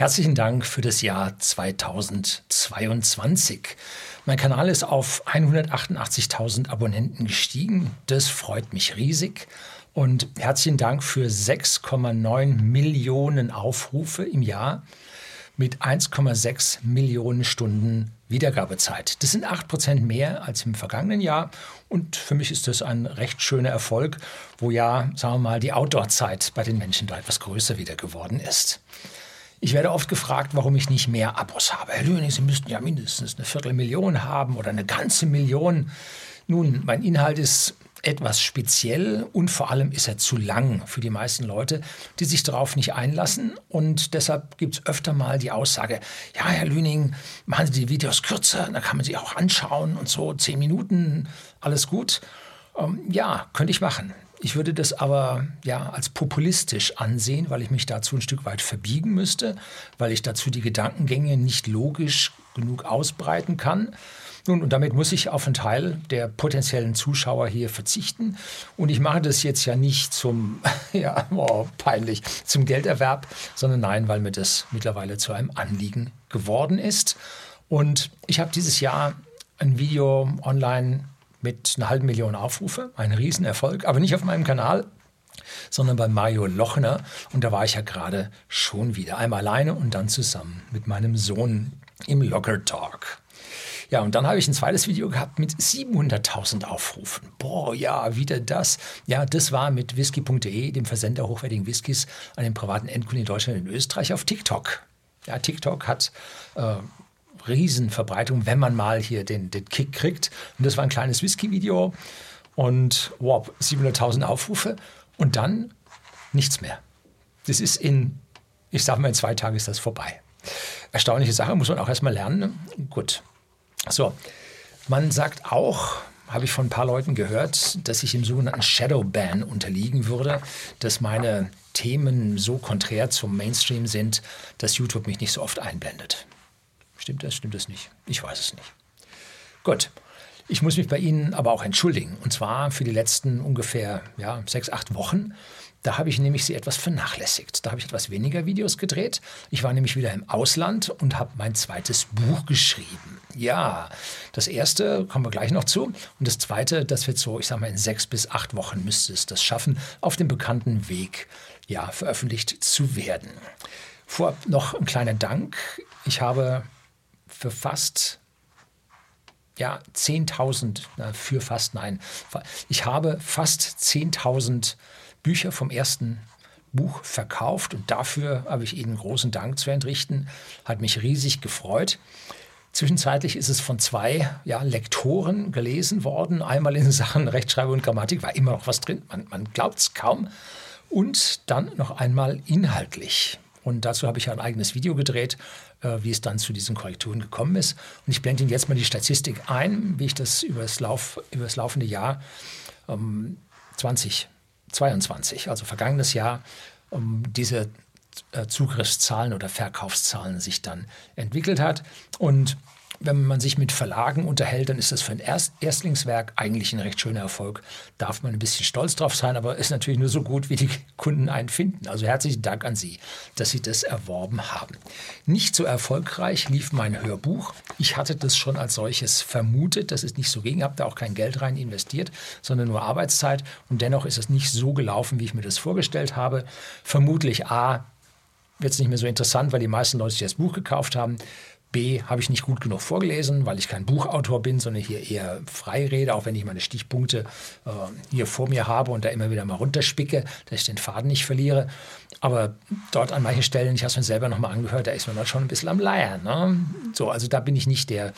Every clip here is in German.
Herzlichen Dank für das Jahr 2022. Mein Kanal ist auf 188.000 Abonnenten gestiegen. Das freut mich riesig. Und herzlichen Dank für 6,9 Millionen Aufrufe im Jahr mit 1,6 Millionen Stunden Wiedergabezeit. Das sind 8% mehr als im vergangenen Jahr und für mich ist das ein recht schöner Erfolg, wo ja, sagen wir mal, die Outdoor-Zeit bei den Menschen da etwas größer wieder geworden ist. Ich werde oft gefragt, warum ich nicht mehr Abos habe. Herr Lüning, Sie müssten ja mindestens eine Viertelmillion haben oder eine ganze Million. Nun, mein Inhalt ist etwas speziell und vor allem ist er zu lang für die meisten Leute, die sich darauf nicht einlassen. Und deshalb gibt es öfter mal die Aussage, ja, Herr Lüning, machen Sie die Videos kürzer, dann kann man sie auch anschauen und so, zehn Minuten, alles gut. Ähm, ja, könnte ich machen. Ich würde das aber ja als populistisch ansehen, weil ich mich dazu ein Stück weit verbiegen müsste, weil ich dazu die Gedankengänge nicht logisch genug ausbreiten kann. Nun, und damit muss ich auf einen Teil der potenziellen Zuschauer hier verzichten. Und ich mache das jetzt ja nicht zum, ja, oh, peinlich, zum Gelderwerb, sondern nein, weil mir das mittlerweile zu einem Anliegen geworden ist. Und ich habe dieses Jahr ein Video online mit einer halben Million Aufrufe, ein Riesenerfolg, aber nicht auf meinem Kanal, sondern bei Mario Lochner. Und da war ich ja gerade schon wieder einmal alleine und dann zusammen mit meinem Sohn im Locker Talk. Ja, und dann habe ich ein zweites Video gehabt mit 700.000 Aufrufen. Boah, ja, wieder das. Ja, das war mit whisky.de, dem Versender hochwertigen Whiskys an den privaten Endkunden in Deutschland und in Österreich auf TikTok. Ja, TikTok hat äh, Riesenverbreitung, wenn man mal hier den, den Kick kriegt. Und das war ein kleines Whisky-Video und wow, 700.000 Aufrufe und dann nichts mehr. Das ist in, ich sage mal, in zwei Tagen ist das vorbei. Erstaunliche Sache, muss man auch erstmal lernen. Gut, so, man sagt auch, habe ich von ein paar Leuten gehört, dass ich im sogenannten Shadow Ban unterliegen würde, dass meine Themen so konträr zum Mainstream sind, dass YouTube mich nicht so oft einblendet. Stimmt das? Stimmt das nicht? Ich weiß es nicht. Gut. Ich muss mich bei Ihnen aber auch entschuldigen. Und zwar für die letzten ungefähr ja, sechs, acht Wochen da habe ich nämlich sie etwas vernachlässigt. Da habe ich etwas weniger Videos gedreht. Ich war nämlich wieder im Ausland und habe mein zweites Buch geschrieben. Ja, das erste kommen wir gleich noch zu. Und das zweite, das wird so, ich sage mal, in sechs bis acht Wochen müsste es das schaffen, auf dem bekannten Weg ja, veröffentlicht zu werden. Vorab noch ein kleiner Dank. Ich habe für fast ja, 10.000, für fast nein, ich habe fast 10.000 Bücher vom ersten Buch verkauft und dafür habe ich Ihnen großen Dank zu entrichten. Hat mich riesig gefreut. Zwischenzeitlich ist es von zwei ja, Lektoren gelesen worden. Einmal in Sachen Rechtschreibung und Grammatik war immer noch was drin, man, man glaubt es kaum. Und dann noch einmal inhaltlich. Und dazu habe ich ein eigenes Video gedreht, wie es dann zu diesen Korrekturen gekommen ist. Und ich blende Ihnen jetzt mal die Statistik ein, wie ich das über das, Lauf, über das laufende Jahr ähm, 20 22, also vergangenes Jahr, um diese äh, Zugriffszahlen oder Verkaufszahlen sich dann entwickelt hat. Und wenn man sich mit Verlagen unterhält, dann ist das für ein Erst Erstlingswerk eigentlich ein recht schöner Erfolg. Darf man ein bisschen stolz drauf sein, aber ist natürlich nur so gut, wie die Kunden einen finden. Also herzlichen Dank an Sie, dass Sie das erworben haben. Nicht so erfolgreich lief mein Hörbuch. Ich hatte das schon als solches vermutet, dass es nicht so ging, habe da auch kein Geld rein investiert, sondern nur Arbeitszeit. Und dennoch ist es nicht so gelaufen, wie ich mir das vorgestellt habe. Vermutlich A, wird es nicht mehr so interessant, weil die meisten Leute sich das Buch gekauft haben. B, habe ich nicht gut genug vorgelesen, weil ich kein Buchautor bin, sondern hier eher frei rede, auch wenn ich meine Stichpunkte äh, hier vor mir habe und da immer wieder mal runterspicke, dass ich den Faden nicht verliere. Aber dort an manchen Stellen, ich habe es mir selber nochmal angehört, da ist man dann schon ein bisschen am Leiern. Ne? So, also da bin ich nicht der,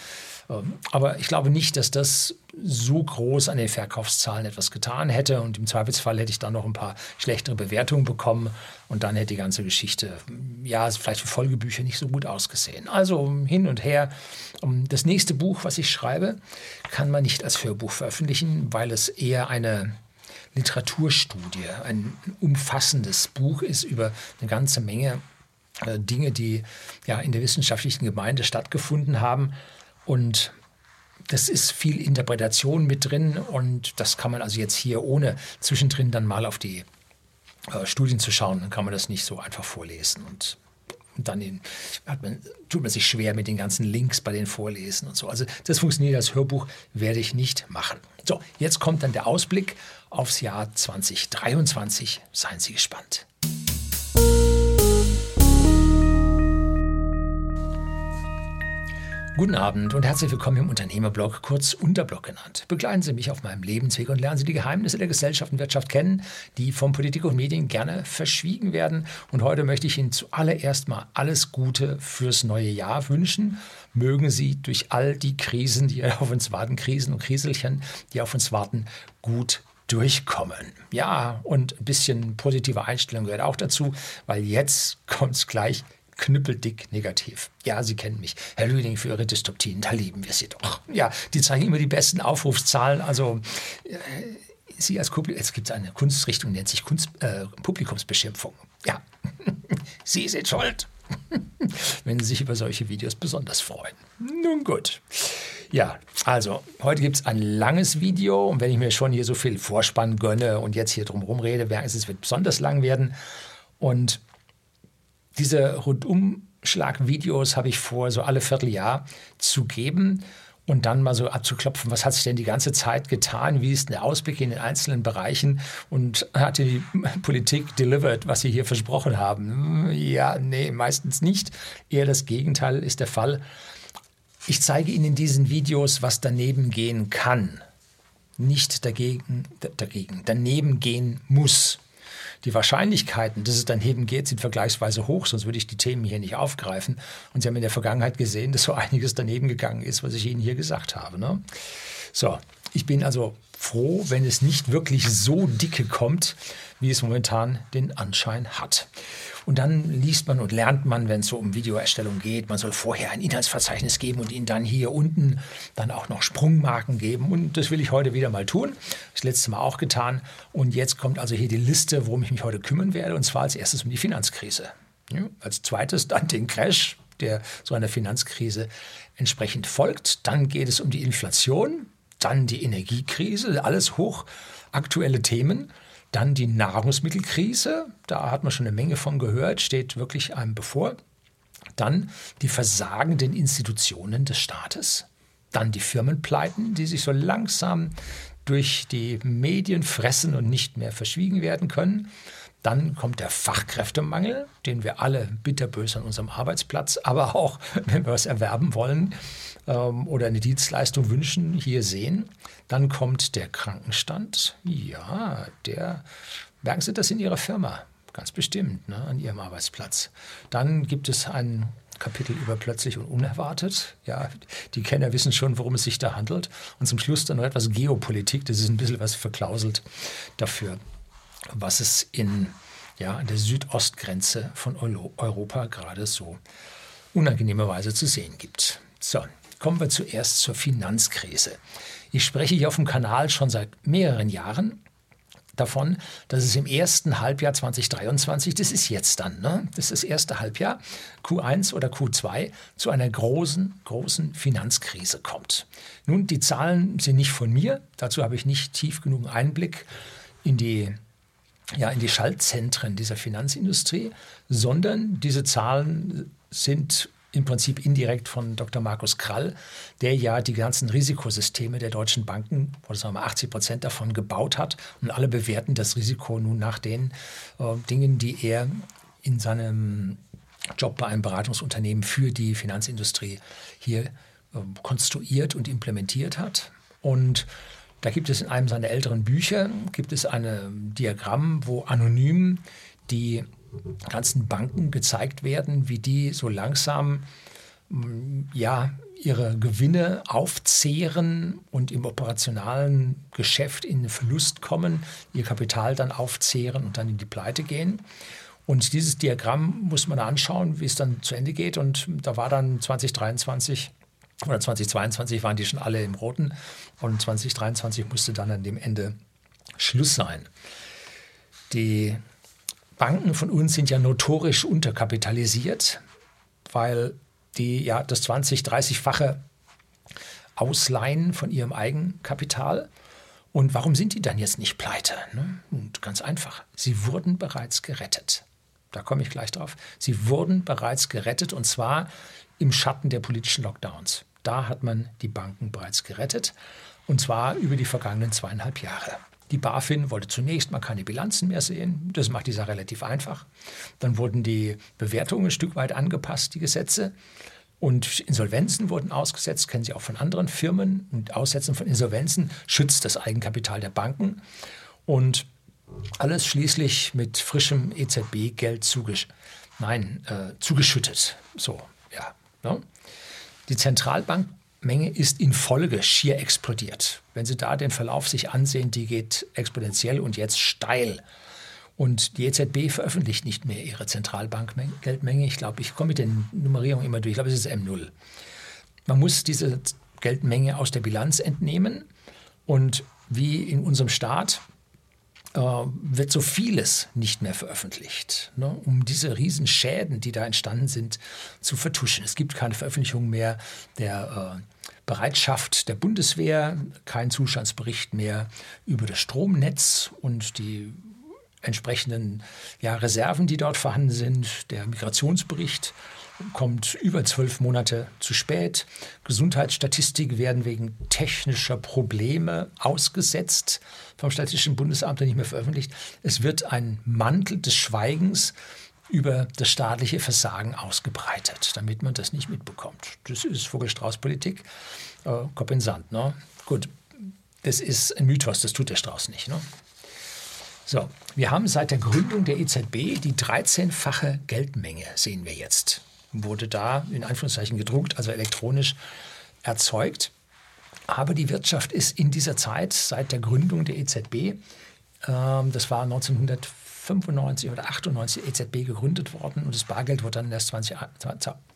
aber ich glaube nicht, dass das so groß an den Verkaufszahlen etwas getan hätte. Und im Zweifelsfall hätte ich dann noch ein paar schlechtere Bewertungen bekommen. Und dann hätte die ganze Geschichte, ja, vielleicht für Folgebücher nicht so gut ausgesehen. Also hin und her. Das nächste Buch, was ich schreibe, kann man nicht als Hörbuch veröffentlichen, weil es eher eine Literaturstudie, ein umfassendes Buch ist über eine ganze Menge äh, Dinge, die ja in der wissenschaftlichen Gemeinde stattgefunden haben. Und das ist viel Interpretation mit drin und das kann man also jetzt hier ohne zwischendrin dann mal auf die äh, Studien zu schauen, dann kann man das nicht so einfach vorlesen. Und Und dann in, man, tut man sich schwer mit den ganzen Links bei den Vorlesen und so. Also das funktioniert als Hörbuch, werde ich nicht machen. So, jetzt kommt dann der Ausblick aufs Jahr 2023. Seien Sie gespannt. Guten Abend und herzlich willkommen im Unternehmerblog, kurz Unterblog genannt. Begleiten Sie mich auf meinem Lebensweg und lernen Sie die Geheimnisse der Gesellschaft und Wirtschaft kennen, die von Politik und Medien gerne verschwiegen werden. Und heute möchte ich Ihnen zuallererst mal alles Gute fürs neue Jahr wünschen. Mögen Sie durch all die Krisen, die auf uns warten, Krisen und Kriselchen, die auf uns warten, gut durchkommen. Ja, und ein bisschen positive Einstellung gehört auch dazu, weil jetzt kommt es gleich knüppeldick negativ. Ja, Sie kennen mich. Herr Lüding für Ihre Dystopien, da lieben wir Sie doch. Ja, die zeigen immer die besten Aufrufszahlen. Also äh, Sie als Publikum, jetzt gibt es eine Kunstrichtung, nennt sich Kunst, äh, Publikumsbeschimpfung. Ja, Sie sind schuld. Wenn Sie sich über solche Videos besonders freuen. Nun gut. Ja, also heute gibt es ein langes Video und wenn ich mir schon hier so viel Vorspann gönne und jetzt hier drumherum rede, merke ich, es wird besonders lang werden. Und diese Rundumschlag-Videos habe ich vor, so alle Vierteljahr zu geben und dann mal so abzuklopfen, was hat sich denn die ganze Zeit getan, wie ist der Ausblick in den einzelnen Bereichen und hat die Politik delivered, was sie hier versprochen haben? Ja, nee, meistens nicht. Eher das Gegenteil ist der Fall. Ich zeige Ihnen in diesen Videos, was daneben gehen kann, nicht dagegen, dagegen daneben gehen muss. Die Wahrscheinlichkeiten, dass es daneben geht, sind vergleichsweise hoch, sonst würde ich die Themen hier nicht aufgreifen. Und Sie haben in der Vergangenheit gesehen, dass so einiges daneben gegangen ist, was ich Ihnen hier gesagt habe. Ne? So, ich bin also froh, wenn es nicht wirklich so dicke kommt, wie es momentan den Anschein hat. Und dann liest man und lernt man, wenn es so um Videoerstellung geht, man soll vorher ein Inhaltsverzeichnis geben und ihnen dann hier unten dann auch noch Sprungmarken geben. Und das will ich heute wieder mal tun. Das letzte Mal auch getan. Und jetzt kommt also hier die Liste, worum ich mich heute kümmern werde. Und zwar als erstes um die Finanzkrise. Ja, als zweites dann den Crash, der so einer Finanzkrise entsprechend folgt. Dann geht es um die Inflation, dann die Energiekrise, alles hochaktuelle Themen. Dann die Nahrungsmittelkrise, da hat man schon eine Menge von gehört, steht wirklich einem bevor. Dann die versagenden Institutionen des Staates. Dann die Firmenpleiten, die sich so langsam durch die Medien fressen und nicht mehr verschwiegen werden können. Dann kommt der Fachkräftemangel, den wir alle bitterbös an unserem Arbeitsplatz, aber auch, wenn wir was erwerben wollen ähm, oder eine Dienstleistung wünschen, hier sehen. Dann kommt der Krankenstand. Ja, der, merken Sie das in Ihrer Firma? Ganz bestimmt, ne, an Ihrem Arbeitsplatz. Dann gibt es ein Kapitel über plötzlich und unerwartet. Ja, die Kenner wissen schon, worum es sich da handelt. Und zum Schluss dann noch etwas Geopolitik. Das ist ein bisschen was verklauselt dafür was es in, ja, an der Südostgrenze von Europa gerade so unangenehmerweise zu sehen gibt. So, kommen wir zuerst zur Finanzkrise. Ich spreche hier auf dem Kanal schon seit mehreren Jahren davon, dass es im ersten Halbjahr 2023, das ist jetzt dann, ne? das ist das erste Halbjahr, Q1 oder Q2, zu einer großen, großen Finanzkrise kommt. Nun, die Zahlen sind nicht von mir, dazu habe ich nicht tief genug Einblick in die ja, in die Schaltzentren dieser Finanzindustrie, sondern diese Zahlen sind im Prinzip indirekt von Dr. Markus Krall, der ja die ganzen Risikosysteme der deutschen Banken, oder sagen wir 80 Prozent davon gebaut hat. Und alle bewerten das Risiko nun nach den äh, Dingen, die er in seinem Job bei einem Beratungsunternehmen für die Finanzindustrie hier äh, konstruiert und implementiert hat. Und da gibt es in einem seiner älteren Bücher gibt es ein Diagramm, wo anonym die ganzen Banken gezeigt werden, wie die so langsam mm, ja, ihre Gewinne aufzehren und im operationalen Geschäft in Verlust kommen, ihr Kapital dann aufzehren und dann in die Pleite gehen. Und dieses Diagramm muss man anschauen, wie es dann zu Ende geht. Und da war dann 2023 oder 2022 waren die schon alle im Roten und 2023 musste dann an dem Ende Schluss sein. Die Banken von uns sind ja notorisch unterkapitalisiert, weil die ja das 20-, 30-fache ausleihen von ihrem Eigenkapital. Und warum sind die dann jetzt nicht pleite? Und ganz einfach, sie wurden bereits gerettet. Da komme ich gleich drauf. Sie wurden bereits gerettet und zwar im Schatten der politischen Lockdowns. Da hat man die Banken bereits gerettet und zwar über die vergangenen zweieinhalb Jahre. Die BaFin wollte zunächst mal keine Bilanzen mehr sehen. Das macht die Sache relativ einfach. Dann wurden die Bewertungen ein Stück weit angepasst, die Gesetze. Und Insolvenzen wurden ausgesetzt, kennen Sie auch von anderen Firmen. Und Aussetzen von Insolvenzen schützt das Eigenkapital der Banken. Und alles schließlich mit frischem EZB-Geld zugesch äh, zugeschüttet. So, ja. Ne? Die Zentralbankmenge ist in Folge schier explodiert. Wenn Sie da den Verlauf sich ansehen, die geht exponentiell und jetzt steil. Und die EZB veröffentlicht nicht mehr ihre Zentralbankgeldmenge. Ich glaube, ich komme mit den Nummerierungen immer durch. Ich glaube, es ist M0. Man muss diese Geldmenge aus der Bilanz entnehmen. Und wie in unserem Staat äh, wird so vieles nicht mehr veröffentlicht, ne, um diese Riesenschäden, die da entstanden sind, zu vertuschen. Es gibt keine Veröffentlichung mehr der äh, Bereitschaft der Bundeswehr, kein Zustandsbericht mehr über das Stromnetz und die entsprechenden ja, Reserven, die dort vorhanden sind. Der Migrationsbericht kommt über zwölf Monate zu spät. Gesundheitsstatistiken werden wegen technischer Probleme ausgesetzt vom Statistischen Bundesamt nicht mehr veröffentlicht. Es wird ein Mantel des Schweigens über das staatliche Versagen ausgebreitet, damit man das nicht mitbekommt. Das ist Vogelstrauß-Politik, äh, Sand. Ne? Gut, das ist ein Mythos, das tut der Strauß nicht. Ne? So, wir haben seit der Gründung der EZB die 13-fache Geldmenge, sehen wir jetzt wurde da in Anführungszeichen gedruckt, also elektronisch erzeugt. Aber die Wirtschaft ist in dieser Zeit, seit der Gründung der EZB, ähm, das war 1995 oder 98 EZB gegründet worden und das Bargeld wurde dann erst 20,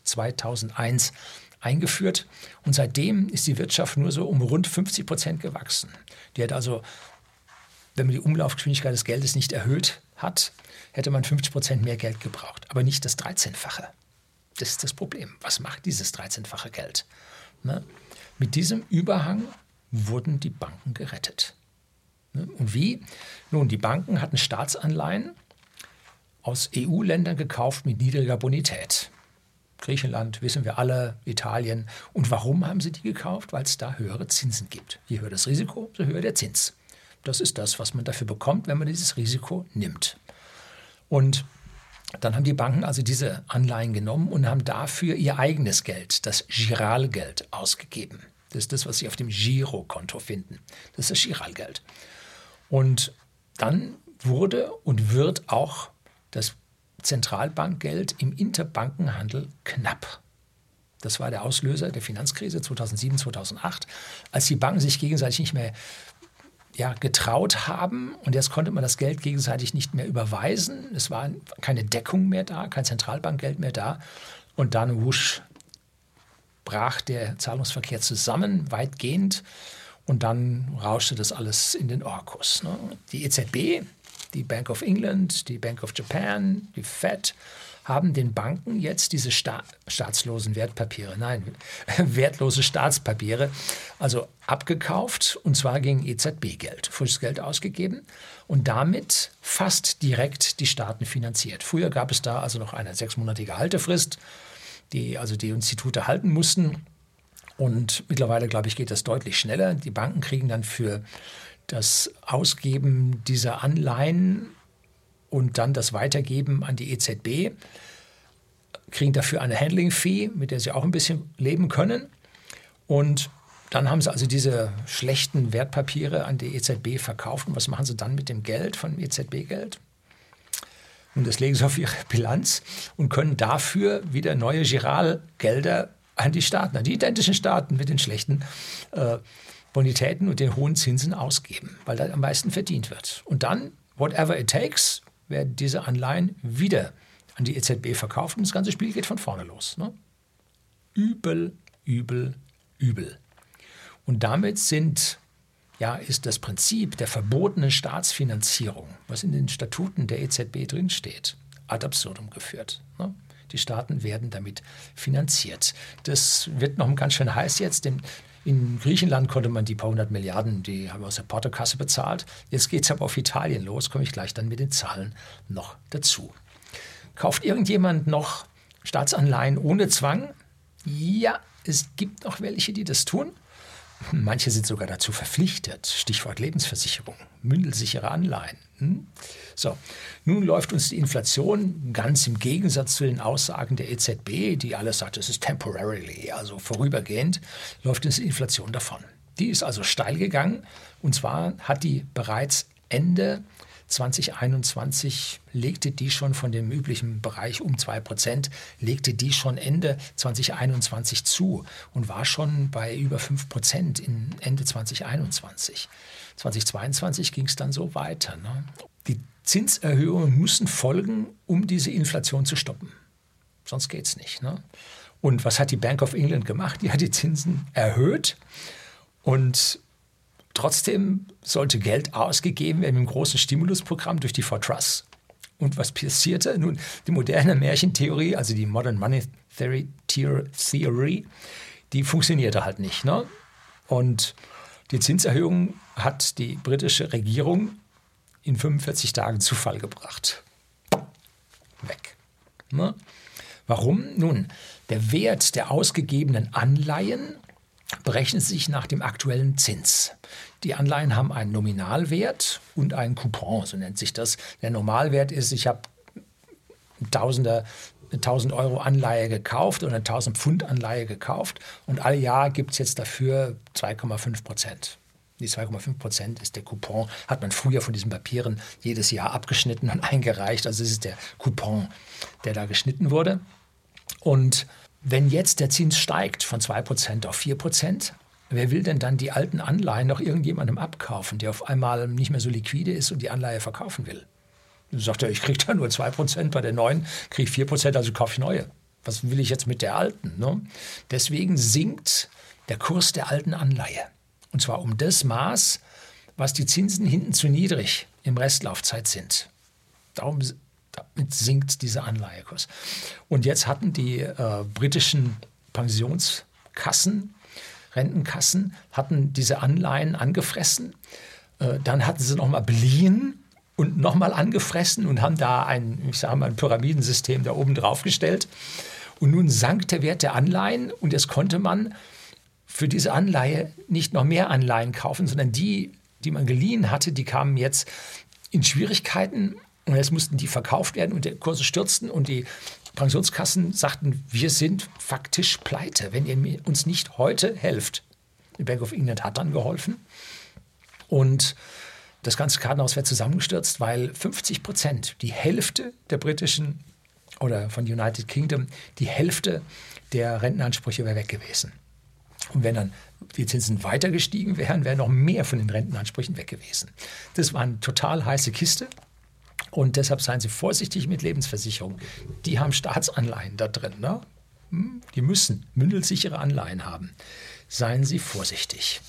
2001 eingeführt. Und seitdem ist die Wirtschaft nur so um rund 50 Prozent gewachsen. Die hat also, wenn man die Umlaufgeschwindigkeit des Geldes nicht erhöht hat, hätte man 50 Prozent mehr Geld gebraucht, aber nicht das 13-fache. Das ist das Problem. Was macht dieses 13-fache Geld? Ne? Mit diesem Überhang wurden die Banken gerettet. Ne? Und wie? Nun, die Banken hatten Staatsanleihen aus EU-Ländern gekauft mit niedriger Bonität. Griechenland, wissen wir alle, Italien. Und warum haben sie die gekauft? Weil es da höhere Zinsen gibt. Je höher das Risiko, so höher der Zins. Das ist das, was man dafür bekommt, wenn man dieses Risiko nimmt. Und dann haben die Banken also diese Anleihen genommen und haben dafür ihr eigenes Geld, das Giralgeld, ausgegeben. Das ist das, was Sie auf dem Girokonto finden. Das ist das Giralgeld. Und dann wurde und wird auch das Zentralbankgeld im Interbankenhandel knapp. Das war der Auslöser der Finanzkrise 2007, 2008, als die Banken sich gegenseitig nicht mehr ja, getraut haben. Und jetzt konnte man das Geld gegenseitig nicht mehr überweisen. Es war keine Deckung mehr da, kein Zentralbankgeld mehr da. Und dann wusch brach der Zahlungsverkehr zusammen, weitgehend. Und dann rauschte das alles in den Orkus. Ne? Die EZB, die Bank of England, die Bank of Japan, die Fed haben den Banken jetzt diese Sta staatslosen Wertpapiere, nein, wertlose Staatspapiere, also abgekauft und zwar gegen EZB-Geld, frisches Geld ausgegeben und damit fast direkt die Staaten finanziert. Früher gab es da also noch eine sechsmonatige Haltefrist, die also die Institute halten mussten. Und mittlerweile, glaube ich, geht das deutlich schneller. Die Banken kriegen dann für das Ausgeben dieser Anleihen und dann das Weitergeben an die EZB, kriegen dafür eine Handling-Fee, mit der sie auch ein bisschen leben können. Und dann haben sie also diese schlechten Wertpapiere an die EZB verkauft. Und was machen sie dann mit dem Geld, von EZB-Geld? Und das legen sie auf ihre Bilanz und können dafür wieder neue Giralgelder an die Staaten, an die identischen Staaten mit den schlechten äh, Bonitäten und den hohen Zinsen ausgeben, weil da am meisten verdient wird. Und dann, whatever it takes, werden diese Anleihen wieder an die EZB verkauft und das ganze Spiel geht von vorne los. Ne? Übel, übel, übel. Und damit sind, ja, ist das Prinzip der verbotenen Staatsfinanzierung, was in den Statuten der EZB drinsteht, ad absurdum geführt. Ne? Die Staaten werden damit finanziert. Das wird noch ganz schön heiß jetzt, denn in Griechenland konnte man die paar hundert Milliarden, die haben wir aus der Portokasse bezahlt. Jetzt geht es aber auf Italien los, komme ich gleich dann mit den Zahlen noch dazu. Kauft irgendjemand noch Staatsanleihen ohne Zwang? Ja, es gibt noch welche, die das tun. Manche sind sogar dazu verpflichtet. Stichwort Lebensversicherung, mündelsichere Anleihen. Hm? So, nun läuft uns die Inflation ganz im Gegensatz zu den Aussagen der EZB, die alles sagt, es ist temporarily, also vorübergehend, läuft uns die Inflation davon. Die ist also steil gegangen und zwar hat die bereits Ende 2021 legte die schon von dem üblichen Bereich um 2%, legte die schon Ende 2021 zu und war schon bei über 5% in Ende 2021. 2022 ging es dann so weiter. Ne? Die Zinserhöhungen müssen folgen, um diese Inflation zu stoppen. Sonst geht es nicht. Ne? Und was hat die Bank of England gemacht? Die hat die Zinsen erhöht und Trotzdem sollte Geld ausgegeben werden im großen Stimulusprogramm durch die Fortress. Und was passierte? Nun, die moderne Märchentheorie, also die Modern Money Theory, die funktionierte halt nicht. Ne? Und die Zinserhöhung hat die britische Regierung in 45 Tagen zu Fall gebracht. Weg. Ne? Warum? Nun, der Wert der ausgegebenen Anleihen berechnet sich nach dem aktuellen Zins. Die Anleihen haben einen Nominalwert und einen Coupon, so nennt sich das. Der Normalwert ist, ich habe Tausender 1000 Euro Anleihe gekauft oder 1000 Pfund Anleihe gekauft und alle Jahr gibt es jetzt dafür 2,5 Prozent. Die 2,5 Prozent ist der Coupon, hat man früher von diesen Papieren jedes Jahr abgeschnitten und eingereicht. Also es ist der Coupon, der da geschnitten wurde. Und wenn jetzt der Zins steigt von 2 Prozent auf 4 Prozent, Wer will denn dann die alten Anleihen noch irgendjemandem abkaufen, der auf einmal nicht mehr so liquide ist und die Anleihe verkaufen will? Dann sagt er, ich kriege da nur 2%, bei der neuen kriege ich 4%, also kaufe ich neue. Was will ich jetzt mit der alten? Ne? Deswegen sinkt der Kurs der alten Anleihe. Und zwar um das Maß, was die Zinsen hinten zu niedrig im Restlaufzeit sind. Darum damit sinkt dieser Anleihekurs. Und jetzt hatten die äh, britischen Pensionskassen Rentenkassen hatten diese Anleihen angefressen. Äh, dann hatten sie nochmal beliehen und nochmal angefressen und haben da ein, ich sage mal, ein Pyramidensystem da oben drauf gestellt. Und nun sank der Wert der Anleihen und jetzt konnte man für diese Anleihe nicht noch mehr Anleihen kaufen, sondern die, die man geliehen hatte, die kamen jetzt in Schwierigkeiten und jetzt mussten die verkauft werden und die Kurse stürzten und die Pensionskassen sagten, wir sind faktisch pleite, wenn ihr uns nicht heute helft. Die Bank of England hat dann geholfen. Und das ganze Kartenhaus wäre zusammengestürzt, weil 50 Prozent, die Hälfte der britischen oder von United Kingdom, die Hälfte der Rentenansprüche wäre weg gewesen. Und wenn dann die Zinsen weiter gestiegen wären, wäre noch mehr von den Rentenansprüchen weg gewesen. Das war eine total heiße Kiste. Und deshalb seien Sie vorsichtig mit Lebensversicherungen. Die haben Staatsanleihen da drin. Ne? Hm? Die müssen mündelsichere Anleihen haben. Seien Sie vorsichtig.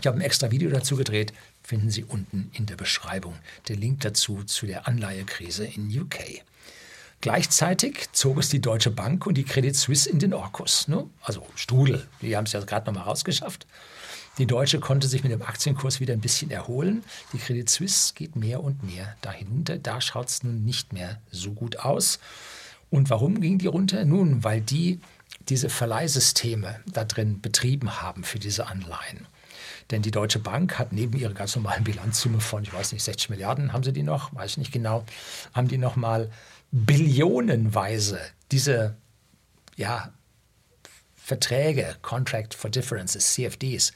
Ich habe ein extra Video dazu gedreht, finden Sie unten in der Beschreibung. Der Link dazu zu der Anleihekrise in UK. Gleichzeitig zog es die Deutsche Bank und die Credit Suisse in den Orkus. Ne? Also Strudel, die haben es ja gerade noch mal rausgeschafft. Die Deutsche konnte sich mit dem Aktienkurs wieder ein bisschen erholen. Die Credit Suisse geht mehr und mehr da hinunter. Da schaut es nun nicht mehr so gut aus. Und warum ging die runter? Nun, weil die diese Verleihsysteme da drin betrieben haben für diese Anleihen. Denn die Deutsche Bank hat neben ihrer ganz normalen Bilanzsumme von, ich weiß nicht, 60 Milliarden haben sie die noch, weiß ich nicht genau, haben die noch mal billionenweise diese ja, Verträge, Contract for Differences, CFDs,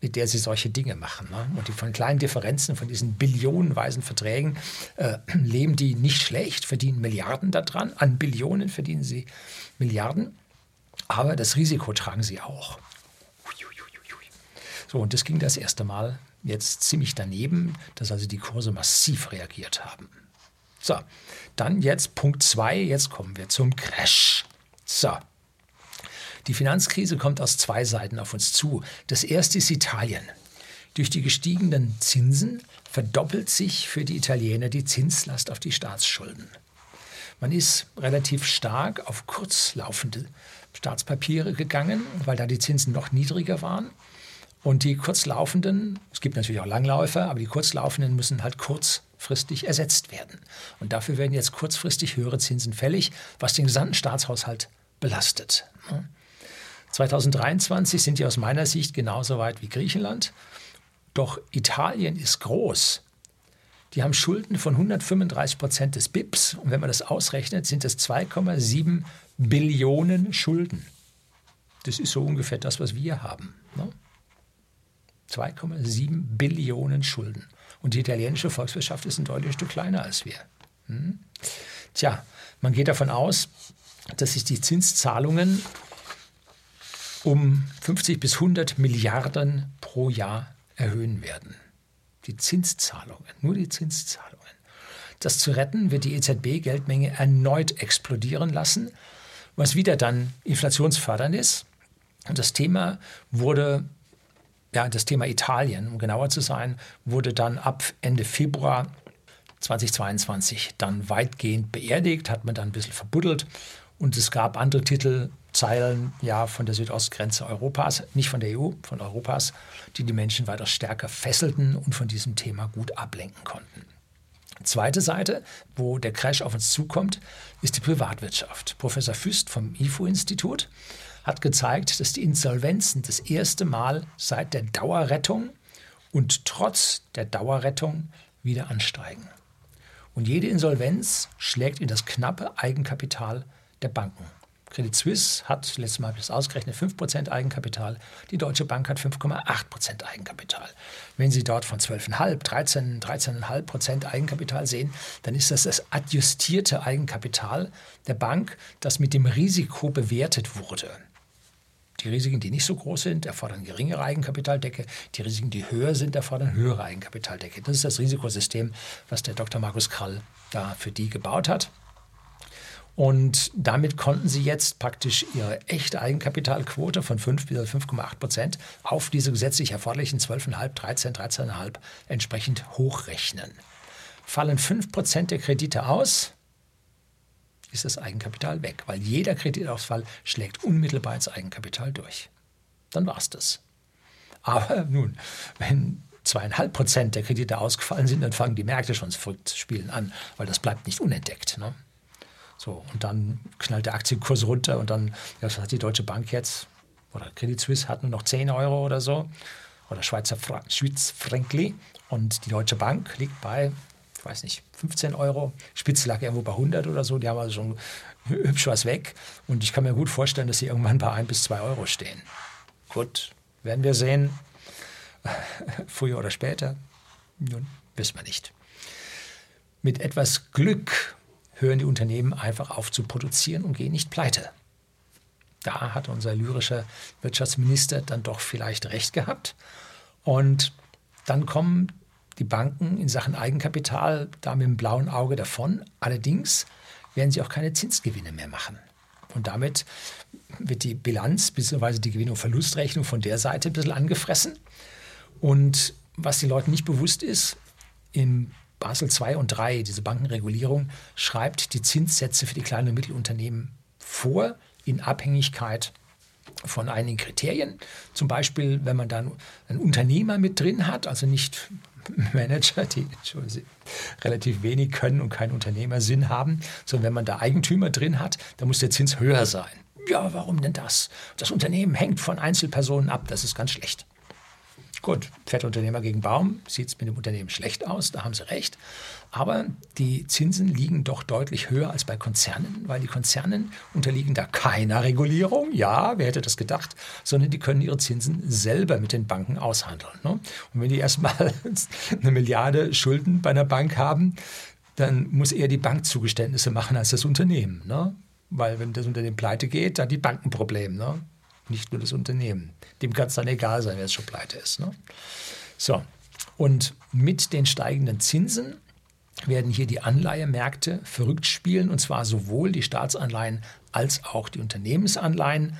mit der sie solche Dinge machen. Ne? Und die von kleinen Differenzen, von diesen billionenweisen Verträgen, äh, leben die nicht schlecht, verdienen Milliarden daran. An Billionen verdienen sie Milliarden. Aber das Risiko tragen sie auch. So, und das ging das erste Mal jetzt ziemlich daneben, dass also die Kurse massiv reagiert haben. So, dann jetzt Punkt 2, jetzt kommen wir zum Crash. So, die Finanzkrise kommt aus zwei Seiten auf uns zu. Das erste ist Italien. Durch die gestiegenen Zinsen verdoppelt sich für die Italiener die Zinslast auf die Staatsschulden. Man ist relativ stark auf kurzlaufende Staatspapiere gegangen, weil da die Zinsen noch niedriger waren. Und die kurzlaufenden, es gibt natürlich auch Langläufer, aber die kurzlaufenden müssen halt kurz kurzfristig ersetzt werden. Und dafür werden jetzt kurzfristig höhere Zinsen fällig, was den gesamten Staatshaushalt belastet. 2023 sind die aus meiner Sicht genauso weit wie Griechenland. Doch Italien ist groß. Die haben Schulden von 135 Prozent des BIPs. Und wenn man das ausrechnet, sind es 2,7 Billionen Schulden. Das ist so ungefähr das, was wir haben. Ne? 2,7 Billionen Schulden. Und die italienische Volkswirtschaft ist ein deutliches Stück kleiner als wir. Hm? Tja, man geht davon aus, dass sich die Zinszahlungen um 50 bis 100 Milliarden pro Jahr erhöhen werden. Die Zinszahlungen, nur die Zinszahlungen. Das zu retten wird die EZB-Geldmenge erneut explodieren lassen, was wieder dann inflationsfördernd ist. Und das Thema wurde, ja, das Thema Italien, um genauer zu sein, wurde dann ab Ende Februar 2022 dann weitgehend beerdigt, hat man dann ein bisschen verbuddelt. Und es gab andere Titel, Zeilen ja von der Südostgrenze Europas, nicht von der EU, von Europas, die die Menschen weiter stärker fesselten und von diesem Thema gut ablenken konnten. Zweite Seite, wo der Crash auf uns zukommt, ist die Privatwirtschaft. Professor Füst vom IFO-Institut hat gezeigt, dass die Insolvenzen das erste Mal seit der Dauerrettung und trotz der Dauerrettung wieder ansteigen. Und jede Insolvenz schlägt in das knappe Eigenkapital der Banken. Credit Suisse hat, letztes Mal habe ich das ausgerechnet, 5% Eigenkapital. Die Deutsche Bank hat 5,8% Eigenkapital. Wenn Sie dort von 12,5, 13, 13,5% Eigenkapital sehen, dann ist das das adjustierte Eigenkapital der Bank, das mit dem Risiko bewertet wurde. Die Risiken, die nicht so groß sind, erfordern geringere Eigenkapitaldecke. Die Risiken, die höher sind, erfordern höhere Eigenkapitaldecke. Das ist das Risikosystem, was der Dr. Markus Krall da für die gebaut hat. Und damit konnten sie jetzt praktisch ihre echte Eigenkapitalquote von 5 bis 5,8 Prozent auf diese gesetzlich erforderlichen 12,5, 13, 13,5 entsprechend hochrechnen. Fallen 5 Prozent der Kredite aus, ist das Eigenkapital weg, weil jeder Kreditausfall schlägt unmittelbar ins Eigenkapital durch. Dann war es das. Aber nun, wenn zweieinhalb Prozent der Kredite ausgefallen sind, dann fangen die Märkte schon verrückt spielen an, weil das bleibt nicht unentdeckt. Ne? So, und dann knallt der Aktienkurs runter und dann, was hat die Deutsche Bank jetzt? Oder Credit Suisse hat nur noch 10 Euro oder so. Oder Schweizer Fra Schweiz Frankli. Und die Deutsche Bank liegt bei, ich weiß nicht, 15 Euro. Spitze lag irgendwo bei 100 oder so. Die haben also schon hübsch was weg. Und ich kann mir gut vorstellen, dass sie irgendwann bei 1 bis 2 Euro stehen. Gut, werden wir sehen. Früher oder später. Nun, wissen wir nicht. Mit etwas Glück hören die Unternehmen einfach auf zu produzieren und gehen nicht pleite. Da hat unser lyrischer Wirtschaftsminister dann doch vielleicht recht gehabt. Und dann kommen die Banken in Sachen Eigenkapital da mit dem blauen Auge davon. Allerdings werden sie auch keine Zinsgewinne mehr machen. Und damit wird die Bilanz bzw. die Gewinn- und Verlustrechnung von der Seite ein bisschen angefressen. Und was den Leuten nicht bewusst ist, im Basel II und III, diese Bankenregulierung, schreibt die Zinssätze für die kleinen und Mittelunternehmen vor in Abhängigkeit von einigen Kriterien. Zum Beispiel, wenn man dann einen Unternehmer mit drin hat, also nicht Manager, die relativ wenig können und keinen Unternehmersinn haben, sondern wenn man da Eigentümer drin hat, dann muss der Zins höher sein. Ja, warum denn das? Das Unternehmen hängt von Einzelpersonen ab, das ist ganz schlecht. Gut, Fettunternehmer gegen Baum sieht es mit dem Unternehmen schlecht aus, da haben Sie recht. Aber die Zinsen liegen doch deutlich höher als bei Konzernen, weil die Konzernen unterliegen da keiner Regulierung. Ja, wer hätte das gedacht? Sondern die können ihre Zinsen selber mit den Banken aushandeln. Ne? Und wenn die erstmal eine Milliarde Schulden bei einer Bank haben, dann muss eher die Bank Zugeständnisse machen als das Unternehmen. Ne? Weil wenn das Unternehmen pleite geht, dann die Banken ein Problem. Ne? Nicht nur das Unternehmen. Dem kann es dann egal sein, wer es schon pleite ist. Ne? So, und mit den steigenden Zinsen werden hier die Anleihemärkte verrückt spielen, und zwar sowohl die Staatsanleihen als auch die Unternehmensanleihen.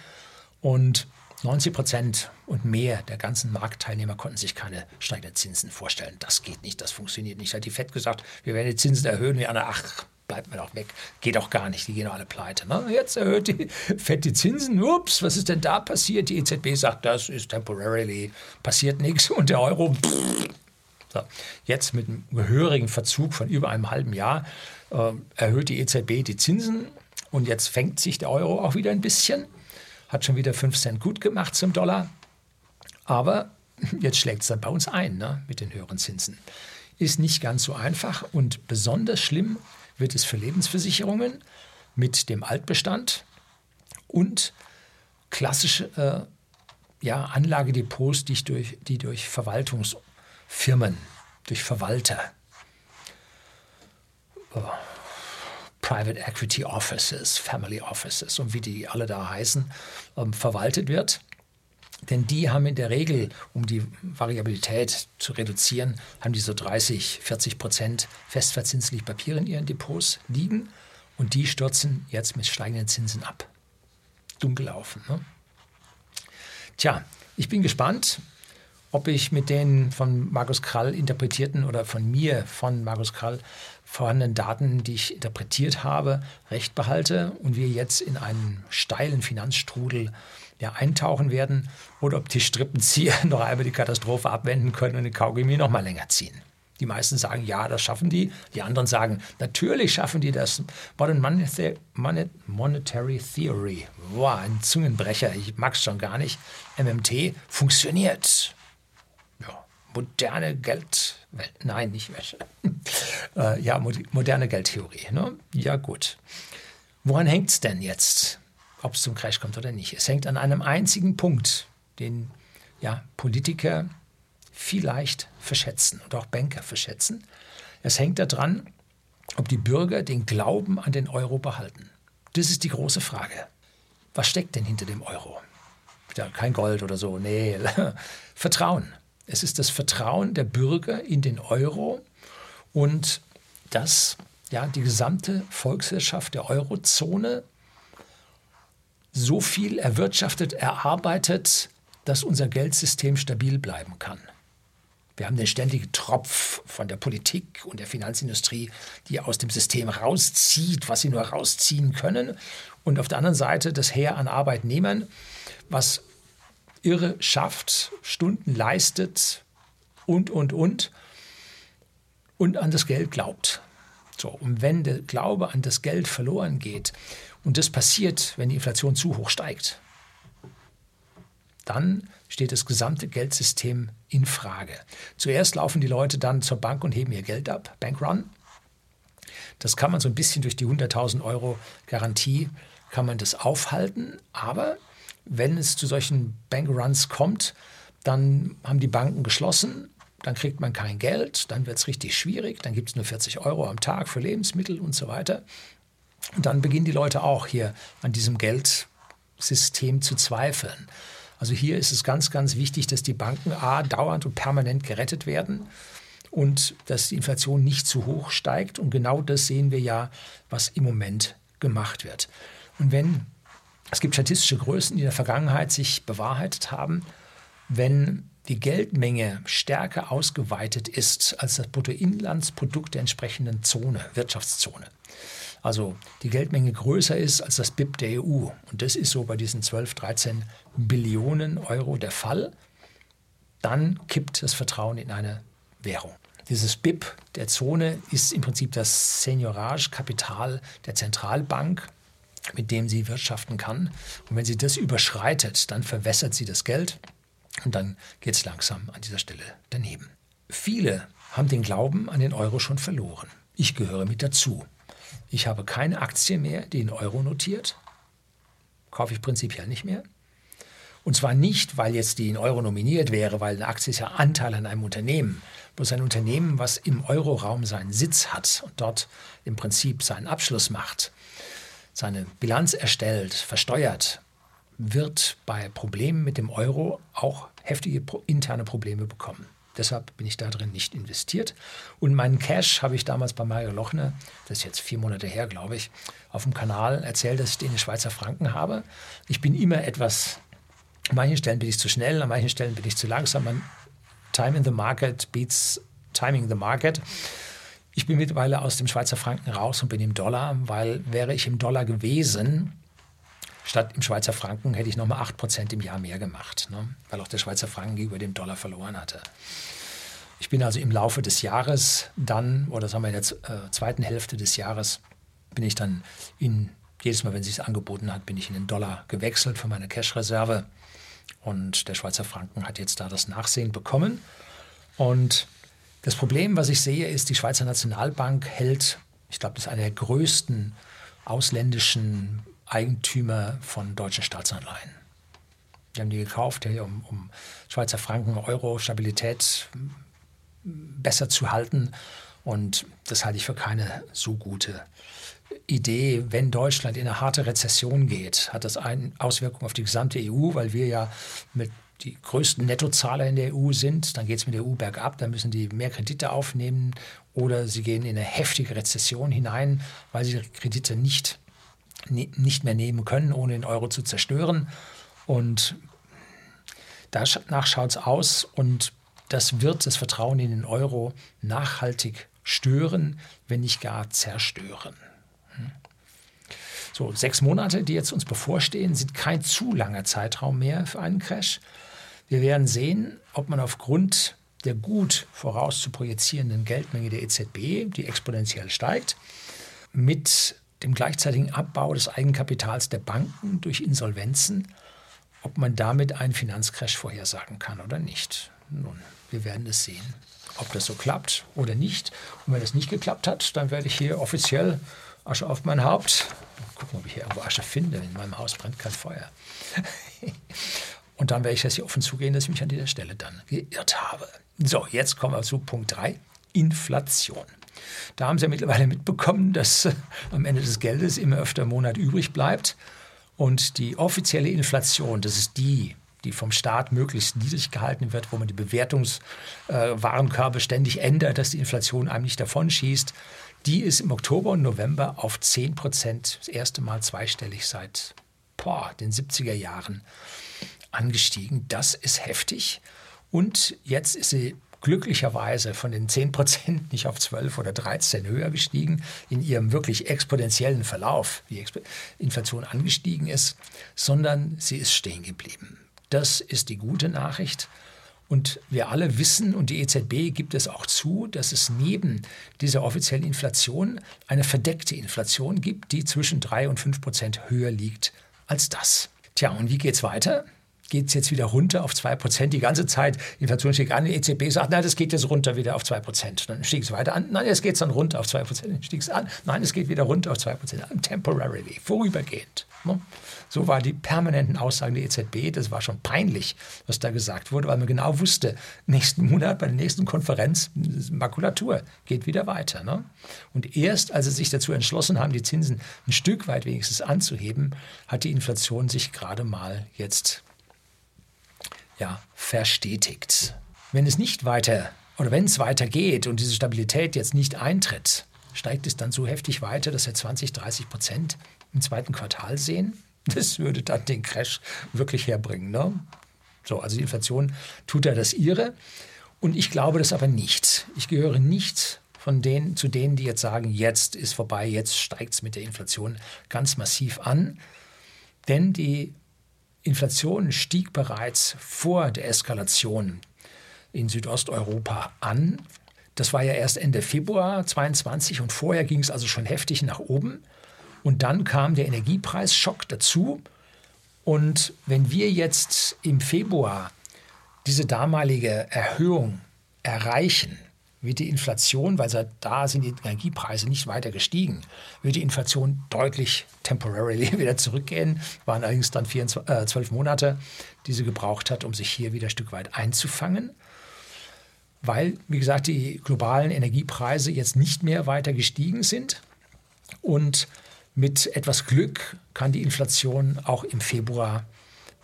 Und 90 Prozent und mehr der ganzen Marktteilnehmer konnten sich keine steigenden Zinsen vorstellen. Das geht nicht, das funktioniert nicht. Hat die FED gesagt, wir werden die Zinsen erhöhen. Wir alle, ach, bleibt mir doch weg. Geht doch gar nicht, die gehen doch alle pleite. Ne? Jetzt erhöht die FED die Zinsen. Ups, was ist denn da passiert? Die EZB sagt, das ist temporarily, passiert nichts. Und der Euro So, jetzt mit einem gehörigen Verzug von über einem halben Jahr äh, erhöht die EZB die Zinsen und jetzt fängt sich der Euro auch wieder ein bisschen, hat schon wieder 5 Cent gut gemacht zum Dollar, aber jetzt schlägt es dann bei uns ein ne, mit den höheren Zinsen. Ist nicht ganz so einfach und besonders schlimm wird es für Lebensversicherungen mit dem Altbestand und klassische äh, ja, Anlagedepots, die durch, die durch Verwaltungsfirmen, durch Verwalter, äh, Private Equity Offices, Family Offices und wie die alle da heißen, ähm, verwaltet wird. Denn die haben in der Regel, um die Variabilität zu reduzieren, haben die so 30, 40 Prozent festverzinsliche Papiere in ihren Depots liegen und die stürzen jetzt mit steigenden Zinsen ab. Dunkel laufen. Ne? Tja, ich bin gespannt, ob ich mit den von Markus Krall interpretierten oder von mir von Markus Krall vorhandenen Daten, die ich interpretiert habe, recht behalte und wir jetzt in einen steilen Finanzstrudel ja, eintauchen werden oder ob die Strippenzieher noch einmal die Katastrophe abwenden können und den Kaugummi noch mal länger ziehen. Die meisten sagen, ja, das schaffen die. Die anderen sagen, natürlich schaffen die das. Modern Monetary Theory, wow, ein Zungenbrecher, ich mag es schon gar nicht. MMT funktioniert. Ja, moderne Geldwelt, nein, nicht Wäsche. äh, ja, moderne Geldtheorie. Ne? Ja, gut. Woran hängt es denn jetzt, ob es zum Crash kommt oder nicht? Es hängt an einem einzigen Punkt, den ja, Politiker vielleicht verschätzen und auch Banker verschätzen. Es hängt daran, ob die Bürger den Glauben an den Euro behalten. Das ist die große Frage. Was steckt denn hinter dem Euro? Ja, kein Gold oder so, nee, Vertrauen. Es ist das Vertrauen der Bürger in den Euro und dass ja, die gesamte Volkswirtschaft der Eurozone so viel erwirtschaftet, erarbeitet, dass unser Geldsystem stabil bleiben kann. Wir haben den ständigen Tropf von der Politik und der Finanzindustrie, die aus dem System rauszieht, was sie nur rausziehen können. Und auf der anderen Seite das Heer an Arbeitnehmern, was irre schafft, Stunden leistet und, und, und, und an das Geld glaubt. So, und wenn der Glaube an das Geld verloren geht, und das passiert, wenn die Inflation zu hoch steigt, dann steht das gesamte Geldsystem in Frage. Zuerst laufen die Leute dann zur Bank und heben ihr Geld ab, Bankrun. Das kann man so ein bisschen durch die 100.000 Euro Garantie kann man das aufhalten, aber wenn es zu solchen Bankruns kommt, dann haben die Banken geschlossen, dann kriegt man kein Geld, dann wird es richtig schwierig, dann gibt es nur 40 Euro am Tag für Lebensmittel und so weiter. Und dann beginnen die Leute auch hier an diesem Geldsystem zu zweifeln. Also hier ist es ganz, ganz wichtig, dass die Banken A dauernd und permanent gerettet werden und dass die Inflation nicht zu hoch steigt. Und genau das sehen wir ja, was im Moment gemacht wird. Und wenn es gibt statistische Größen, die in der Vergangenheit sich bewahrheitet haben, wenn die Geldmenge stärker ausgeweitet ist als das Bruttoinlandsprodukt der entsprechenden Zone, Wirtschaftszone, also die Geldmenge größer ist als das BIP der EU. Und das ist so bei diesen 12, 13 Billionen Euro der Fall. Dann kippt das Vertrauen in eine Währung. Dieses BIP der Zone ist im Prinzip das Seniorage-Kapital der Zentralbank, mit dem sie wirtschaften kann. Und wenn sie das überschreitet, dann verwässert sie das Geld und dann geht es langsam an dieser Stelle daneben. Viele haben den Glauben an den Euro schon verloren. Ich gehöre mit dazu. Ich habe keine Aktie mehr, die in Euro notiert. Kaufe ich prinzipiell nicht mehr. Und zwar nicht, weil jetzt die in Euro nominiert wäre, weil eine Aktie ist ja Anteil an einem Unternehmen. Bloß ein Unternehmen, was im Euroraum seinen Sitz hat und dort im Prinzip seinen Abschluss macht, seine Bilanz erstellt, versteuert, wird bei Problemen mit dem Euro auch heftige interne Probleme bekommen. Deshalb bin ich da drin nicht investiert. Und meinen Cash habe ich damals bei Mario Lochner, das ist jetzt vier Monate her, glaube ich, auf dem Kanal erzählt, dass ich den in Schweizer Franken habe. Ich bin immer etwas, an manchen Stellen bin ich zu schnell, an manchen Stellen bin ich zu langsam. Man, time in the market beats timing the market. Ich bin mittlerweile aus dem Schweizer Franken raus und bin im Dollar, weil wäre ich im Dollar gewesen, Statt im Schweizer Franken hätte ich nochmal 8% im Jahr mehr gemacht, ne? weil auch der Schweizer Franken gegenüber dem Dollar verloren hatte. Ich bin also im Laufe des Jahres dann, oder sagen wir in der äh, zweiten Hälfte des Jahres, bin ich dann in, jedes Mal, wenn es sich angeboten hat, bin ich in den Dollar gewechselt für meine Cash-Reserve. Und der Schweizer Franken hat jetzt da das Nachsehen bekommen. Und das Problem, was ich sehe, ist, die Schweizer Nationalbank hält, ich glaube, das ist einer der größten ausländischen Eigentümer von deutschen Staatsanleihen. Die haben die gekauft, um, um Schweizer Franken, Euro, Stabilität besser zu halten. Und das halte ich für keine so gute Idee. Wenn Deutschland in eine harte Rezession geht, hat das eine Auswirkung auf die gesamte EU, weil wir ja mit die größten Nettozahler in der EU sind. Dann geht es mit der EU bergab, dann müssen die mehr Kredite aufnehmen oder sie gehen in eine heftige Rezession hinein, weil sie Kredite nicht, nicht mehr nehmen können, ohne den Euro zu zerstören. Und danach schaut es aus und das wird das Vertrauen in den Euro nachhaltig stören, wenn nicht gar zerstören. Hm. So, sechs Monate, die jetzt uns bevorstehen, sind kein zu langer Zeitraum mehr für einen Crash. Wir werden sehen, ob man aufgrund der gut vorauszuprojizierenden Geldmenge der EZB, die exponentiell steigt, mit dem gleichzeitigen Abbau des Eigenkapitals der Banken durch Insolvenzen, ob man damit einen Finanzcrash vorhersagen kann oder nicht. Nun, wir werden es sehen, ob das so klappt oder nicht. Und wenn es nicht geklappt hat, dann werde ich hier offiziell Asche auf mein Haupt. Gucken, ob ich hier irgendwo Asche finde. In meinem Haus brennt kein Feuer. Und dann werde ich das hier offen zugehen, dass ich mich an dieser Stelle dann geirrt habe. So, jetzt kommen wir zu Punkt 3, Inflation. Da haben Sie ja mittlerweile mitbekommen, dass äh, am Ende des Geldes immer öfter Monat übrig bleibt. Und die offizielle Inflation, das ist die, die vom Staat möglichst niedrig gehalten wird, wo man die Bewertungswarenkörbe äh, ständig ändert, dass die Inflation einem nicht davonschießt, die ist im Oktober und November auf 10 Prozent, das erste Mal zweistellig seit boah, den 70er Jahren angestiegen. Das ist heftig. Und jetzt ist sie glücklicherweise von den 10 Prozent nicht auf 12 oder 13 höher gestiegen, in ihrem wirklich exponentiellen Verlauf, wie Inflation angestiegen ist, sondern sie ist stehen geblieben. Das ist die gute Nachricht. Und wir alle wissen, und die EZB gibt es auch zu, dass es neben dieser offiziellen Inflation eine verdeckte Inflation gibt, die zwischen 3 und 5 Prozent höher liegt als das. Tja, und wie geht es weiter? Geht es jetzt wieder runter auf 2%. Die ganze Zeit, die Inflation stieg an, die EZB sagt, nein, das geht jetzt runter wieder auf 2%. Dann stieg es weiter an, nein, jetzt geht es dann runter auf 2%. Dann stieg es an, nein, es geht wieder runter auf 2%. Temporarily, vorübergehend. Ne? So waren die permanenten Aussagen der EZB. Das war schon peinlich, was da gesagt wurde, weil man genau wusste, nächsten Monat bei der nächsten Konferenz, Makulatur geht wieder weiter. Ne? Und erst als sie sich dazu entschlossen haben, die Zinsen ein Stück weit wenigstens anzuheben, hat die Inflation sich gerade mal jetzt ja, verstetigt. Wenn es nicht weiter oder wenn es weitergeht und diese Stabilität jetzt nicht eintritt, steigt es dann so heftig weiter, dass wir 20, 30 Prozent im zweiten Quartal sehen? Das würde dann den Crash wirklich herbringen. Ne? So, also die Inflation tut ja das ihre. Und ich glaube das aber nicht. Ich gehöre nicht von denen, zu denen, die jetzt sagen, jetzt ist vorbei, jetzt steigt es mit der Inflation ganz massiv an. Denn die Inflation stieg bereits vor der Eskalation in Südosteuropa an. Das war ja erst Ende Februar 22 und vorher ging es also schon heftig nach oben. Und dann kam der Energiepreisschock dazu. Und wenn wir jetzt im Februar diese damalige Erhöhung erreichen, wird die Inflation, weil seit da sind die Energiepreise nicht weiter gestiegen, wird die Inflation deutlich temporarily wieder zurückgehen. Waren allerdings dann 24, äh, 12 Monate, die sie gebraucht hat, um sich hier wieder ein Stück weit einzufangen. Weil, wie gesagt, die globalen Energiepreise jetzt nicht mehr weiter gestiegen sind. Und mit etwas Glück kann die Inflation auch im Februar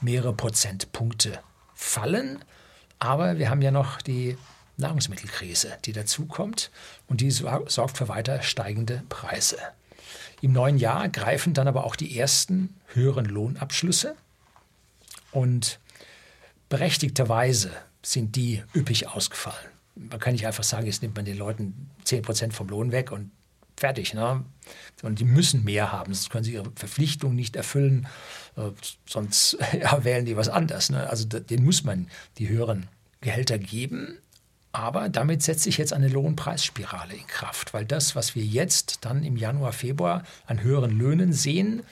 mehrere Prozentpunkte fallen. Aber wir haben ja noch die Nahrungsmittelkrise, die dazukommt und die sorgt für weiter steigende Preise. Im neuen Jahr greifen dann aber auch die ersten höheren Lohnabschlüsse und berechtigterweise sind die üppig ausgefallen. Man kann nicht einfach sagen, jetzt nimmt man den Leuten 10% vom Lohn weg und fertig. Ne? Und die müssen mehr haben, sonst können sie ihre Verpflichtung nicht erfüllen, äh, sonst ja, wählen die was anderes. Ne? Also den muss man die höheren Gehälter geben Aber damit setzt sich jetzt eine Lohnpreisspirale in Kraft, weil das, was wir jetzt dann im Januar, Februar an höheren Löhnen sehen,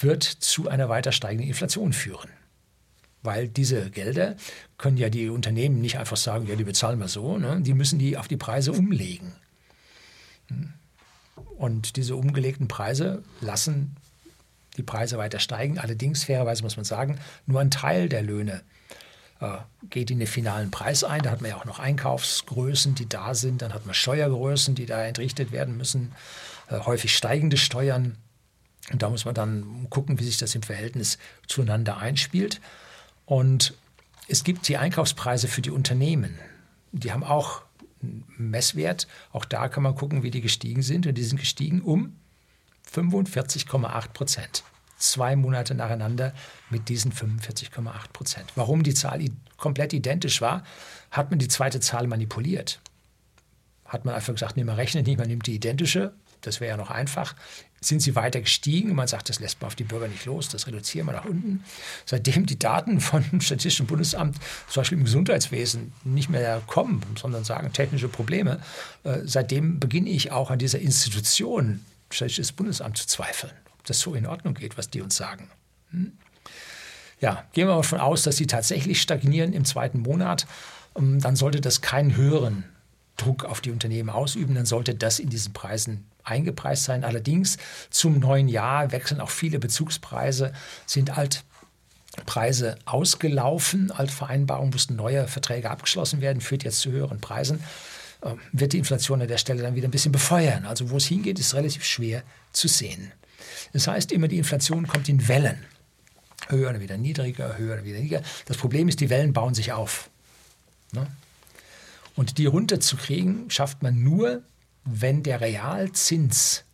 wird zu einer weiter steigenden Inflation führen. Weil diese Gelder können ja die Unternehmen nicht einfach sagen, ja, die bezahlen wir so, ne? die müssen die auf die Preise umlegen. Und diese umgelegten Preise lassen die Preise weiter steigen. Allerdings, fairerweise muss man sagen, nur ein Teil der Löhne geht in den finalen Preis ein. Da hat man ja auch noch Einkaufsgrößen, die da sind. Dann hat man Steuergrößen, die da entrichtet werden müssen. Äh, häufig steigende Steuern. Und da muss man dann gucken, wie sich das im Verhältnis zueinander einspielt. Und es gibt die Einkaufspreise für die Unternehmen. Die haben auch einen Messwert. Auch da kann man gucken, wie die gestiegen sind. Und die sind gestiegen um 45,8 Prozent. Zwei Monate nacheinander mit diesen 45,8 Prozent. Warum die Zahl komplett identisch war, hat man die zweite Zahl manipuliert. Hat man einfach gesagt, nee, man rechnet nicht, man nimmt die identische, das wäre ja noch einfach. Sind sie weiter gestiegen? Man sagt, das lässt man auf die Bürger nicht los, das reduzieren wir nach unten. Seitdem die Daten vom Statistischen Bundesamt, zum Beispiel im Gesundheitswesen, nicht mehr kommen, sondern sagen technische Probleme, äh, seitdem beginne ich auch an dieser Institution Statistisches Bundesamt zu zweifeln, das so in Ordnung geht, was die uns sagen. Hm? Ja, gehen wir mal davon aus, dass sie tatsächlich stagnieren im zweiten Monat, ähm, dann sollte das keinen höheren Druck auf die Unternehmen ausüben, dann sollte das in diesen Preisen eingepreist sein. Allerdings zum neuen Jahr wechseln auch viele Bezugspreise, sind Altpreise ausgelaufen, Altvereinbarungen mussten neue Verträge abgeschlossen werden, führt jetzt zu höheren Preisen. Ähm, wird die Inflation an der Stelle dann wieder ein bisschen befeuern. Also wo es hingeht, ist relativ schwer zu sehen. Das heißt immer, die Inflation kommt in Wellen. Höher wieder niedriger, höher wieder niedriger. Das Problem ist, die Wellen bauen sich auf. Ne? Und die runterzukriegen, schafft man nur, wenn der Realzins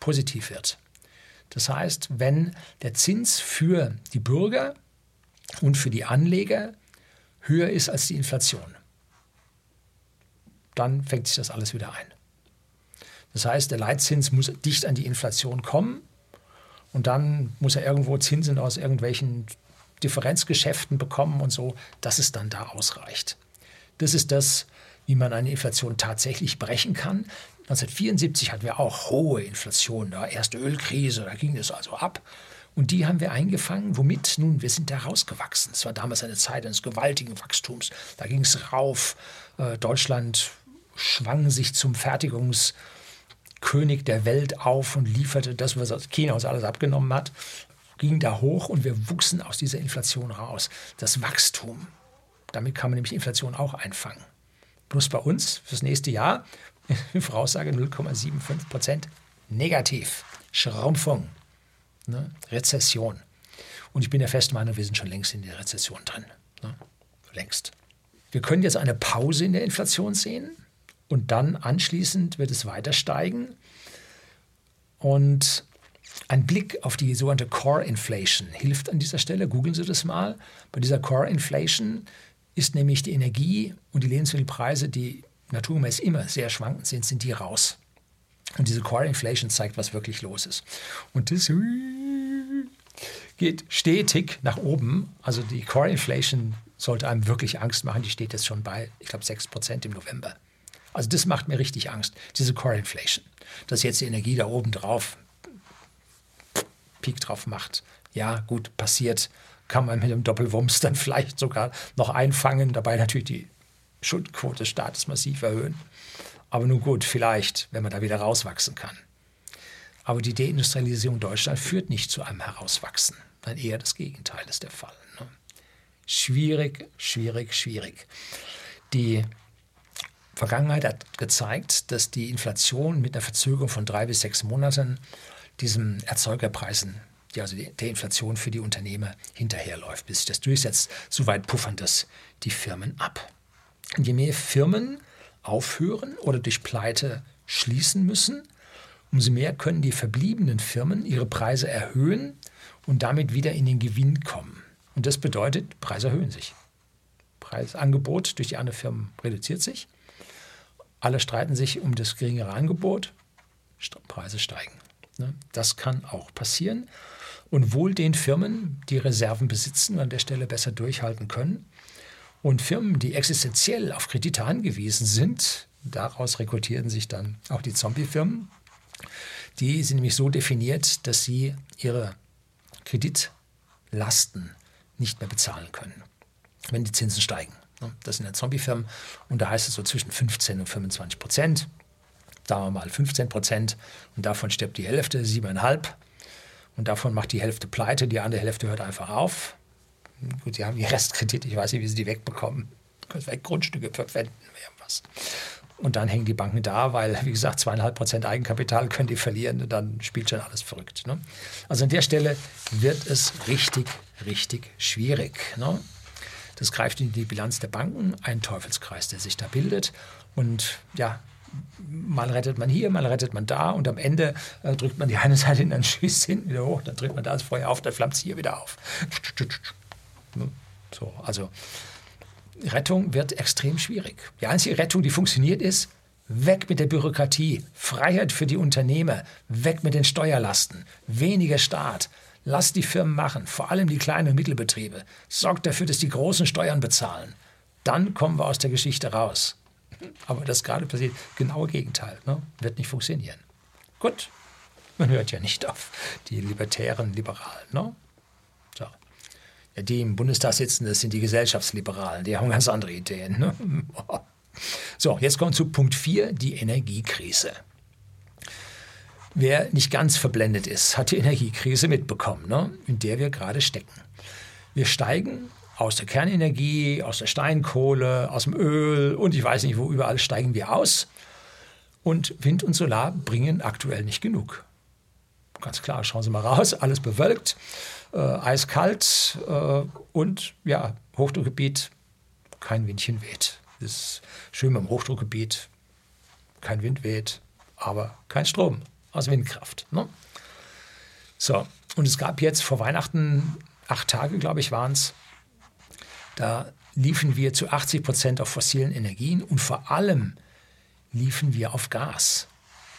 positiv wird. Das heißt, wenn der Zins für die Bürger und für die Anleger höher ist als die Inflation dann fängt sich das alles wieder ein. Das heißt, der Leitzins muss dicht an die Inflation kommen und dann muss er irgendwo Zinsen aus irgendwelchen Differenzgeschäften bekommen und so, dass es dann da ausreicht. Das ist das, wie man eine Inflation tatsächlich brechen kann. 1974 hatten wir auch hohe Inflation, da erste Ölkrise, da ging es also ab. Und die haben wir eingefangen. Womit? Nun, wir sind da rausgewachsen. Es war damals eine Zeit eines gewaltigen Wachstums. Da ging es rauf. Äh, Deutschland schwang sich zum Fertigungskönig der Welt auf und lieferte das, was China uns alles abgenommen hat, ging da hoch und wir wuchsen aus dieser Inflation raus. Das Wachstum, damit kann man nämlich Inflation auch einfangen. Bloß bei uns fürs nächste Jahr, Voraussage 0,75 Prozent, negativ, Schrumpfung, ne? Rezession. Und ich bin der festen Meinung, wir sind schon längst in der Rezession drin. Ne? Längst. Wir können jetzt eine Pause in der Inflation sehen. Und dann anschließend wird es weiter steigen. Und ein Blick auf die sogenannte Core Inflation hilft an dieser Stelle. Googeln Sie das mal. Bei dieser Core Inflation ist nämlich die Energie und die Lebensmittelpreise, die naturgemäß immer sehr schwankend sind, sind die raus. Und diese Core Inflation zeigt, was wirklich los ist. Und das geht stetig nach oben. Also die Core Inflation sollte einem wirklich Angst machen. Die steht jetzt schon bei, ich glaube, 6 Prozent im November. Also das macht mir richtig Angst, diese Core Inflation. Dass jetzt die Energie da oben drauf Peak drauf macht. Ja, gut, passiert. Kann man mit dem Doppelwumms dann vielleicht sogar noch einfangen, dabei natürlich die Schuldquote des Staates massiv erhöhen. Aber nun gut, vielleicht, wenn man da wieder rauswachsen kann. Aber die Deindustrialisierung Deutschlands führt nicht zu einem Herauswachsen. Nein, eher das Gegenteil ist der Fall. Ne? Schwierig, schwierig, schwierig. Die Vergangenheit hat gezeigt, dass die Inflation mit einer Verzögerung von drei bis sechs Monaten diesen Erzeugerpreisen, die also der Inflation für die Unternehmer hinterherläuft, bis sich das durchsetzt. Soweit puffern das die Firmen ab. Und je mehr Firmen aufhören oder durch Pleite schließen müssen, umso mehr können die verbliebenen Firmen ihre Preise erhöhen und damit wieder in den Gewinn kommen. Und das bedeutet, Preise erhöhen sich. Preisangebot durch die anderen Firmen reduziert sich alle streiten sich um das geringere Angebot, Preise steigen. Ne? Das kann auch passieren. Und wohl den Firmen, die Reserven besitzen an der Stelle besser durchhalten können. Und Firmen, die existenziell auf Kredite angewiesen sind, daraus rekrutieren sich dann auch die Zombie-Firmen, die sind nämlich so definiert, dass sie ihre Kreditlasten nicht mehr bezahlen können, wenn die Zinsen steigen. Das sind ja Zombie-Firmen und da heißt es so zwischen 15 und 25 Prozent. Sagen wir mal 15 Prozent und davon stirbt die Hälfte, 7,5 und davon macht die Hälfte pleite, die andere Hälfte hört einfach auf. Gut, sie haben die Restkredite, ich weiß nicht, wie sie die wegbekommen. Können vielleicht Grundstücke verwenden, irgendwas. Und dann hängen die Banken da, weil, wie gesagt, zweieinhalb Prozent Eigenkapital können die verlieren und dann spielt schon alles verrückt. Ne? Also an der Stelle wird es richtig, richtig schwierig. Ne? Das greift in die Bilanz der Banken, ein Teufelskreis, der sich da bildet. Und ja, mal rettet man hier, mal rettet man da und am Ende äh, drückt man die eine Seite in dann schießt hinten wieder hoch, dann drückt man da das Feuer auf, dann flammt es hier wieder auf. Ne? So, also Rettung wird extrem schwierig. Die einzige Rettung, die funktioniert, ist, weg mit der Bürokratie, Freiheit für die Unternehmer, weg mit den Steuerlasten, weniger Staat. Lasst die Firmen machen, vor allem die kleinen und Mittelbetriebe. Sorgt dafür, dass die großen Steuern bezahlen. Dann kommen wir aus der Geschichte raus. Aber das gerade passiert, genaue Gegenteil, ne? wird nicht funktionieren. Gut, man hört ja nicht auf die libertären Liberalen. Ne? die im Bundestag sitzen, das sind die Gesellschaftsliberalen, die haben ganz andere Ideen. Ne? So, jetzt kommt zu Punkt 4, die Energiekrise. Wer nicht ganz verblendet ist, hat die Energiekrise mitbekommen, ne? in der wir gerade stecken. Wir steigen aus der Kernenergie, aus der Steinkohle, aus dem Öl und ich weiß nicht, wo überall steigen wir aus. Und Wind und Solar bringen aktuell nicht genug. Ganz klar, schauen Sie mal raus, alles bewölkt äh, eiskalt äh, und ja, Hochdruckgebiet, kein Windchen weht. Das ist schön beim Hochdruckgebiet, kein Wind weht, aber kein Strom aus Windkraft. Ne? So, und es gab jetzt vor Weihnachten, acht Tage, glaube ich, waren es, da liefen wir zu 80 Prozent auf fossilen Energien und vor allem liefen wir auf Gas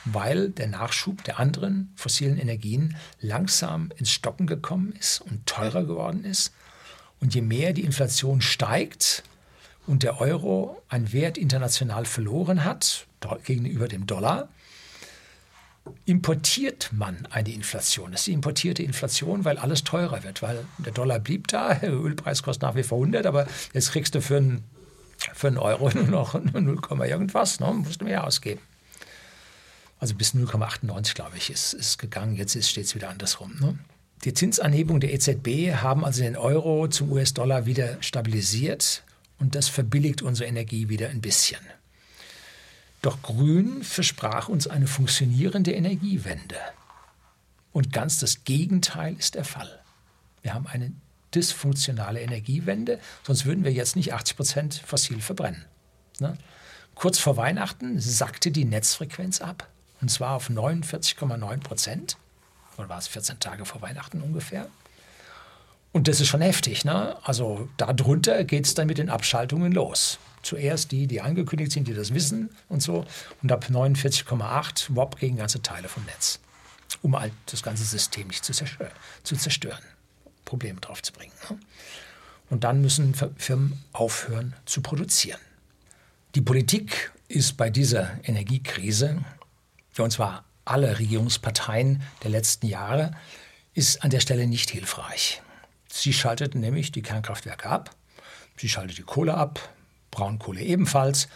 weil der Nachschub der anderen fossilen Energien langsam ins Stocken gekommen ist und teurer geworden ist. Und je mehr die Inflation steigt und der Euro an Wert international verloren hat gegenüber dem Dollar, importiert man eine Inflation. Das ist die importierte Inflation, weil alles teurer wird, weil der Dollar blieb da, der Ölpreis kostet nach wie vor 100, aber jetzt kriegst du für einen, für einen Euro nur noch 0, irgendwas, ne? musst du mehr ausgeben. Also bis 0,98, glaube ich, ist, ist gegangen. Jetzt steht es wieder andersrum. Ne? Die Zinsanhebung der EZB haben also den Euro zum US-Dollar wieder stabilisiert und das verbilligt unsere Energie wieder ein bisschen. Doch Grün versprach uns eine funktionierende Energiewende. Und ganz das Gegenteil ist der Fall. Wir haben eine dysfunktionale Energiewende, sonst würden wir jetzt nicht 80 Prozent fossil verbrennen. Ne? Kurz vor Weihnachten sackte die Netzfrequenz ab und zwar auf 49,9 Prozent. Oder war es 14 Tage vor Weihnachten ungefähr? Und das ist schon heftig. Ne? Also darunter geht es dann mit den Abschaltungen los. Zuerst die, die angekündigt sind, die das wissen und so. Und ab 49,8 WOP gegen ganze Teile vom Netz. Um halt das ganze System nicht zu zerstören. Zu zerstören Probleme drauf zu bringen. Ne? Und dann müssen Firmen aufhören zu produzieren. Die Politik ist bei dieser Energiekrise und zwar alle Regierungsparteien der letzten Jahre, ist an der Stelle nicht hilfreich. Sie schalteten nämlich die Kernkraftwerke ab, sie schaltete die Kohle ab, Braunkohle ebenfalls.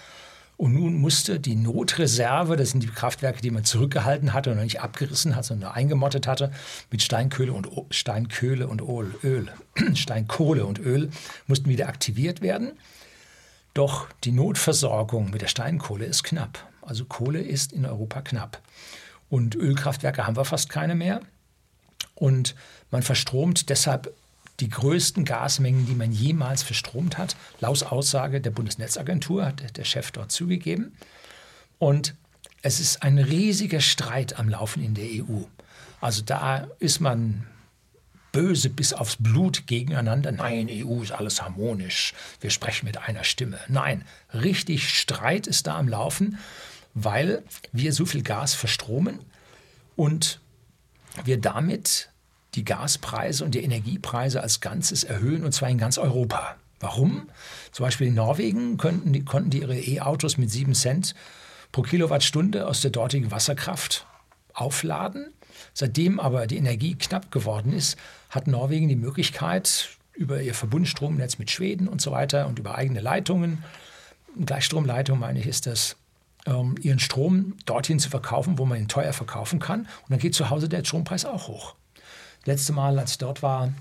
Und nun musste die Notreserve, das sind die Kraftwerke, die man zurückgehalten hatte und nicht abgerissen hat, sondern eingemottet hatte, mit Steinkohle und, Steinkohle und Öl, Steinkohle und Öl, mussten wieder aktiviert werden. Doch die Notversorgung mit der Steinkohle ist knapp. Also Kohle ist in Europa knapp. Und Ölkraftwerke haben wir fast keine mehr. Und man verstromt deshalb die größten Gasmengen, die man jemals verstromt hat. Laut Aussage der Bundesnetzagentur hat der Chef dort zugegeben. Und es ist ein riesiger Streit am Laufen in der EU. Also da ist man böse bis aufs Blut gegeneinander. Nein, EU ist alles harmonisch. Wir sprechen mit einer Stimme. Nein, richtig Streit ist da am Laufen weil wir so viel Gas verstromen und wir damit die Gaspreise und die Energiepreise als Ganzes erhöhen, und zwar in ganz Europa. Warum? Zum Beispiel in Norwegen konnten die, konnten die ihre E-Autos mit 7 Cent pro Kilowattstunde aus der dortigen Wasserkraft aufladen. Seitdem aber die Energie knapp geworden ist, hat Norwegen die Möglichkeit, über ihr Verbundstromnetz mit Schweden und so weiter und über eigene Leitungen, Gleichstromleitung meine ich, ist das, ähm, ihren Strom dorthin zu verkaufen, wo man ihn teuer verkaufen kann. Und dann geht zu Hause der Strompreis auch hoch. Letzte Mal, als ich dort war,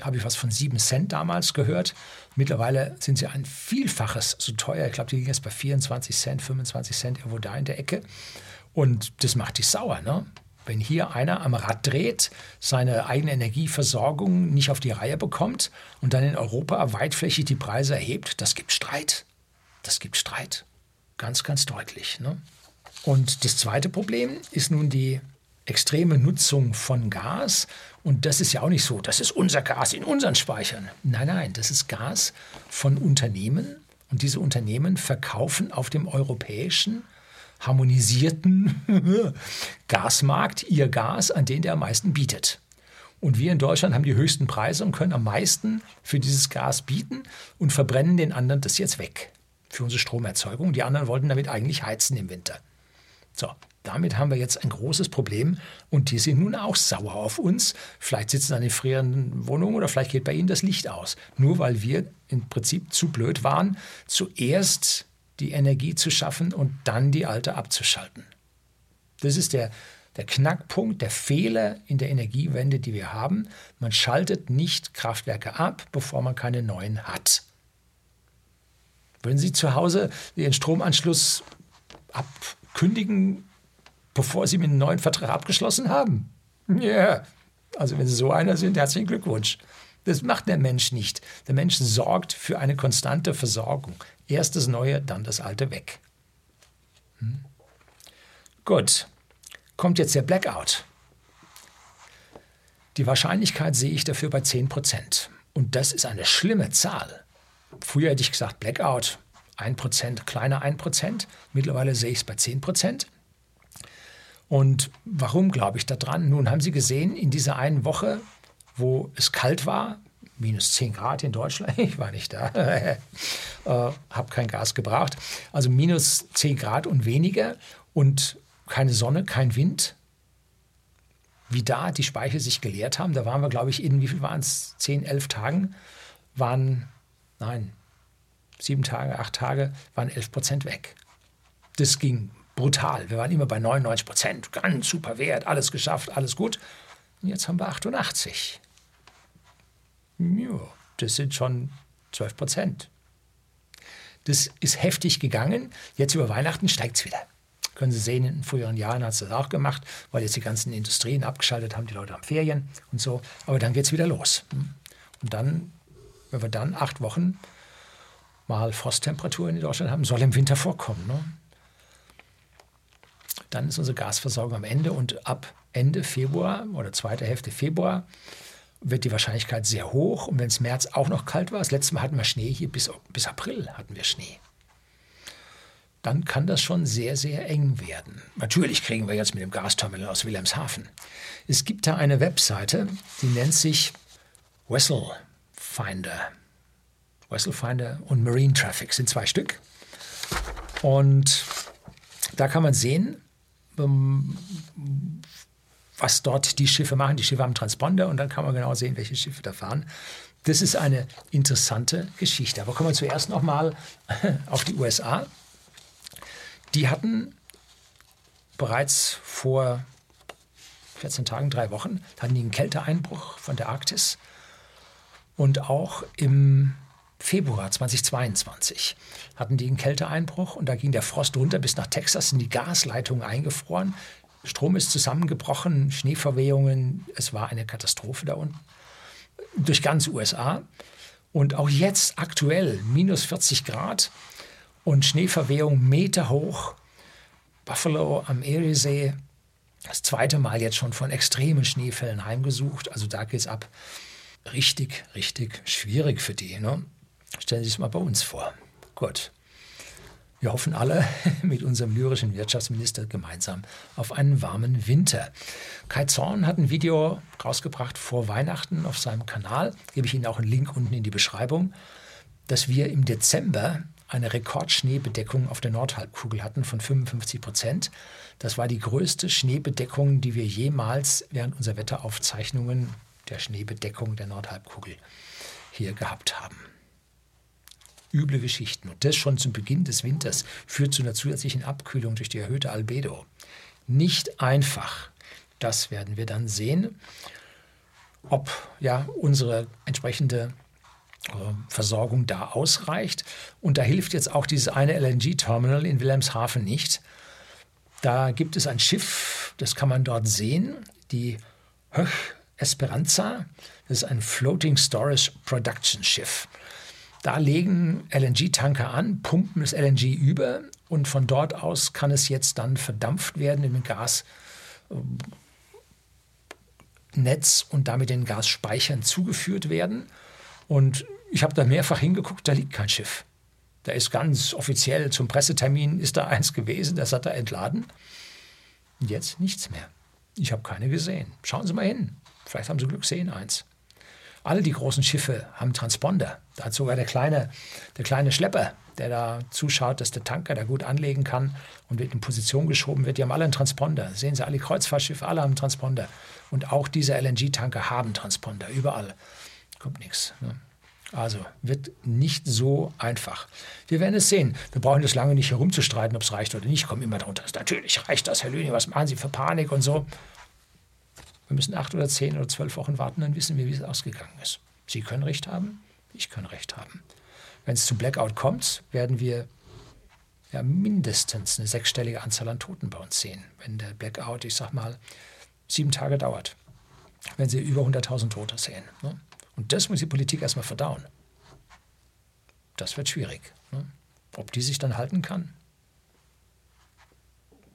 habe ich was von 7 Cent damals gehört. Mittlerweile sind sie ein Vielfaches so teuer. Ich glaube, die liegen jetzt bei 24 Cent, 25 Cent, irgendwo da in der Ecke. Und das macht dich sauer. Ne? Wenn hier einer am Rad dreht, seine eigene Energieversorgung nicht auf die Reihe bekommt und dann in Europa weitflächig die Preise erhebt, das gibt Streit. Das gibt Streit. Ganz, ganz deutlich. Ne? Und das zweite Problem ist nun die extreme Nutzung von Gas. Und das ist ja auch nicht so, das ist unser Gas in unseren Speichern. Nein, nein, das ist Gas von Unternehmen. Und diese Unternehmen verkaufen auf dem europäischen harmonisierten Gasmarkt ihr Gas an den, der am meisten bietet. Und wir in Deutschland haben die höchsten Preise und können am meisten für dieses Gas bieten und verbrennen den anderen das jetzt weg für unsere Stromerzeugung. Die anderen wollten damit eigentlich heizen im Winter. So, damit haben wir jetzt ein großes Problem und die sind nun auch sauer auf uns. Vielleicht sitzen sie an den frierenden Wohnungen oder vielleicht geht bei ihnen das Licht aus. Nur weil wir im Prinzip zu blöd waren, zuerst die Energie zu schaffen und dann die alte abzuschalten. Das ist der, der Knackpunkt, der Fehler in der Energiewende, die wir haben. Man schaltet nicht Kraftwerke ab, bevor man keine neuen hat. Würden Sie zu Hause Ihren Stromanschluss abkündigen, bevor Sie mit einem neuen Vertrag abgeschlossen haben? Ja, yeah. also wenn Sie so einer sind, herzlichen Glückwunsch. Das macht der Mensch nicht. Der Mensch sorgt für eine konstante Versorgung. Erst das Neue, dann das Alte weg. Hm? Gut, kommt jetzt der Blackout. Die Wahrscheinlichkeit sehe ich dafür bei 10 Prozent. Und das ist eine schlimme Zahl. Früher hätte ich gesagt, Blackout 1 Prozent, kleiner 1 Prozent. Mittlerweile sehe ich es bei 10 Prozent. Und warum glaube ich daran? Nun haben Sie gesehen, in dieser einen Woche, wo es kalt war, minus 10 Grad in Deutschland. Ich war nicht da, äh, habe kein Gas gebraucht. Also minus 10 Grad und weniger und keine Sonne, kein Wind. Wie da die Speicher sich geleert haben, da waren wir, glaube ich, in, wie viel waren es? 10, 11 Tagen, waren, nein, sieben Tage, acht Tage, waren 11 Prozent weg. Das ging brutal. Wir waren immer bei 99 Prozent, ganz super Wert, alles geschafft, alles gut. Und jetzt haben wir 88. Ja, das sind schon 12 Prozent. Das ist heftig gegangen. Jetzt über Weihnachten steigt es wieder. Können Sie sehen, in früheren Jahren hat es das auch gemacht, weil jetzt die ganzen Industrien abgeschaltet haben, die Leute haben Ferien und so. Aber dann geht es wieder los. Und dann, wenn wir dann acht Wochen mal Frosttemperaturen in Deutschland haben, soll im Winter vorkommen. Ne? Dann ist unsere Gasversorgung am Ende und ab Ende Februar oder zweite Hälfte Februar wird die Wahrscheinlichkeit sehr hoch. Und wenn es März auch noch kalt war, das letzte Mal hatten wir Schnee hier, bis, bis April hatten wir Schnee. Dann kann das schon sehr, sehr eng werden. Natürlich kriegen wir jetzt mit dem Gasterminal aus Wilhelmshaven. Es gibt da eine Webseite, die nennt sich Vessel Finder. Vessel Finder und Marine Traffic sind zwei Stück. Und da kann man sehen, was dort die Schiffe machen. Die Schiffe haben Transponder und dann kann man genau sehen, welche Schiffe da fahren. Das ist eine interessante Geschichte. Aber kommen wir zuerst noch mal auf die USA. Die hatten bereits vor 14 Tagen, drei Wochen, hatten die einen Kälteeinbruch von der Arktis. Und auch im Februar 2022 hatten die einen Kälteeinbruch und da ging der Frost runter bis nach Texas, sind die Gasleitungen eingefroren. Strom ist zusammengebrochen, Schneeverwehungen, es war eine Katastrophe da unten. Durch ganz USA. Und auch jetzt aktuell minus 40 Grad und Schneeverwehung Meter hoch. Buffalo am Eriesee, das zweite Mal jetzt schon von extremen Schneefällen heimgesucht. Also da geht es ab. Richtig, richtig schwierig für die. Ne? Stellen Sie sich mal bei uns vor. Gut. Wir hoffen alle mit unserem lyrischen Wirtschaftsminister gemeinsam auf einen warmen Winter. Kai Zorn hat ein Video rausgebracht vor Weihnachten auf seinem Kanal. Gebe ich Ihnen auch einen Link unten in die Beschreibung. dass wir im Dezember eine Rekordschneebedeckung auf der Nordhalbkugel hatten von 55 Prozent. Das war die größte Schneebedeckung, die wir jemals während unserer Wetteraufzeichnungen der Schneebedeckung der Nordhalbkugel hier gehabt haben. Üble Geschichten. Und das schon zum Beginn des Winters führt zu einer zusätzlichen Abkühlung durch die erhöhte Albedo. Nicht einfach. Das werden wir dann sehen, ob ja unsere entsprechende äh, Versorgung da ausreicht. Und da hilft jetzt auch dieses eine LNG-Terminal in Wilhelmshaven nicht. Da gibt es ein Schiff, das kann man dort sehen, die Höch Esperanza. Das ist ein Floating Storage Production Schiff. Da legen LNG-Tanker an, pumpen das LNG über und von dort aus kann es jetzt dann verdampft werden in den Gasnetz und damit den Gasspeichern zugeführt werden. Und ich habe da mehrfach hingeguckt, da liegt kein Schiff. Da ist ganz offiziell zum Pressetermin ist da eins gewesen, das hat er entladen. Und jetzt nichts mehr. Ich habe keine gesehen. Schauen Sie mal hin. Vielleicht haben Sie Glück, sehen eins. Alle die großen Schiffe haben Transponder. Da hat sogar der kleine, der kleine Schlepper, der da zuschaut, dass der Tanker da gut anlegen kann und wird in Position geschoben wird. Die haben alle einen Transponder. Sehen Sie, alle Kreuzfahrtschiffe, alle haben einen Transponder. Und auch diese LNG-Tanker haben Transponder, überall. Kommt nichts. Ne? Also wird nicht so einfach. Wir werden es sehen. Wir brauchen das lange nicht herumzustreiten, ob es reicht oder nicht. Kommen immer darunter. Natürlich reicht das, Herr Lüning. Was machen Sie für Panik und so? Wir müssen acht oder zehn oder zwölf Wochen warten, dann wissen wir, wie es ausgegangen ist. Sie können Recht haben, ich kann Recht haben. Wenn es zu Blackout kommt, werden wir ja mindestens eine sechsstellige Anzahl an Toten bei uns sehen. Wenn der Blackout, ich sag mal, sieben Tage dauert, wenn Sie über 100.000 Tote sehen. Ne? Und das muss die Politik erstmal verdauen. Das wird schwierig. Ne? Ob die sich dann halten kann?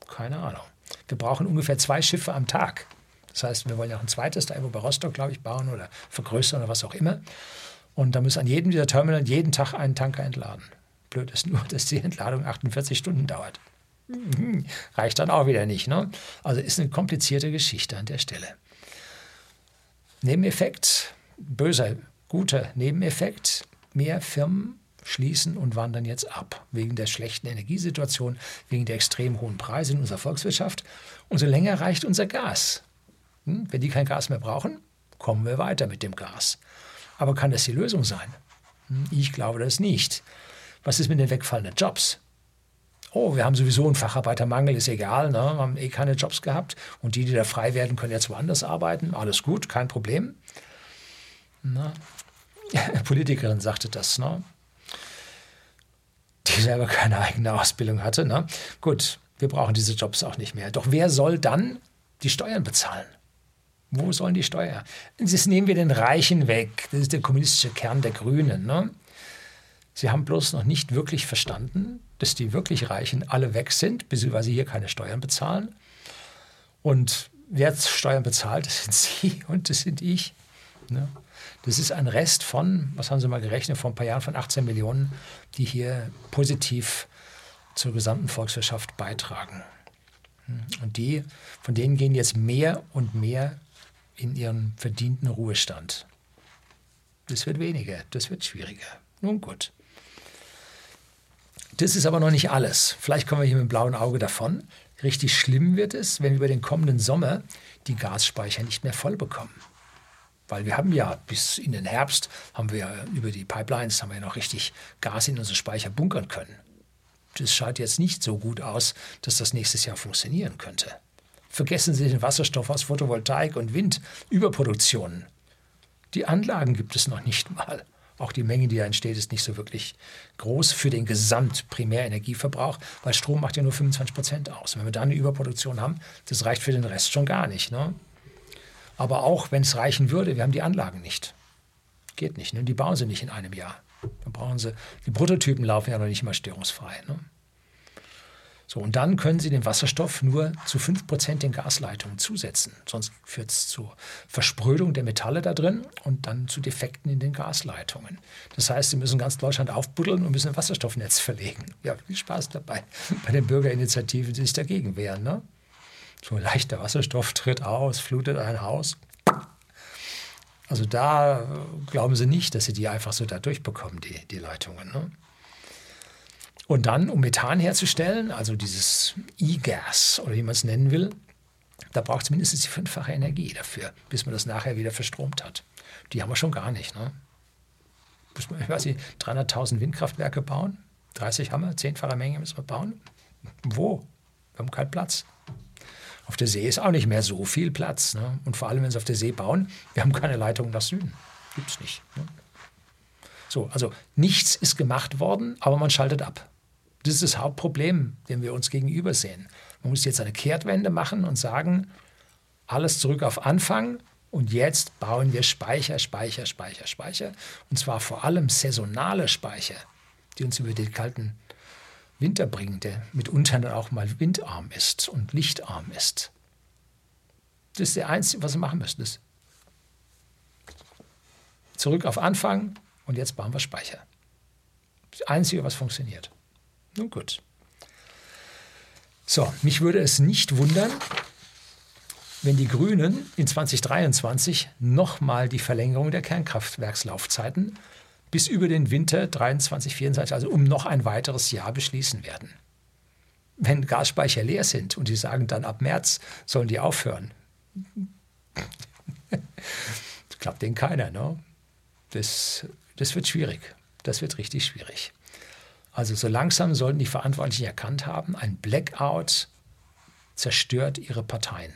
Keine Ahnung. Wir brauchen ungefähr zwei Schiffe am Tag. Das heißt, wir wollen ja auch ein zweites da irgendwo bei Rostock, glaube ich, bauen oder vergrößern oder was auch immer. Und da muss an jedem dieser Terminals jeden Tag einen Tanker entladen. Blöd ist nur, dass die Entladung 48 Stunden dauert. Mhm. Reicht dann auch wieder nicht. Ne? Also ist eine komplizierte Geschichte an der Stelle. Nebeneffekt, böser, guter Nebeneffekt, mehr Firmen schließen und wandern jetzt ab, wegen der schlechten Energiesituation, wegen der extrem hohen Preise in unserer Volkswirtschaft. Umso länger reicht unser Gas. Hm? Wenn die kein Gas mehr brauchen, kommen wir weiter mit dem Gas. Aber kann das die Lösung sein? Hm? Ich glaube das nicht. Was ist mit den wegfallenden Jobs? Oh, wir haben sowieso einen Facharbeitermangel, ist egal, ne? wir haben eh keine Jobs gehabt. Und die, die da frei werden, können jetzt woanders arbeiten. Alles gut, kein Problem. Na? Politikerin sagte das, ne? die selber keine eigene Ausbildung hatte. Ne? Gut, wir brauchen diese Jobs auch nicht mehr. Doch wer soll dann die Steuern bezahlen? Wo sollen die Steuern? Das nehmen wir den Reichen weg. Das ist der kommunistische Kern der Grünen. Ne? Sie haben bloß noch nicht wirklich verstanden, dass die wirklich Reichen alle weg sind, beziehungsweise hier keine Steuern bezahlen. Und wer Steuern bezahlt, das sind Sie und das sind ich. Ne? Das ist ein Rest von, was haben Sie mal gerechnet, vor ein paar Jahren von 18 Millionen, die hier positiv zur gesamten Volkswirtschaft beitragen. Und die, von denen gehen jetzt mehr und mehr in ihren verdienten Ruhestand. Das wird weniger, das wird schwieriger. Nun gut. Das ist aber noch nicht alles. Vielleicht kommen wir hier mit dem blauen Auge davon. Richtig schlimm wird es, wenn wir über den kommenden Sommer die Gasspeicher nicht mehr voll bekommen. Weil wir haben ja bis in den Herbst, haben wir ja über die Pipelines, haben wir ja noch richtig Gas in unsere Speicher bunkern können. Das schaut jetzt nicht so gut aus, dass das nächstes Jahr funktionieren könnte. Vergessen Sie den Wasserstoff aus Photovoltaik und Windüberproduktionen. Die Anlagen gibt es noch nicht mal. Auch die Menge, die da entsteht, ist nicht so wirklich groß für den Gesamtprimärenergieverbrauch, weil Strom macht ja nur 25 Prozent aus. Und wenn wir da eine Überproduktion haben, das reicht für den Rest schon gar nicht. Ne? Aber auch wenn es reichen würde, wir haben die Anlagen nicht. Geht nicht. Ne? Die bauen sie nicht in einem Jahr. Dann brauchen sie, die Prototypen laufen ja noch nicht mal störungsfrei. Ne? So, und dann können Sie den Wasserstoff nur zu 5% in Gasleitungen zusetzen. Sonst führt es zu Versprödung der Metalle da drin und dann zu Defekten in den Gasleitungen. Das heißt, Sie müssen ganz Deutschland aufbuddeln und müssen ein Wasserstoffnetz verlegen. Ja, viel Spaß dabei bei den Bürgerinitiativen, die sich dagegen wehren. Ne? So leichter Wasserstoff tritt aus, flutet ein Haus. Also da äh, glauben sie nicht, dass sie die einfach so da durchbekommen, die, die Leitungen. Ne? Und dann, um Methan herzustellen, also dieses E-Gas oder wie man es nennen will, da braucht es mindestens die fünffache Energie dafür, bis man das nachher wieder verstromt hat. Die haben wir schon gar nicht. Ne? Man, ich weiß nicht, 300.000 Windkraftwerke bauen? 30 haben wir, zehnfache Menge müssen wir bauen. Wo? Wir haben keinen Platz. Auf der See ist auch nicht mehr so viel Platz. Ne? Und vor allem, wenn sie auf der See bauen, wir haben keine Leitung nach Süden. Gibt es nicht. Ne? So, also nichts ist gemacht worden, aber man schaltet ab. Das ist das Hauptproblem, dem wir uns gegenüber sehen. Man muss jetzt eine Kehrtwende machen und sagen, alles zurück auf Anfang und jetzt bauen wir Speicher, Speicher, Speicher, Speicher. Und zwar vor allem saisonale Speicher, die uns über den kalten Winter bringen, der mitunter dann auch mal windarm ist und lichtarm ist. Das ist der Einzige, was wir machen müssen. Das zurück auf Anfang und jetzt bauen wir Speicher. Das Einzige, was funktioniert. Nun gut. So, mich würde es nicht wundern, wenn die Grünen in 2023 nochmal die Verlängerung der Kernkraftwerkslaufzeiten bis über den Winter 23, 24, also um noch ein weiteres Jahr beschließen werden. Wenn Gasspeicher leer sind und die sagen dann ab März sollen die aufhören, das klappt denen keiner. Ne? Das, das wird schwierig. Das wird richtig schwierig. Also so langsam sollten die Verantwortlichen erkannt haben, ein Blackout zerstört ihre Parteien.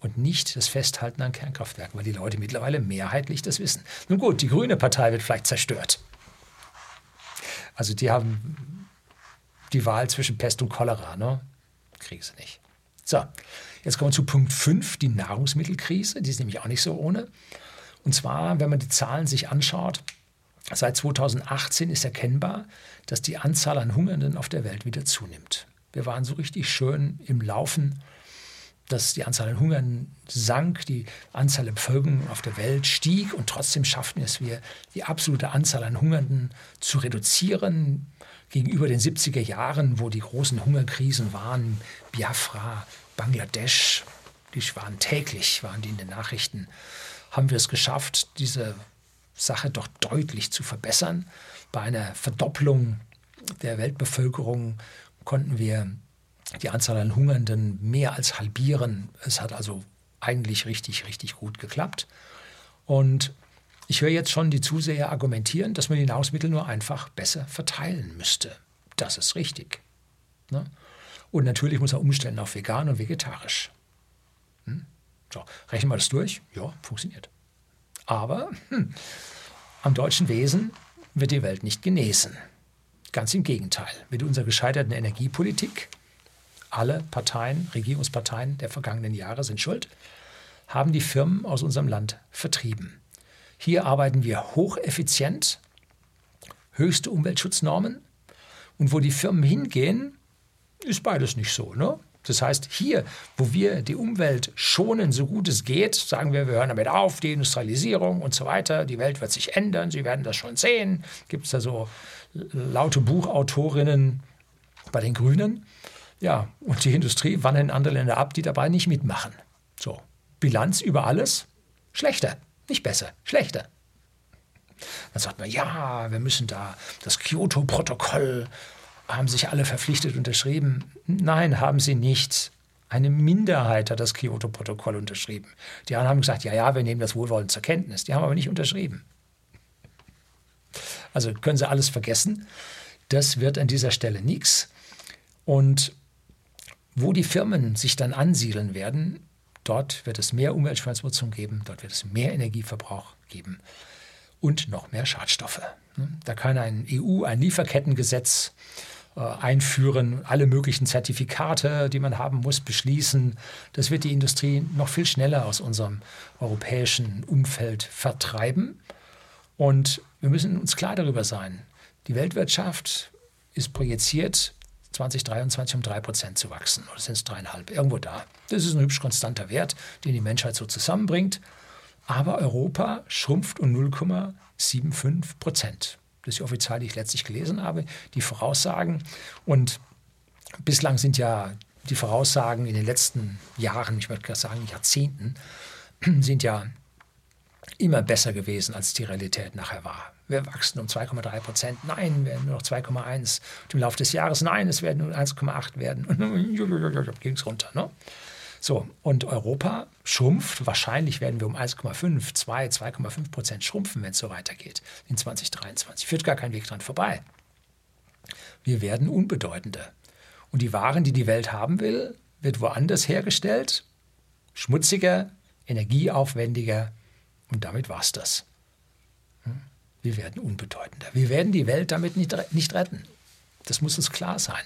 Und nicht das Festhalten an Kernkraftwerken, weil die Leute mittlerweile mehrheitlich das wissen. Nun gut, die Grüne Partei wird vielleicht zerstört. Also die haben die Wahl zwischen Pest und Cholera, ne? Kriegen sie nicht. So, jetzt kommen wir zu Punkt 5, die Nahrungsmittelkrise. Die ist nämlich auch nicht so ohne. Und zwar, wenn man die Zahlen sich anschaut, Seit 2018 ist erkennbar, dass die Anzahl an Hungernden auf der Welt wieder zunimmt. Wir waren so richtig schön im Laufen, dass die Anzahl an Hungernden sank, die Anzahl der Bevölkerung auf der Welt stieg und trotzdem schafften es wir, die absolute Anzahl an Hungernden zu reduzieren gegenüber den 70er Jahren, wo die großen Hungerkrisen waren, Biafra, Bangladesch, die waren täglich, waren die in den Nachrichten, haben wir es geschafft, diese Sache doch deutlich zu verbessern. Bei einer Verdopplung der Weltbevölkerung konnten wir die Anzahl an Hungernden mehr als halbieren. Es hat also eigentlich richtig, richtig gut geklappt. Und ich höre jetzt schon die Zuseher argumentieren, dass man die Nahrungsmittel nur einfach besser verteilen müsste. Das ist richtig. Ne? Und natürlich muss er umstellen auf vegan und vegetarisch. Hm? So, rechnen wir das durch? Ja, funktioniert. Aber hm, am deutschen Wesen wird die Welt nicht genesen. Ganz im Gegenteil. Mit unserer gescheiterten Energiepolitik, alle Parteien, Regierungsparteien der vergangenen Jahre sind schuld, haben die Firmen aus unserem Land vertrieben. Hier arbeiten wir hocheffizient, höchste Umweltschutznormen. Und wo die Firmen hingehen, ist beides nicht so. Ne? Das heißt, hier, wo wir die Umwelt schonen, so gut es geht, sagen wir, wir hören damit auf, die Industrialisierung und so weiter, die Welt wird sich ändern, Sie werden das schon sehen. Gibt es da so laute Buchautorinnen bei den Grünen? Ja, und die Industrie wandert in andere Länder ab, die dabei nicht mitmachen. So, Bilanz über alles, schlechter, nicht besser, schlechter. Dann sagt man, ja, wir müssen da das Kyoto-Protokoll haben sich alle verpflichtet unterschrieben? Nein, haben sie nicht. Eine Minderheit hat das Kyoto-Protokoll unterschrieben. Die anderen haben gesagt, ja, ja, wir nehmen das wohlwollend zur Kenntnis. Die haben aber nicht unterschrieben. Also können Sie alles vergessen. Das wird an dieser Stelle nichts. Und wo die Firmen sich dann ansiedeln werden, dort wird es mehr Umweltverschmutzung geben, dort wird es mehr Energieverbrauch geben und noch mehr Schadstoffe. Da kann ein EU, ein Lieferkettengesetz einführen, alle möglichen Zertifikate, die man haben muss, beschließen. Das wird die Industrie noch viel schneller aus unserem europäischen Umfeld vertreiben. Und wir müssen uns klar darüber sein, die Weltwirtschaft ist projiziert, 2023 um 3% zu wachsen. Oder sind es dreieinhalb? Irgendwo da. Das ist ein hübsch konstanter Wert, den die Menschheit so zusammenbringt. Aber Europa schrumpft um 0,75 Prozent. Das ist die offiziell, die ich letztlich gelesen habe, die Voraussagen. Und bislang sind ja die Voraussagen in den letzten Jahren, ich würde sagen Jahrzehnten, sind ja immer besser gewesen, als die Realität nachher war. Wir wachsen um 2,3 Prozent. Nein, werden nur noch 2,1. Im Laufe des Jahres, nein, es werden nur 1,8 werden. Und ging es runter. Ne? So, und Europa schrumpft. Wahrscheinlich werden wir um 1,5, 2, 2,5 Prozent schrumpfen, wenn es so weitergeht in 2023. Führt gar kein Weg dran vorbei. Wir werden unbedeutender. Und die Waren, die die Welt haben will, wird woanders hergestellt, schmutziger, energieaufwendiger und damit war es das. Hm? Wir werden unbedeutender. Wir werden die Welt damit nicht, nicht retten. Das muss uns klar sein.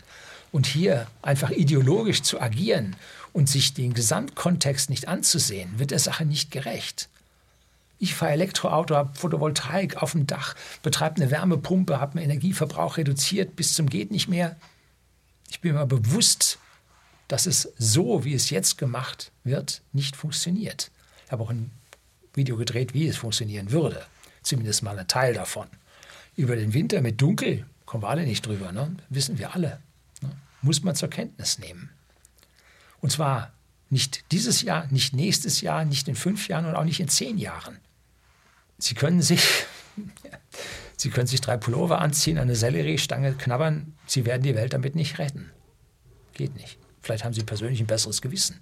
Und hier einfach ideologisch zu agieren und sich den Gesamtkontext nicht anzusehen, wird der Sache nicht gerecht. Ich fahre Elektroauto, habe Photovoltaik auf dem Dach, betreibe eine Wärmepumpe, habe meinen Energieverbrauch reduziert bis zum geht nicht mehr. Ich bin mir bewusst, dass es so, wie es jetzt gemacht wird, nicht funktioniert. Ich habe auch ein Video gedreht, wie es funktionieren würde. Zumindest mal ein Teil davon. Über den Winter mit Dunkel kommen wir alle nicht drüber, ne? wissen wir alle. Muss man zur Kenntnis nehmen. Und zwar nicht dieses Jahr, nicht nächstes Jahr, nicht in fünf Jahren und auch nicht in zehn Jahren. Sie können sich, Sie können sich drei Pullover anziehen, eine Selleriestange knabbern. Sie werden die Welt damit nicht retten. Geht nicht. Vielleicht haben Sie persönlich ein besseres Gewissen.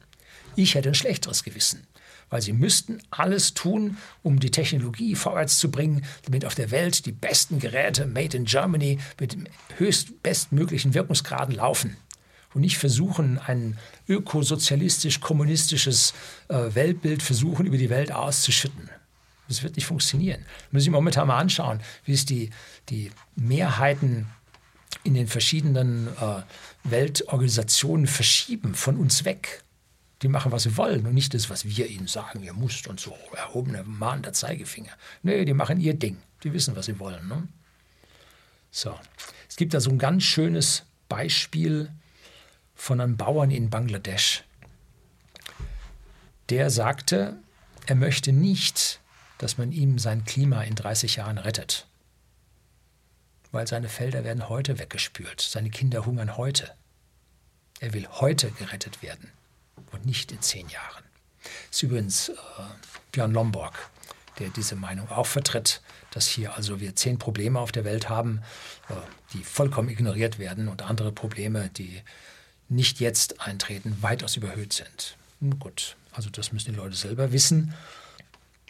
Ich hätte ein schlechteres Gewissen weil sie müssten alles tun, um die Technologie vorwärts zu bringen, damit auf der Welt die besten Geräte made in Germany mit dem höchst bestmöglichen Wirkungsgraden laufen und nicht versuchen, ein ökosozialistisch-kommunistisches äh, Weltbild versuchen, über die Welt auszuschütten. Das wird nicht funktionieren. Man muss sich momentan mal anschauen, wie es die, die Mehrheiten in den verschiedenen äh, Weltorganisationen verschieben von uns weg. Die machen, was sie wollen und nicht das, was wir ihnen sagen, ihr müsst und so, erhobener, mahnender Zeigefinger. Nee, die machen ihr Ding. Die wissen, was sie wollen. Ne? So. Es gibt da so ein ganz schönes Beispiel von einem Bauern in Bangladesch. Der sagte, er möchte nicht, dass man ihm sein Klima in 30 Jahren rettet. Weil seine Felder werden heute weggespült. Seine Kinder hungern heute. Er will heute gerettet werden und nicht in zehn Jahren. Das ist übrigens äh, Björn Lomborg, der diese Meinung auch vertritt, dass hier also wir zehn Probleme auf der Welt haben, äh, die vollkommen ignoriert werden und andere Probleme, die nicht jetzt eintreten, weitaus überhöht sind. Gut, also das müssen die Leute selber wissen.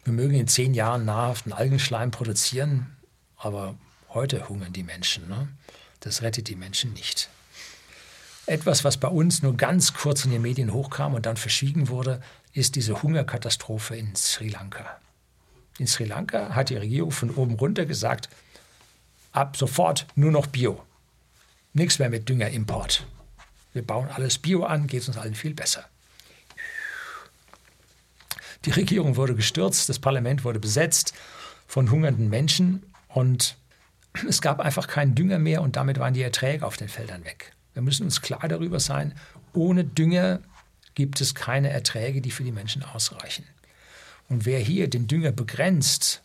Wir mögen in zehn Jahren nahrhaften Algenschleim produzieren, aber heute hungern die Menschen. Ne? Das rettet die Menschen nicht. Etwas, was bei uns nur ganz kurz in den Medien hochkam und dann verschwiegen wurde, ist diese Hungerkatastrophe in Sri Lanka. In Sri Lanka hat die Regierung von oben runter gesagt, ab sofort nur noch Bio. Nichts mehr mit Düngerimport. Wir bauen alles Bio an, geht es uns allen viel besser. Die Regierung wurde gestürzt, das Parlament wurde besetzt von hungernden Menschen und es gab einfach keinen Dünger mehr und damit waren die Erträge auf den Feldern weg. Wir müssen uns klar darüber sein, ohne Dünger gibt es keine Erträge, die für die Menschen ausreichen. Und wer hier den Dünger begrenzt,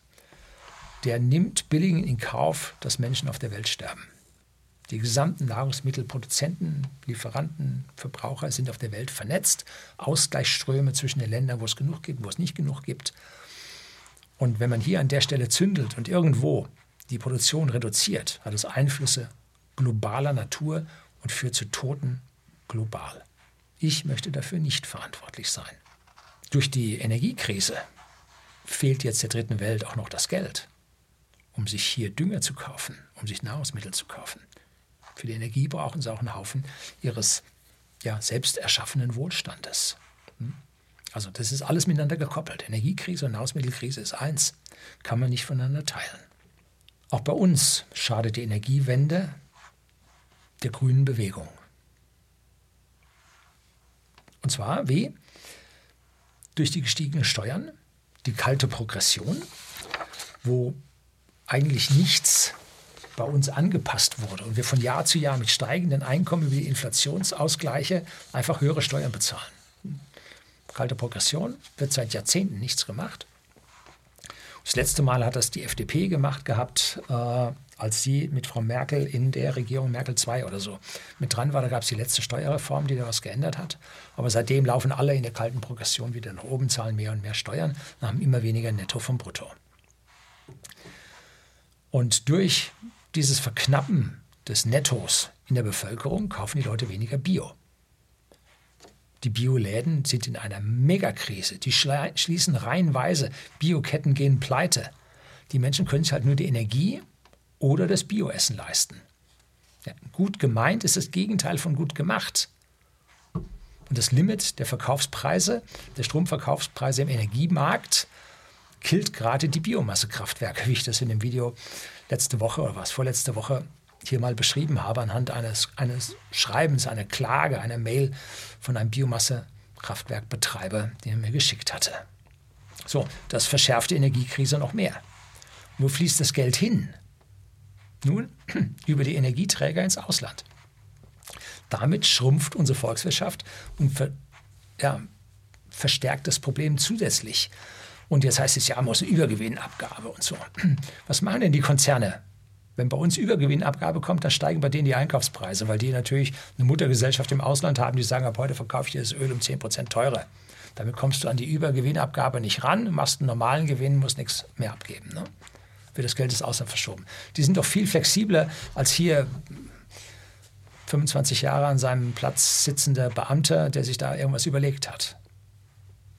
der nimmt billigen in Kauf, dass Menschen auf der Welt sterben. Die gesamten Nahrungsmittelproduzenten, Lieferanten, Verbraucher sind auf der Welt vernetzt. Ausgleichsströme zwischen den Ländern, wo es genug gibt, wo es nicht genug gibt. Und wenn man hier an der Stelle zündelt und irgendwo die Produktion reduziert, hat es Einflüsse globaler Natur und führt zu Toten global. Ich möchte dafür nicht verantwortlich sein. Durch die Energiekrise fehlt jetzt der dritten Welt auch noch das Geld, um sich hier Dünger zu kaufen, um sich Nahrungsmittel zu kaufen. Für die Energie brauchen sie auch einen Haufen ihres ja, selbst erschaffenen Wohlstandes. Hm? Also das ist alles miteinander gekoppelt. Energiekrise und Nahrungsmittelkrise ist eins, kann man nicht voneinander teilen. Auch bei uns schadet die Energiewende der grünen Bewegung. Und zwar wie? Durch die gestiegenen Steuern, die kalte Progression, wo eigentlich nichts bei uns angepasst wurde und wir von Jahr zu Jahr mit steigenden Einkommen über die Inflationsausgleiche einfach höhere Steuern bezahlen. Kalte Progression, wird seit Jahrzehnten nichts gemacht. Das letzte Mal hat das die FDP gemacht gehabt, äh, als sie mit Frau Merkel in der Regierung Merkel II oder so mit dran war. Da gab es die letzte Steuerreform, die da was geändert hat. Aber seitdem laufen alle in der kalten Progression wieder nach oben, zahlen mehr und mehr Steuern und haben immer weniger Netto vom Brutto. Und durch dieses Verknappen des Nettos in der Bevölkerung kaufen die Leute weniger Bio. Die Bioläden sind in einer Megakrise. Die schließen reihenweise. Bioketten gehen pleite. Die Menschen können sich halt nur die Energie oder das Bioessen leisten. Ja, gut gemeint ist das Gegenteil von gut gemacht. Und das Limit der Verkaufspreise, der Stromverkaufspreise im Energiemarkt, killt gerade die Biomassekraftwerke, wie ich das in dem Video letzte Woche oder was vorletzte Woche hier mal beschrieben habe, anhand eines, eines Schreibens, einer Klage, einer Mail von einem Biomassekraftwerkbetreiber, den er mir geschickt hatte. So, das verschärft die Energiekrise noch mehr. Wo fließt das Geld hin? Nun, über die Energieträger ins Ausland. Damit schrumpft unsere Volkswirtschaft und ver, ja, verstärkt das Problem zusätzlich. Und jetzt heißt es ja, muss eine Übergewinnabgabe und so. Was machen denn die Konzerne? Wenn bei uns Übergewinnabgabe kommt, dann steigen bei denen die Einkaufspreise, weil die natürlich eine Muttergesellschaft im Ausland haben, die sagen, ab heute verkaufe ich dir das Öl um 10% teurer. Damit kommst du an die Übergewinnabgabe nicht ran, machst einen normalen Gewinn, musst nichts mehr abgeben. Ne? Wird das Geld ins Ausland verschoben. Die sind doch viel flexibler als hier 25 Jahre an seinem Platz sitzender Beamter, der sich da irgendwas überlegt hat.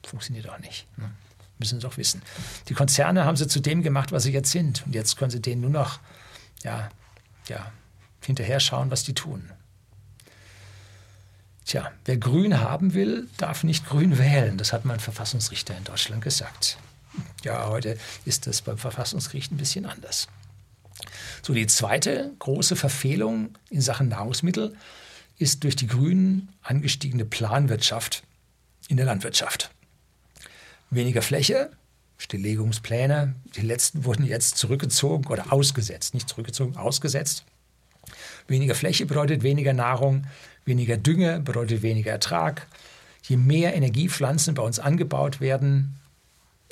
Funktioniert auch nicht. Ne? Müssen Sie doch wissen. Die Konzerne haben sie zu dem gemacht, was sie jetzt sind. Und jetzt können sie denen nur noch ja, ja, hinterher schauen, was die tun. Tja, wer Grün haben will, darf nicht Grün wählen. Das hat mein Verfassungsrichter in Deutschland gesagt. Ja, heute ist das beim Verfassungsgericht ein bisschen anders. So, die zweite große Verfehlung in Sachen Nahrungsmittel ist durch die Grünen angestiegene Planwirtschaft in der Landwirtschaft. Weniger Fläche, Stilllegungspläne, die letzten wurden jetzt zurückgezogen oder ausgesetzt, nicht zurückgezogen, ausgesetzt. Weniger Fläche bedeutet weniger Nahrung, weniger Dünge bedeutet weniger Ertrag. Je mehr Energiepflanzen bei uns angebaut werden,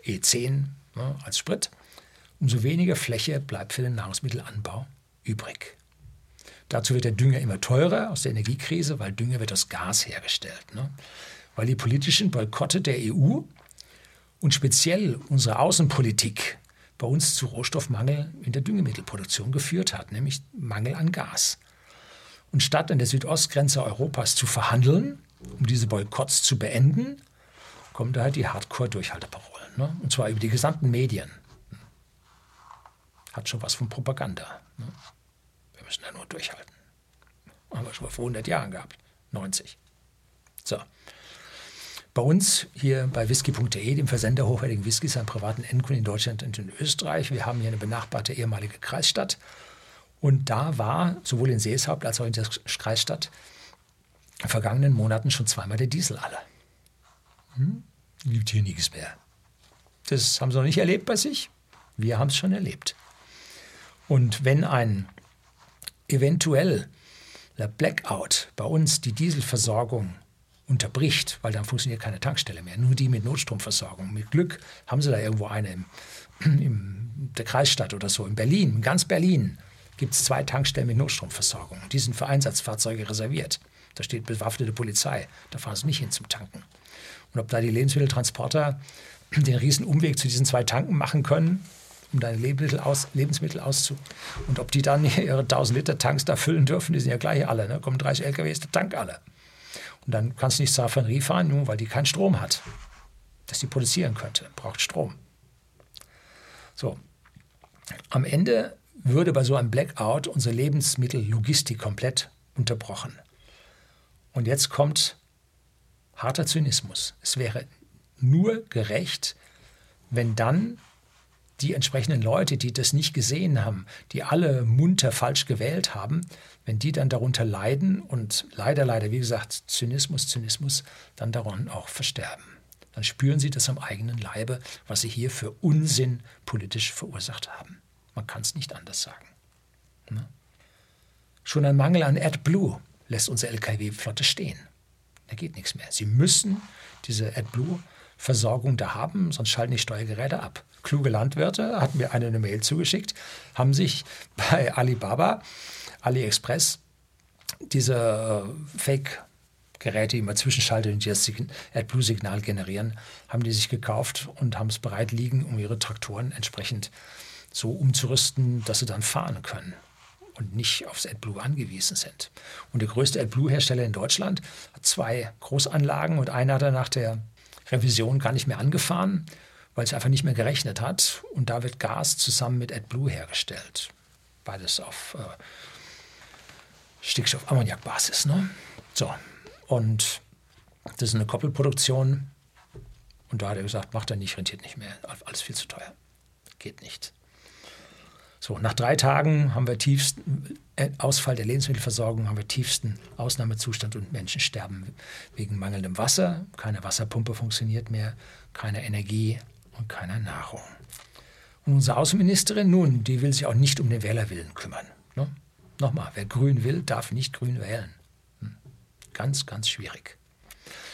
E10 ne, als Sprit, umso weniger Fläche bleibt für den Nahrungsmittelanbau übrig. Dazu wird der Dünger immer teurer aus der Energiekrise, weil Dünger wird aus Gas hergestellt. Ne? Weil die politischen Boykotte der EU und speziell unsere Außenpolitik bei uns zu Rohstoffmangel in der Düngemittelproduktion geführt hat, nämlich Mangel an Gas. Und statt an der Südostgrenze Europas zu verhandeln, um diese Boykotts zu beenden, kommen da halt die Hardcore-Durchhalteparolen. Ne? Und zwar über die gesamten Medien. Hat schon was von Propaganda. Ne? Wir müssen da nur durchhalten. Haben wir schon vor 100 Jahren gehabt. 90. So. Bei uns hier bei whisky.de, dem Versender hochwertigen Whiskys an privaten Endkunden in Deutschland und in Österreich. Wir haben hier eine benachbarte ehemalige Kreisstadt. Und da war sowohl in Seeshaupt als auch in der Kreisstadt in den vergangenen Monaten schon zweimal der Diesel alle. Hm? Gibt hier nichts mehr. Das haben sie noch nicht erlebt bei sich. Wir haben es schon erlebt. Und wenn ein eventuell Blackout bei uns die Dieselversorgung unterbricht, weil dann funktioniert keine Tankstelle mehr, nur die mit Notstromversorgung. Mit Glück haben sie da irgendwo eine im, in der Kreisstadt oder so. In Berlin, in ganz Berlin, gibt es zwei Tankstellen mit Notstromversorgung. Die sind für Einsatzfahrzeuge reserviert. Da steht bewaffnete Polizei. Da fahren sie nicht hin zum Tanken. Und ob da die Lebensmitteltransporter den riesen Umweg zu diesen zwei Tanken machen können, um deine Lebensmittel, aus, Lebensmittel auszu... Und ob die dann ihre 1000 Liter Tanks da füllen dürfen, die sind ja gleich alle. Ne? Kommen 30 LKWs, der Tank alle. Und dann kannst du nicht zur Raffinerie fahren, nur weil die keinen Strom hat, dass die produzieren könnte. Braucht Strom. So. Am Ende würde bei so einem Blackout unsere Lebensmittellogistik komplett unterbrochen. Und jetzt kommt harter Zynismus. Es wäre nur gerecht, wenn dann die entsprechenden Leute, die das nicht gesehen haben, die alle munter falsch gewählt haben, wenn die dann darunter leiden und leider, leider, wie gesagt, Zynismus, Zynismus, dann daran auch versterben. Dann spüren sie das am eigenen Leibe, was sie hier für Unsinn politisch verursacht haben. Man kann es nicht anders sagen. Ne? Schon ein Mangel an AdBlue lässt unsere LKW-Flotte stehen. Da geht nichts mehr. Sie müssen diese AdBlue-Versorgung da haben, sonst schalten die Steuergeräte ab. kluge Landwirte hatten mir eine, eine Mail zugeschickt, haben sich bei Alibaba, AliExpress, diese äh, Fake Geräte, die man zwischenschaltet und die das AdBlue-Signal generieren, haben die sich gekauft und haben es bereit liegen, um ihre Traktoren entsprechend so umzurüsten, dass sie dann fahren können und nicht aufs AdBlue angewiesen sind. Und der größte AdBlue-Hersteller in Deutschland hat zwei Großanlagen und einer hat er nach der Revision gar nicht mehr angefahren, weil es einfach nicht mehr gerechnet hat. Und da wird Gas zusammen mit AdBlue hergestellt. Beides auf äh, Stickstoff-Ammoniak-Basis. Ne? So, und das ist eine Koppelproduktion. Und da hat er gesagt, macht er nicht, rentiert nicht mehr. Alles viel zu teuer. Geht nicht. So, nach drei Tagen haben wir tiefsten äh, Ausfall der Lebensmittelversorgung, haben wir tiefsten Ausnahmezustand und Menschen sterben wegen mangelndem Wasser. Keine Wasserpumpe funktioniert mehr, keine Energie und keine Nahrung. Und unsere Außenministerin nun, die will sich auch nicht um den Wählerwillen kümmern. Ne? Nochmal, wer grün will, darf nicht grün wählen. Ganz, ganz schwierig.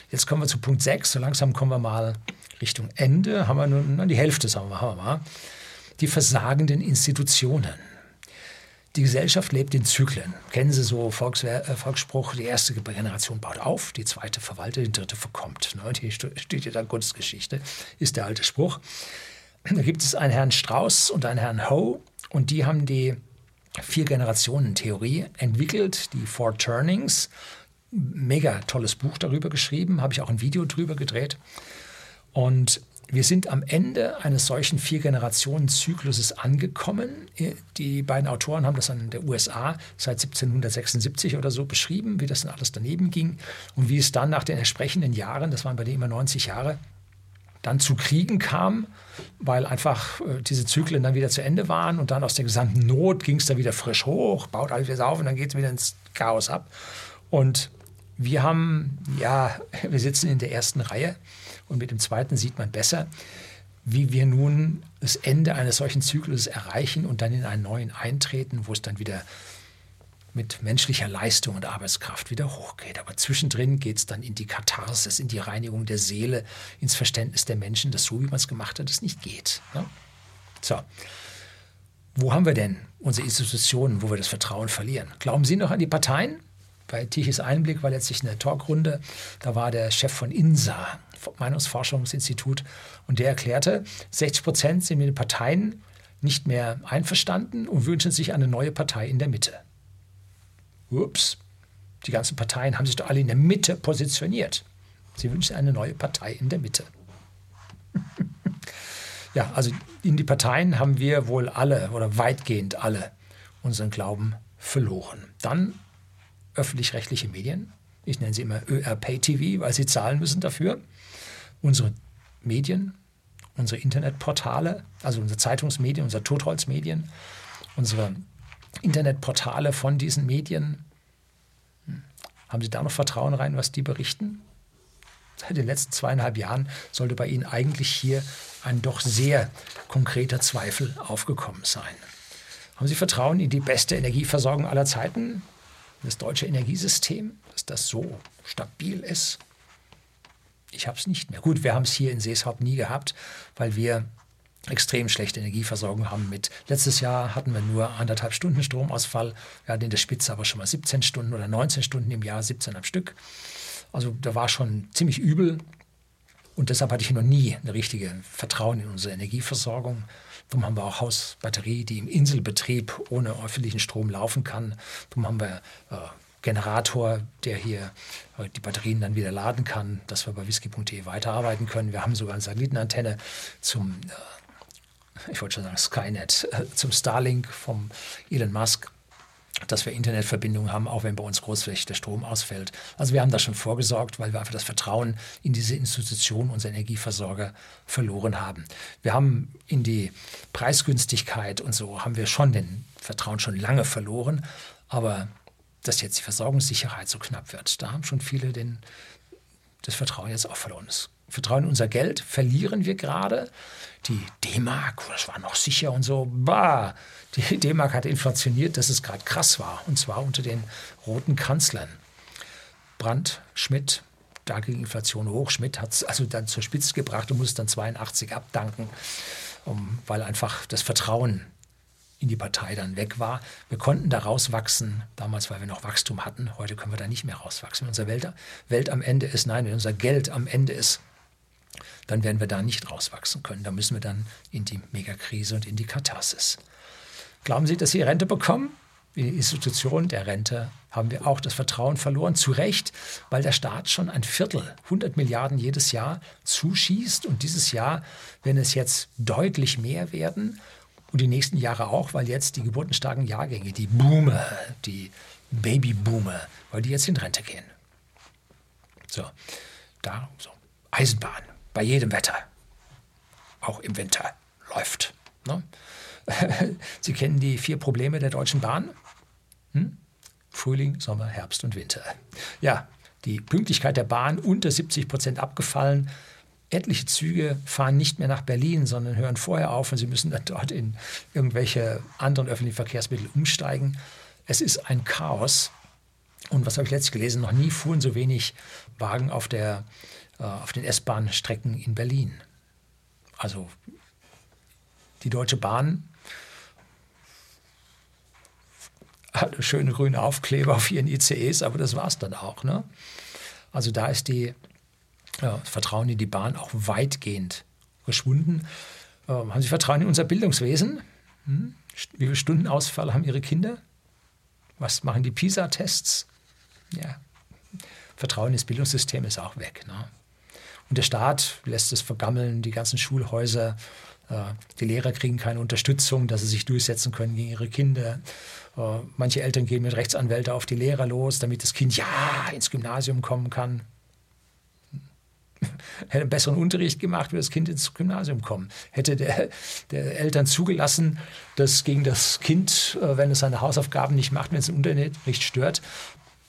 Jetzt kommen wir zu Punkt 6. So langsam kommen wir mal Richtung Ende. Haben wir nun die Hälfte, sagen wir mal. Die versagenden Institutionen. Die Gesellschaft lebt in Zyklen. Kennen Sie so Volkswehr, äh, Volksspruch, die erste Generation baut auf, die zweite verwaltet, die dritte verkommt. Ne? Die steht ja dann Kunstgeschichte, ist der alte Spruch. Da gibt es einen Herrn Strauß und einen Herrn Ho und die haben die Vier-Generationen-Theorie entwickelt, die Four Turnings mega tolles Buch darüber geschrieben, habe ich auch ein Video drüber gedreht. Und wir sind am Ende eines solchen Vier-Generationen-Zykluses angekommen. Die beiden Autoren haben das in der USA seit 1776 oder so beschrieben, wie das dann alles daneben ging und wie es dann nach den entsprechenden Jahren, das waren bei denen immer 90 Jahre, dann zu Kriegen kam, weil einfach äh, diese Zyklen dann wieder zu Ende waren und dann aus der gesamten Not ging es dann wieder frisch hoch, baut alles wieder auf und dann geht es wieder ins Chaos ab. Und wir haben, ja, wir sitzen in der ersten Reihe und mit dem zweiten sieht man besser, wie wir nun das Ende eines solchen Zyklus erreichen und dann in einen neuen eintreten, wo es dann wieder mit menschlicher Leistung und Arbeitskraft wieder hochgeht. Aber zwischendrin geht es dann in die Katharsis, in die Reinigung der Seele, ins Verständnis der Menschen, dass so, wie man es gemacht hat, es nicht geht. Ne? So, wo haben wir denn unsere Institutionen, wo wir das Vertrauen verlieren? Glauben Sie noch an die Parteien? bei Tichys Einblick war letztlich eine Talkrunde. Da war der Chef von INSA, Meinungsforschungsinstitut, und der erklärte, 60 Prozent sind mit den Parteien nicht mehr einverstanden und wünschen sich eine neue Partei in der Mitte. Ups, die ganzen Parteien haben sich doch alle in der Mitte positioniert. Sie wünschen eine neue Partei in der Mitte. ja, also in die Parteien haben wir wohl alle oder weitgehend alle unseren Glauben verloren. Dann öffentlich-rechtliche Medien. Ich nenne sie immer ÖRP-TV, weil sie zahlen müssen dafür. Unsere Medien, unsere Internetportale, also unsere Zeitungsmedien, unsere Totholzmedien, unsere Internetportale von diesen Medien. Hm. Haben Sie da noch Vertrauen rein, was die berichten? Seit den letzten zweieinhalb Jahren sollte bei Ihnen eigentlich hier ein doch sehr konkreter Zweifel aufgekommen sein. Haben Sie Vertrauen in die beste Energieversorgung aller Zeiten? das deutsche Energiesystem, dass das so stabil ist. Ich habe es nicht mehr. Gut, wir haben es hier in Seeshaupt nie gehabt, weil wir extrem schlechte Energieversorgung haben. Mit letztes Jahr hatten wir nur anderthalb Stunden Stromausfall. Wir hatten in der Spitze aber schon mal 17 Stunden oder 19 Stunden im Jahr, 17 am Stück. Also da war schon ziemlich übel. Und deshalb hatte ich noch nie ein richtiges Vertrauen in unsere Energieversorgung. Darum haben wir auch Hausbatterie, die im Inselbetrieb ohne öffentlichen Strom laufen kann. Darum haben wir äh, Generator, der hier äh, die Batterien dann wieder laden kann, dass wir bei whisky.de weiterarbeiten können. Wir haben sogar eine Satellitenantenne zum, äh, ich wollte schon sagen Skynet, äh, zum Starlink vom Elon Musk dass wir Internetverbindungen haben, auch wenn bei uns großflächig der Strom ausfällt. Also wir haben da schon vorgesorgt, weil wir einfach das Vertrauen in diese Institution, unser Energieversorger, verloren haben. Wir haben in die Preisgünstigkeit und so haben wir schon den Vertrauen schon lange verloren, aber dass jetzt die Versorgungssicherheit so knapp wird, da haben schon viele den, das Vertrauen jetzt auch verloren. Das Vertrauen in unser Geld verlieren wir gerade. Die D-Mark, das war noch sicher und so. Bah, die D-Mark hat inflationiert, dass es gerade krass war. Und zwar unter den roten Kanzlern. Brandt, Schmidt, da ging Inflation hoch. Schmidt hat es also dann zur Spitze gebracht und muss dann 82 abdanken. um, weil einfach das Vertrauen in die Partei dann weg war. Wir konnten da rauswachsen, damals, weil wir noch Wachstum hatten. Heute können wir da nicht mehr rauswachsen. Wenn unsere Welt, Welt am Ende ist, nein, wenn unser Geld am Ende ist, dann werden wir da nicht rauswachsen können. Da müssen wir dann in die Megakrise und in die Katharsis. Glauben Sie, dass Sie Rente bekommen? In die Institution der Rente haben wir auch das Vertrauen verloren. Zu Recht, weil der Staat schon ein Viertel, 100 Milliarden jedes Jahr zuschießt. Und dieses Jahr werden es jetzt deutlich mehr werden. Und die nächsten Jahre auch, weil jetzt die geburtenstarken Jahrgänge, die Boomer, die Babyboomer, weil die jetzt in Rente gehen. So, da, so. Eisenbahn, bei jedem Wetter, auch im Winter, läuft. Ne? Sie kennen die vier Probleme der Deutschen Bahn. Hm? Frühling, Sommer, Herbst und Winter. Ja, die Pünktlichkeit der Bahn unter 70 Prozent abgefallen. Etliche Züge fahren nicht mehr nach Berlin, sondern hören vorher auf und sie müssen dann dort in irgendwelche anderen öffentlichen Verkehrsmittel umsteigen. Es ist ein Chaos. Und was habe ich letztlich gelesen? Noch nie fuhren so wenig Wagen auf, der, äh, auf den S-Bahn-Strecken in Berlin. Also die Deutsche Bahn hatte schöne grüne Aufkleber auf ihren ICEs, aber das war es dann auch. Ne? Also da ist die ja, Vertrauen in die Bahn auch weitgehend verschwunden. Ähm, haben Sie Vertrauen in unser Bildungswesen? Hm? Wie viele Stundenausfall haben Ihre Kinder? Was machen die PISA-Tests? Ja. Vertrauen ins Bildungssystem ist auch weg. Ne? Und der Staat lässt es vergammeln, die ganzen Schulhäuser. Äh, die Lehrer kriegen keine Unterstützung, dass sie sich durchsetzen können gegen ihre Kinder. Äh, manche Eltern gehen mit Rechtsanwälten auf die Lehrer los, damit das Kind ja ins Gymnasium kommen kann. Hätte einen besseren Unterricht gemacht, würde das Kind ins Gymnasium kommen. Hätte der, der Eltern zugelassen, dass gegen das Kind, äh, wenn es seine Hausaufgaben nicht macht, wenn es im Unterricht stört,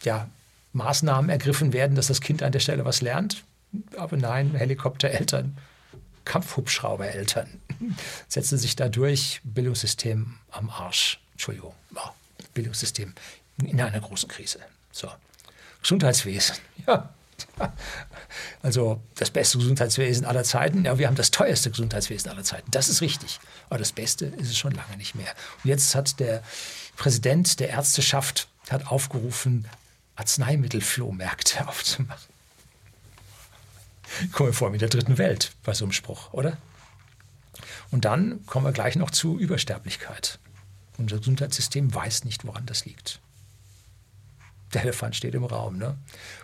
ja, Maßnahmen ergriffen werden, dass das Kind an der Stelle was lernt. Aber nein, Helikoptereltern, Kampfhubschraubereltern setzen sich da durch, Bildungssystem am Arsch. Entschuldigung, oh, Bildungssystem in einer großen Krise. So. Gesundheitswesen, ja. Also das beste Gesundheitswesen aller Zeiten. Ja, wir haben das teuerste Gesundheitswesen aller Zeiten. Das ist richtig. Aber das Beste ist es schon lange nicht mehr. Und jetzt hat der Präsident der Ärzteschaft hat aufgerufen, Arzneimittelflohmärkte aufzumachen. Kommen wir vor mit der dritten Welt bei so einem Spruch, oder? Und dann kommen wir gleich noch zu Übersterblichkeit. Unser Gesundheitssystem weiß nicht, woran das liegt. Der Elefant steht im Raum. Ne?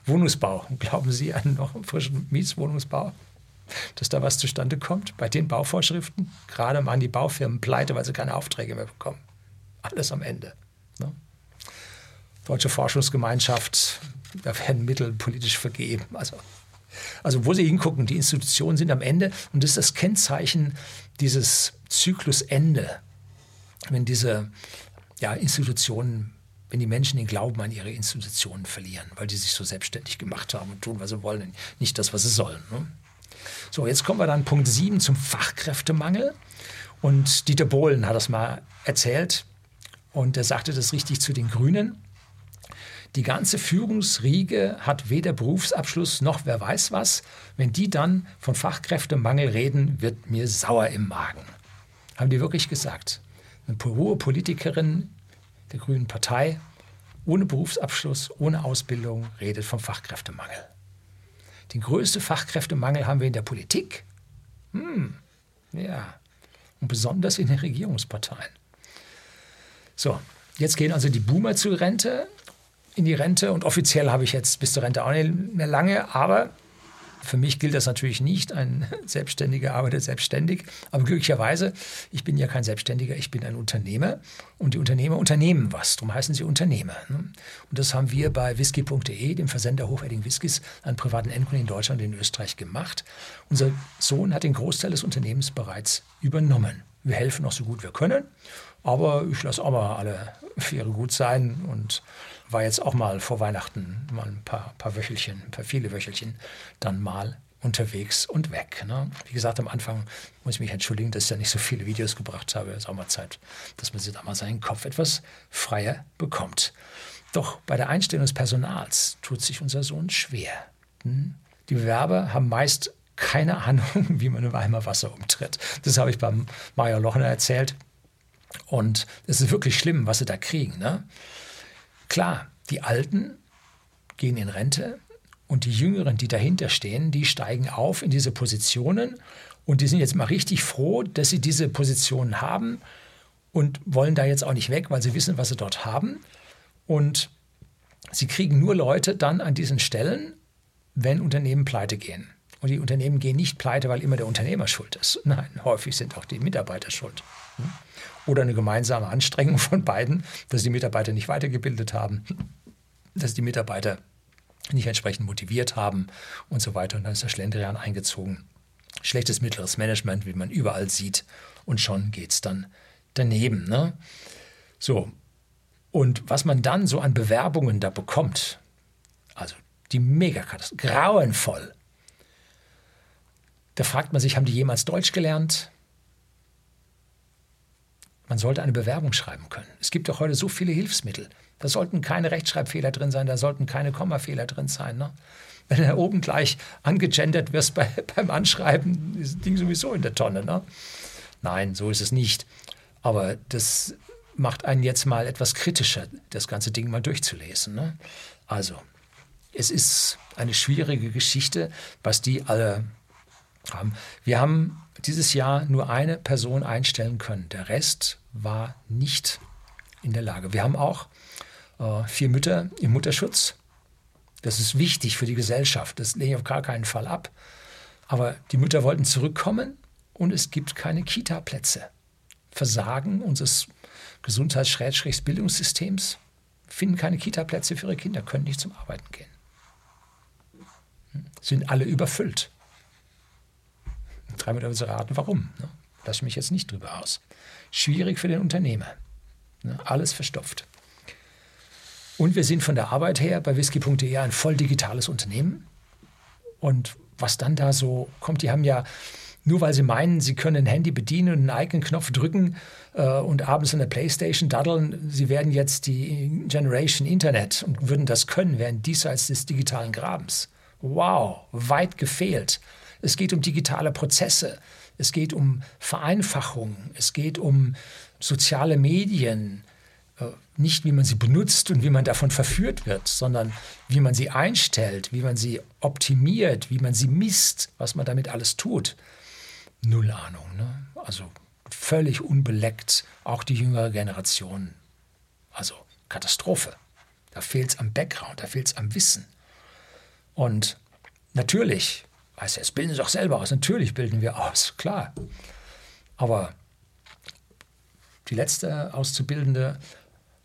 Wohnungsbau. Glauben Sie an noch einen frischen Mietswohnungsbau? Dass da was zustande kommt bei den Bauvorschriften? Gerade machen die Baufirmen pleite, weil sie keine Aufträge mehr bekommen. Alles am Ende. Ne? Deutsche Forschungsgemeinschaft, da werden Mittel politisch vergeben. Also, also wo Sie hingucken, die Institutionen sind am Ende und das ist das Kennzeichen dieses Zyklusende wenn diese ja, Institutionen, wenn die Menschen den Glauben an ihre Institutionen verlieren, weil die sich so selbstständig gemacht haben und tun, was sie wollen, nicht das, was sie sollen. Ne? So, jetzt kommen wir dann Punkt 7 zum Fachkräftemangel. Und Dieter Bohlen hat das mal erzählt und er sagte das richtig zu den Grünen. Die ganze Führungsriege hat weder Berufsabschluss noch wer weiß was. Wenn die dann von Fachkräftemangel reden, wird mir sauer im Magen. Haben die wirklich gesagt eine hohe Politikerin der Grünen Partei, ohne Berufsabschluss, ohne Ausbildung, redet vom Fachkräftemangel. Den größten Fachkräftemangel haben wir in der Politik. Hm, ja. Und besonders in den Regierungsparteien. So, jetzt gehen also die Boomer zur Rente, in die Rente. Und offiziell habe ich jetzt bis zur Rente auch nicht mehr lange, aber für mich gilt das natürlich nicht. Ein Selbstständiger arbeitet selbstständig. Aber glücklicherweise, ich bin ja kein Selbstständiger, ich bin ein Unternehmer. Und die Unternehmer unternehmen was. Darum heißen sie Unternehmer. Ne? Und das haben wir bei whisky.de, dem Versender hochwertigen Whiskys, an privaten Endkunden in Deutschland und in Österreich gemacht. Unser Sohn hat den Großteil des Unternehmens bereits übernommen. Wir helfen auch so gut wir können. Aber ich lasse auch mal alle Viere gut sein und war jetzt auch mal vor Weihnachten mal ein paar, paar Wöchelchen, ein paar viele Wöchelchen, dann mal unterwegs und weg. Ne? Wie gesagt, am Anfang muss ich mich entschuldigen, dass ich ja nicht so viele Videos gebracht habe. Es ist auch mal Zeit, dass man sich da mal seinen Kopf etwas freier bekommt. Doch bei der Einstellung des Personals tut sich unser Sohn schwer. Hm? Die Bewerber haben meist keine Ahnung, wie man im Eimer Wasser umtritt. Das habe ich beim Mario Lochner erzählt. Und es ist wirklich schlimm, was sie da kriegen. Ne? Klar, die Alten gehen in Rente und die Jüngeren, die dahinter stehen, die steigen auf in diese Positionen und die sind jetzt mal richtig froh, dass sie diese Positionen haben und wollen da jetzt auch nicht weg, weil sie wissen, was sie dort haben. Und sie kriegen nur Leute dann an diesen Stellen, wenn Unternehmen pleite gehen. Und die Unternehmen gehen nicht pleite, weil immer der Unternehmer schuld ist. Nein, häufig sind auch die Mitarbeiter schuld. Hm? Oder eine gemeinsame Anstrengung von beiden, dass die Mitarbeiter nicht weitergebildet haben, dass die Mitarbeiter nicht entsprechend motiviert haben und so weiter. Und dann ist der Schlendrian eingezogen. Schlechtes mittleres Management, wie man überall sieht. Und schon geht es dann daneben. Ne? So. Und was man dann so an Bewerbungen da bekommt, also die Megakatastrophe, grauenvoll. Da fragt man sich, haben die jemals Deutsch gelernt? Man sollte eine Bewerbung schreiben können. Es gibt doch heute so viele Hilfsmittel. Da sollten keine Rechtschreibfehler drin sein, da sollten keine Kommafehler drin sein. Ne? Wenn du da oben gleich angegendert wirst bei, beim Anschreiben, ist das Ding sowieso in der Tonne. Ne? Nein, so ist es nicht. Aber das macht einen jetzt mal etwas kritischer, das ganze Ding mal durchzulesen. Ne? Also, es ist eine schwierige Geschichte, was die alle haben. Wir haben dieses Jahr nur eine Person einstellen können. Der Rest war nicht in der Lage. Wir haben auch äh, vier Mütter im Mutterschutz. Das ist wichtig für die Gesellschaft. Das lehne ich auf gar keinen Fall ab. Aber die Mütter wollten zurückkommen und es gibt keine Kita-Plätze. Versagen unseres Gesundheits-Bildungssystems finden keine Kita-Plätze für ihre Kinder, können nicht zum Arbeiten gehen. Hm? Sind alle überfüllt. Drei Minuten zu raten, warum. Ne? Lass mich jetzt nicht drüber aus. Schwierig für den Unternehmer. Ne? Alles verstopft. Und wir sind von der Arbeit her bei whisky.de ein voll digitales Unternehmen. Und was dann da so kommt, die haben ja nur weil sie meinen, sie können ein Handy bedienen und einen Icon-Knopf drücken äh, und abends an der Playstation daddeln, sie werden jetzt die Generation Internet und würden das können, wären diesseits des digitalen Grabens. Wow, weit gefehlt. Es geht um digitale Prozesse. Es geht um Vereinfachung. Es geht um soziale Medien. Äh, nicht, wie man sie benutzt und wie man davon verführt wird, sondern wie man sie einstellt, wie man sie optimiert, wie man sie misst, was man damit alles tut. Null Ahnung. Ne? Also völlig unbeleckt, auch die jüngere Generation. Also Katastrophe. Da fehlt es am Background, da fehlt es am Wissen. Und natürlich Weißt du, jetzt bilden sie doch selber aus. Natürlich bilden wir aus, klar. Aber die letzte Auszubildende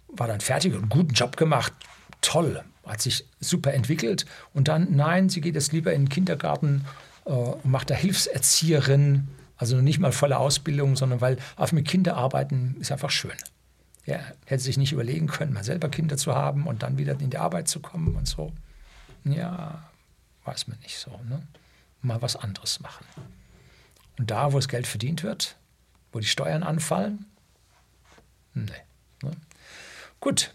war dann fertig und einen guten Job gemacht. Toll, hat sich super entwickelt. Und dann, nein, sie geht jetzt lieber in den Kindergarten äh, und macht da Hilfserzieherin. Also nicht mal volle Ausbildung, sondern weil auf mit Kindern arbeiten ist einfach schön. Ja, hätte sich nicht überlegen können, mal selber Kinder zu haben und dann wieder in die Arbeit zu kommen und so. Ja, weiß man nicht so. Ne? Mal was anderes machen. Und da, wo das Geld verdient wird, wo die Steuern anfallen, nee. Ne? Gut,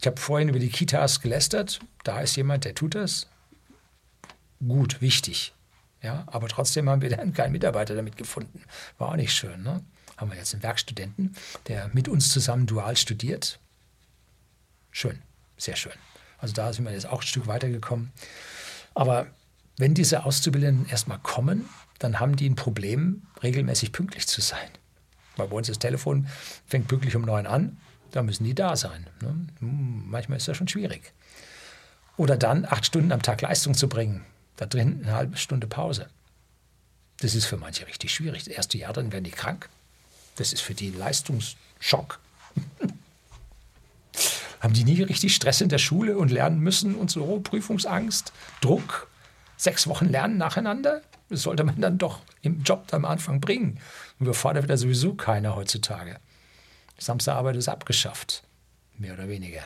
ich habe vorhin über die Kitas gelästert. Da ist jemand, der tut das. Gut, wichtig. Ja, aber trotzdem haben wir dann keinen Mitarbeiter damit gefunden. War auch nicht schön. Ne? Haben wir jetzt einen Werkstudenten, der mit uns zusammen dual studiert. Schön, sehr schön. Also da sind wir jetzt auch ein Stück weitergekommen. Aber wenn diese Auszubildenden erstmal kommen, dann haben die ein Problem, regelmäßig pünktlich zu sein. Weil bei uns das Telefon fängt pünktlich um neun an, da müssen die da sein. Ne? Hm, manchmal ist das schon schwierig. Oder dann acht Stunden am Tag Leistung zu bringen, da drin eine halbe Stunde Pause. Das ist für manche richtig schwierig. Das erste Jahr, dann werden die krank. Das ist für die ein Leistungsschock. Haben die nie richtig Stress in der Schule und lernen müssen und so, Prüfungsangst, Druck sechs Wochen lernen nacheinander? Das sollte man dann doch im Job am Anfang bringen. Und befordert wird da sowieso keiner heutzutage. Samstagarbeit ist abgeschafft. Mehr oder weniger.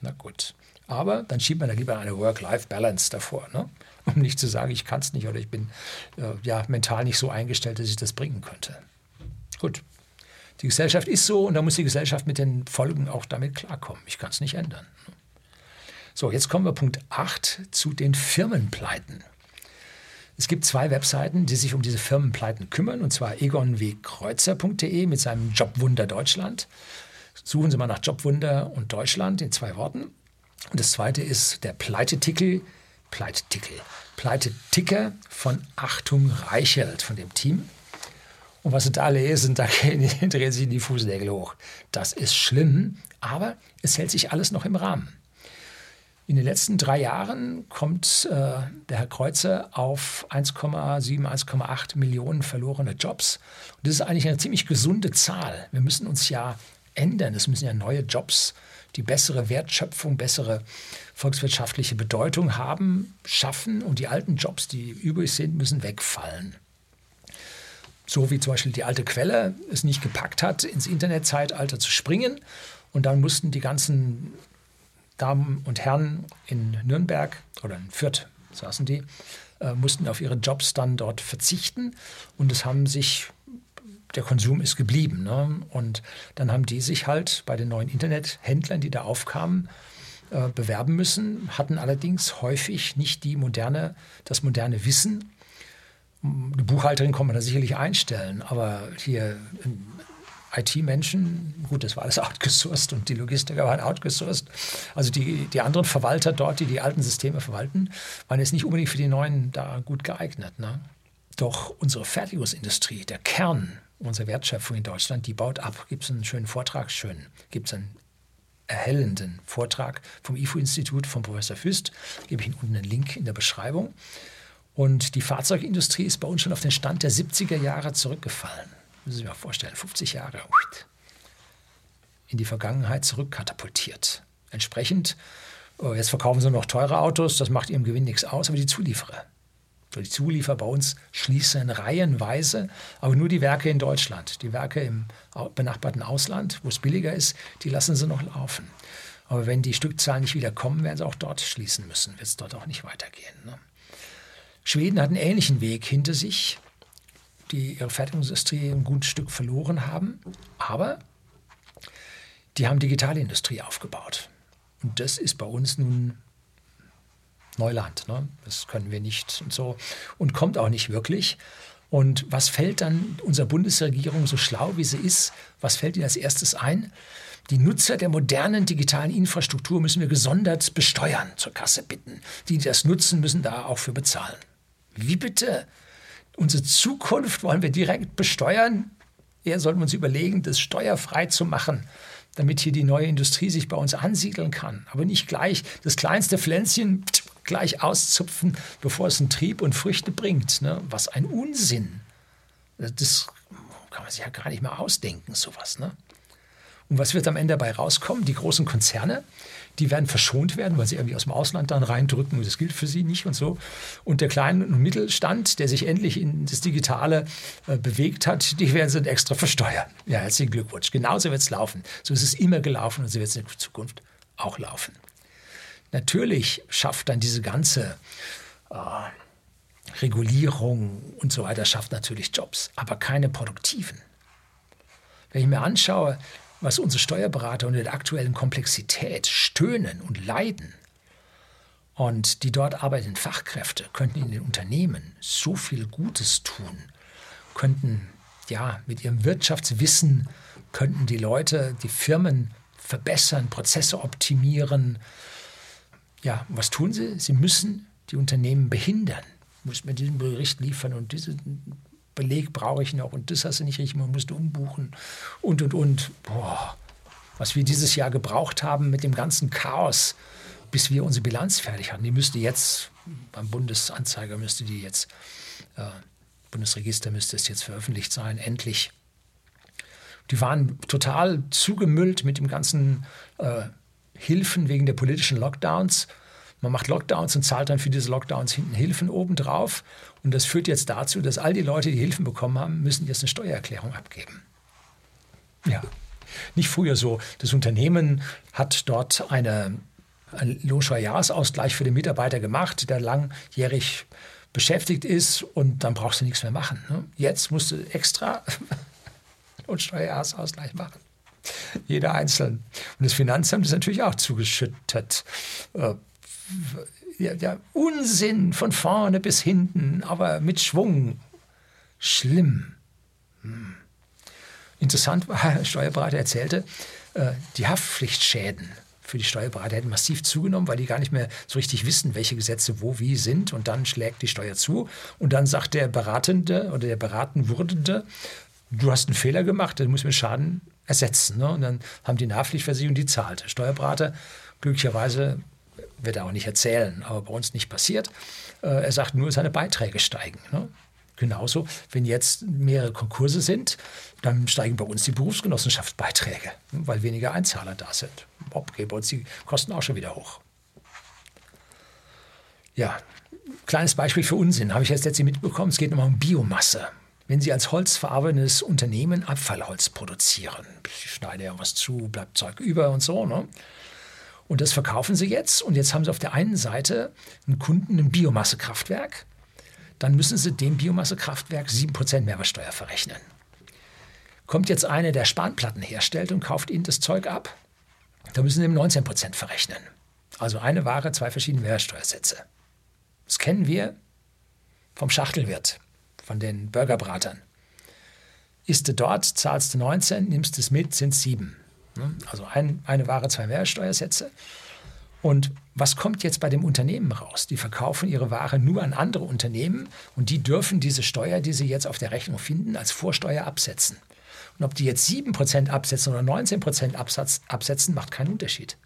Na gut. Aber dann schiebt man da lieber eine Work-Life-Balance davor, ne? um nicht zu sagen, ich kann es nicht oder ich bin äh, ja, mental nicht so eingestellt, dass ich das bringen könnte. Gut. Die Gesellschaft ist so und da muss die Gesellschaft mit den Folgen auch damit klarkommen. Ich kann es nicht ändern. So, jetzt kommen wir Punkt 8 zu den Firmenpleiten. Es gibt zwei Webseiten, die sich um diese Firmenpleiten kümmern, und zwar egonwkreuzer.de mit seinem Jobwunder Deutschland. Suchen Sie mal nach Jobwunder und Deutschland in zwei Worten. Und das zweite ist der Pleitetitel, Pleitetitel, Pleiteticker von Achtung Reichelt von dem Team. Und was Sie da lesen, da drehen sich die Fußnägel hoch. Das ist schlimm, aber es hält sich alles noch im Rahmen. In den letzten drei Jahren kommt äh, der Herr Kreuzer auf 1,7, 1,8 Millionen verlorene Jobs. Und das ist eigentlich eine ziemlich gesunde Zahl. Wir müssen uns ja ändern. Es müssen ja neue Jobs, die bessere Wertschöpfung, bessere volkswirtschaftliche Bedeutung haben, schaffen. Und die alten Jobs, die übrig sind, müssen wegfallen. So wie zum Beispiel die alte Quelle es nicht gepackt hat, ins Internetzeitalter zu springen. Und dann mussten die ganzen Damen und Herren in Nürnberg oder in Fürth saßen die, äh, mussten auf ihre Jobs dann dort verzichten und es haben sich der Konsum ist geblieben. Ne? Und dann haben die sich halt bei den neuen Internethändlern, die da aufkamen, äh, bewerben müssen, hatten allerdings häufig nicht die moderne, das moderne Wissen. Eine Buchhalterin kann man da sicherlich einstellen, aber hier IT-Menschen, gut, das war alles outgesourced und die Logistiker waren outgesourced. Also die, die anderen Verwalter dort, die die alten Systeme verwalten, waren jetzt nicht unbedingt für die neuen da gut geeignet. Ne? Doch unsere Fertigungsindustrie, der Kern unserer Wertschöpfung in Deutschland, die baut ab. Gibt es einen schönen Vortrag, schön, gibt es einen erhellenden Vortrag vom IFO-Institut von Professor Füst, gebe ich Ihnen unten einen Link in der Beschreibung. Und die Fahrzeugindustrie ist bei uns schon auf den Stand der 70er Jahre zurückgefallen müssen Sie sich mal vorstellen, 50 Jahre in die Vergangenheit zurückkatapultiert. Entsprechend, oh, jetzt verkaufen sie noch teure Autos, das macht ihrem Gewinn nichts aus, aber die Zulieferer. Die Zulieferer bei uns schließen reihenweise, aber nur die Werke in Deutschland. Die Werke im benachbarten Ausland, wo es billiger ist, die lassen sie noch laufen. Aber wenn die Stückzahlen nicht wieder kommen, werden sie auch dort schließen müssen. Wird es dort auch nicht weitergehen. Ne? Schweden hat einen ähnlichen Weg hinter sich die ihre Fertigungsindustrie ein gutes Stück verloren haben. Aber die haben Digitalindustrie aufgebaut. Und das ist bei uns nun Neuland. Ne? Das können wir nicht und so. Und kommt auch nicht wirklich. Und was fällt dann unserer Bundesregierung, so schlau wie sie ist, was fällt ihr als erstes ein? Die Nutzer der modernen digitalen Infrastruktur müssen wir gesondert besteuern, zur Kasse bitten. Die, die das nutzen, müssen da auch für bezahlen. Wie bitte? Unsere Zukunft wollen wir direkt besteuern. Eher sollten wir uns überlegen, das steuerfrei zu machen, damit hier die neue Industrie sich bei uns ansiedeln kann. Aber nicht gleich das kleinste Pflänzchen gleich auszupfen, bevor es einen Trieb und Früchte bringt. Ne? Was ein Unsinn. Das kann man sich ja gar nicht mehr ausdenken, sowas. Ne? Und was wird am Ende dabei rauskommen? Die großen Konzerne, die werden verschont werden, weil sie irgendwie aus dem Ausland dann reindrücken und das gilt für sie nicht und so. Und der kleine und Mittelstand, der sich endlich in das Digitale äh, bewegt hat, die werden sie extra versteuern. Ja, herzlichen Glückwunsch. Genauso wird es laufen. So ist es immer gelaufen und so wird es in Zukunft auch laufen. Natürlich schafft dann diese ganze äh, Regulierung und so weiter, schafft natürlich Jobs, aber keine produktiven. Wenn ich mir anschaue, was unsere Steuerberater unter der aktuellen Komplexität stöhnen und leiden. Und die dort arbeitenden Fachkräfte könnten in den Unternehmen so viel Gutes tun, könnten ja mit ihrem Wirtschaftswissen könnten die Leute, die Firmen verbessern, Prozesse optimieren. Ja, was tun sie? Sie müssen die Unternehmen behindern. Muss mir diesen Bericht liefern und diesen Beleg brauche ich noch und das hast du nicht richtig, man musste umbuchen und und und. Boah, was wir dieses Jahr gebraucht haben mit dem ganzen Chaos, bis wir unsere Bilanz fertig hatten. Die müsste jetzt, beim Bundesanzeiger müsste die jetzt, äh, Bundesregister müsste es jetzt veröffentlicht sein, endlich. Die waren total zugemüllt mit dem ganzen äh, Hilfen wegen der politischen Lockdowns. Man macht Lockdowns und zahlt dann für diese Lockdowns hinten Hilfen obendrauf. Und das führt jetzt dazu, dass all die Leute, die Hilfen bekommen haben, müssen jetzt eine Steuererklärung abgeben. Ja, nicht früher so. Das Unternehmen hat dort eine, einen Lohnsteuerjahresausgleich für den Mitarbeiter gemacht, der langjährig beschäftigt ist und dann brauchst du nichts mehr machen. Ne? Jetzt musst du extra Lohnsteuerjahresausgleich machen. Jeder einzeln. Und das Finanzamt ist natürlich auch zugeschüttet. Ja, ja, Unsinn von vorne bis hinten, aber mit Schwung. Schlimm. Hm. Interessant war, der Steuerberater erzählte, äh, die Haftpflichtschäden für die Steuerberater hätten massiv zugenommen, weil die gar nicht mehr so richtig wissen, welche Gesetze wo wie sind. Und dann schlägt die Steuer zu. Und dann sagt der Beratende oder der beraten Wurdende, du hast einen Fehler gemacht, dann muss mir Schaden ersetzen. Ne? Und dann haben die Nachpflichtversicherung die zahlt. Der Steuerberater, glücklicherweise, wird er auch nicht erzählen, aber bei uns nicht passiert. Äh, er sagt nur, seine Beiträge steigen. Ne? Genauso, wenn jetzt mehrere Konkurse sind, dann steigen bei uns die Berufsgenossenschaftsbeiträge, weil weniger Einzahler da sind. Ob bei uns die Kosten auch schon wieder hoch. Ja, kleines Beispiel für Unsinn habe ich jetzt letztlich mitbekommen. Es geht nochmal um Biomasse. Wenn Sie als holzverarbeitendes Unternehmen Abfallholz produzieren, ich schneide ja was zu, bleibt Zeug über und so, ne? Und das verkaufen Sie jetzt. Und jetzt haben Sie auf der einen Seite einen Kunden, ein Biomassekraftwerk dann müssen Sie dem Biomassekraftwerk 7% Mehrwertsteuer verrechnen. Kommt jetzt einer, der Spanplatten herstellt und kauft Ihnen das Zeug ab, dann müssen Sie ihm 19% verrechnen. Also eine Ware, zwei verschiedene Mehrwertsteuersätze. Das kennen wir vom Schachtelwirt, von den Burgerbratern. Ist du dort, zahlst du 19, nimmst es mit, sind es 7. Also ein, eine Ware, zwei Mehrwertsteuersätze. Und was kommt jetzt bei dem Unternehmen raus? Die verkaufen ihre Ware nur an andere Unternehmen und die dürfen diese Steuer, die sie jetzt auf der Rechnung finden, als Vorsteuer absetzen. Und ob die jetzt 7% absetzen oder 19% Absatz, absetzen, macht keinen Unterschied.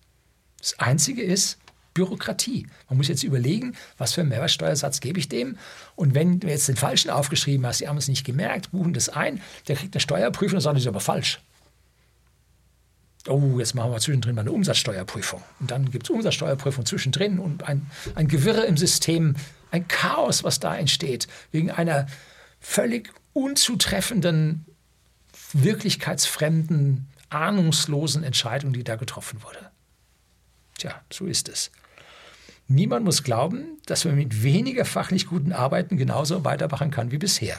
Das Einzige ist Bürokratie. Man muss jetzt überlegen, was für einen Mehrwertsteuersatz gebe ich dem. Und wenn du jetzt den falschen aufgeschrieben hast, die haben es nicht gemerkt, buchen das ein, der kriegt eine Steuerprüfung und sagt, das ist aber falsch oh, jetzt machen wir zwischendrin mal eine Umsatzsteuerprüfung. Und dann gibt es Umsatzsteuerprüfung zwischendrin und ein, ein Gewirre im System, ein Chaos, was da entsteht, wegen einer völlig unzutreffenden, wirklichkeitsfremden, ahnungslosen Entscheidung, die da getroffen wurde. Tja, so ist es. Niemand muss glauben, dass man mit weniger fachlich guten Arbeiten genauso weitermachen kann wie bisher.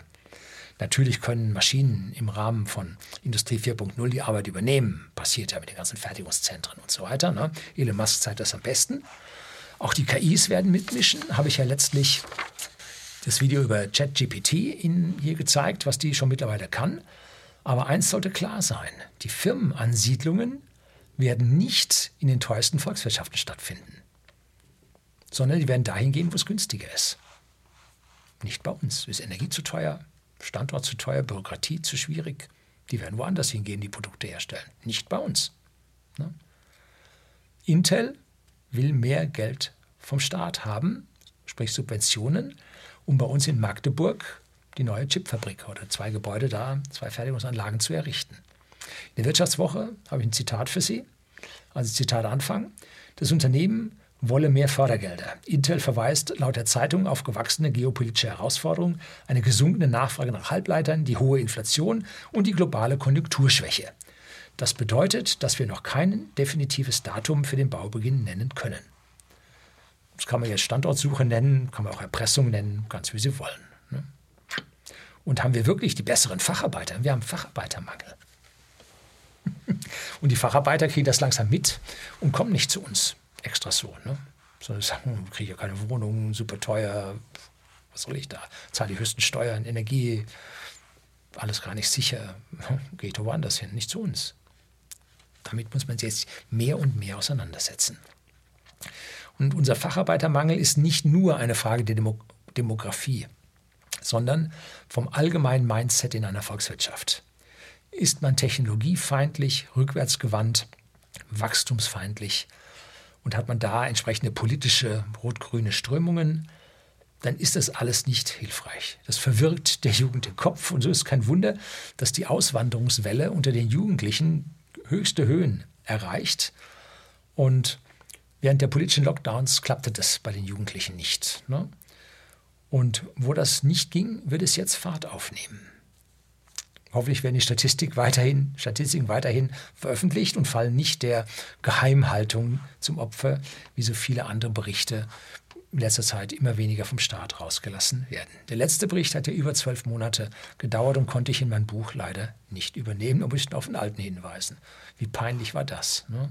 Natürlich können Maschinen im Rahmen von Industrie 4.0 die Arbeit übernehmen. Passiert ja mit den ganzen Fertigungszentren und so weiter. Ne? Elon Musk zeigt das am besten. Auch die KIs werden mitmischen. Habe ich ja letztlich das Video über ChatGPT Ihnen hier gezeigt, was die schon mittlerweile kann. Aber eins sollte klar sein: Die Firmenansiedlungen werden nicht in den teuersten Volkswirtschaften stattfinden, sondern die werden dahin gehen, wo es günstiger ist. Nicht bei uns. Ist Energie zu teuer, Standort zu teuer, Bürokratie zu schwierig. Die werden woanders hingehen, die Produkte herstellen, nicht bei uns. Ne? Intel will mehr Geld vom Staat haben, sprich Subventionen, um bei uns in Magdeburg die neue Chipfabrik oder zwei Gebäude da, zwei Fertigungsanlagen zu errichten. In der Wirtschaftswoche habe ich ein Zitat für Sie. Also Zitat Anfang. Das Unternehmen wolle mehr Fördergelder. Intel verweist laut der Zeitung auf gewachsene geopolitische Herausforderungen, eine gesunkene Nachfrage nach Halbleitern, die hohe Inflation und die globale Konjunkturschwäche. Das bedeutet, dass wir noch kein definitives Datum für den Baubeginn nennen können. Das kann man jetzt Standortsuche nennen, kann man auch Erpressung nennen, ganz wie Sie wollen. Ne? Und haben wir wirklich die besseren Facharbeiter? Wir haben Facharbeitermangel. Und die Facharbeiter kriegen das langsam mit und kommen nicht zu uns extra so. Ne? Sondern sagen, ich kriege ja keine Wohnung, super teuer, was soll ich da? Zahle die höchsten Steuern, Energie, alles gar nicht sicher. Geht woanders hin, nicht zu uns. Damit muss man sich jetzt mehr und mehr auseinandersetzen. Und unser Facharbeitermangel ist nicht nur eine Frage der Demo Demografie, sondern vom allgemeinen Mindset in einer Volkswirtschaft. Ist man technologiefeindlich, rückwärtsgewandt, wachstumsfeindlich, und hat man da entsprechende politische rot-grüne Strömungen, dann ist das alles nicht hilfreich. Das verwirrt der Jugend den Kopf und so ist kein Wunder, dass die Auswanderungswelle unter den Jugendlichen höchste Höhen erreicht. Und während der politischen Lockdowns klappte das bei den Jugendlichen nicht. Ne? Und wo das nicht ging, wird es jetzt Fahrt aufnehmen. Hoffentlich werden die Statistik weiterhin, Statistiken weiterhin veröffentlicht und fallen nicht der Geheimhaltung zum Opfer, wie so viele andere Berichte in letzter Zeit immer weniger vom Staat rausgelassen werden. Der letzte Bericht hat ja über zwölf Monate gedauert und konnte ich in mein Buch leider nicht übernehmen, aber ich auf den alten hinweisen. Wie peinlich war das? Ne?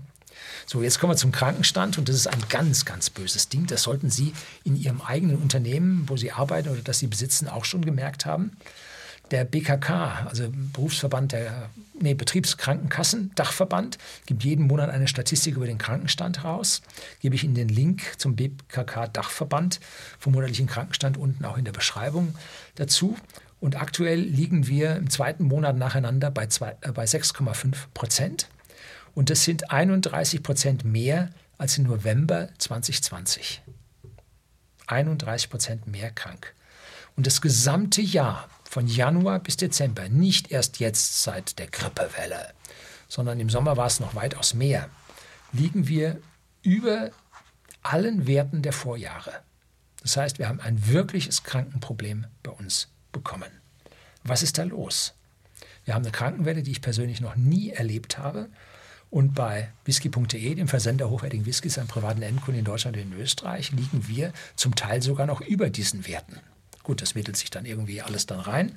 So, jetzt kommen wir zum Krankenstand und das ist ein ganz, ganz böses Ding. Das sollten Sie in Ihrem eigenen Unternehmen, wo Sie arbeiten oder das Sie besitzen, auch schon gemerkt haben. Der BKK, also Berufsverband der nee, Betriebskrankenkassen, Dachverband, gibt jeden Monat eine Statistik über den Krankenstand raus. Gebe ich Ihnen den Link zum BKK Dachverband vom monatlichen Krankenstand unten auch in der Beschreibung dazu. Und aktuell liegen wir im zweiten Monat nacheinander bei, äh, bei 6,5 Prozent. Und das sind 31 Prozent mehr als im November 2020. 31 Prozent mehr krank. Und das gesamte Jahr, von Januar bis Dezember, nicht erst jetzt seit der Grippewelle, sondern im Sommer war es noch weitaus mehr, liegen wir über allen Werten der Vorjahre. Das heißt, wir haben ein wirkliches Krankenproblem bei uns bekommen. Was ist da los? Wir haben eine Krankenwelle, die ich persönlich noch nie erlebt habe. Und bei whisky.de, dem Versender hochwertigen Whiskys an privaten Endkunden in Deutschland und in Österreich, liegen wir zum Teil sogar noch über diesen Werten. Gut, das mittelt sich dann irgendwie alles dann rein.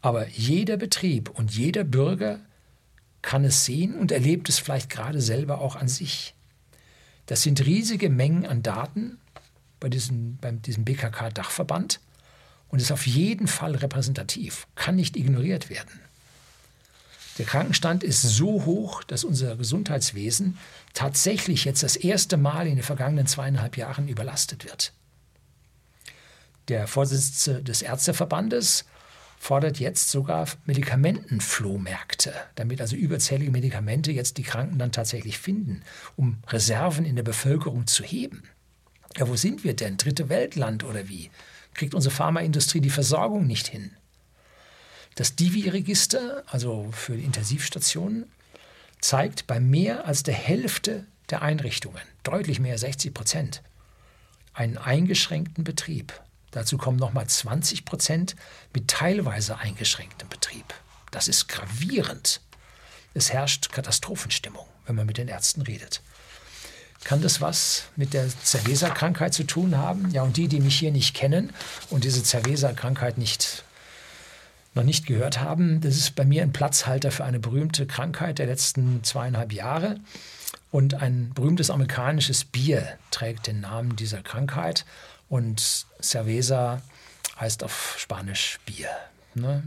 Aber jeder Betrieb und jeder Bürger kann es sehen und erlebt es vielleicht gerade selber auch an sich. Das sind riesige Mengen an Daten bei diesem, bei diesem BKK-Dachverband und ist auf jeden Fall repräsentativ, kann nicht ignoriert werden. Der Krankenstand ist so hoch, dass unser Gesundheitswesen tatsächlich jetzt das erste Mal in den vergangenen zweieinhalb Jahren überlastet wird. Der Vorsitzende des Ärzteverbandes fordert jetzt sogar Medikamentenflohmärkte, damit also überzählige Medikamente jetzt die Kranken dann tatsächlich finden, um Reserven in der Bevölkerung zu heben. Ja, wo sind wir denn? Dritte Weltland oder wie? Kriegt unsere Pharmaindustrie die Versorgung nicht hin? Das Divi-Register, also für Intensivstationen, zeigt bei mehr als der Hälfte der Einrichtungen, deutlich mehr, 60 Prozent, einen eingeschränkten Betrieb. Dazu kommen nochmal 20 Prozent mit teilweise eingeschränktem Betrieb. Das ist gravierend. Es herrscht Katastrophenstimmung, wenn man mit den Ärzten redet. Kann das was mit der Cerveza-Krankheit zu tun haben? Ja, und die, die mich hier nicht kennen und diese Cerveza-Krankheit nicht, noch nicht gehört haben, das ist bei mir ein Platzhalter für eine berühmte Krankheit der letzten zweieinhalb Jahre. Und ein berühmtes amerikanisches Bier trägt den Namen dieser Krankheit. Und Cerveza heißt auf Spanisch Bier. Ne?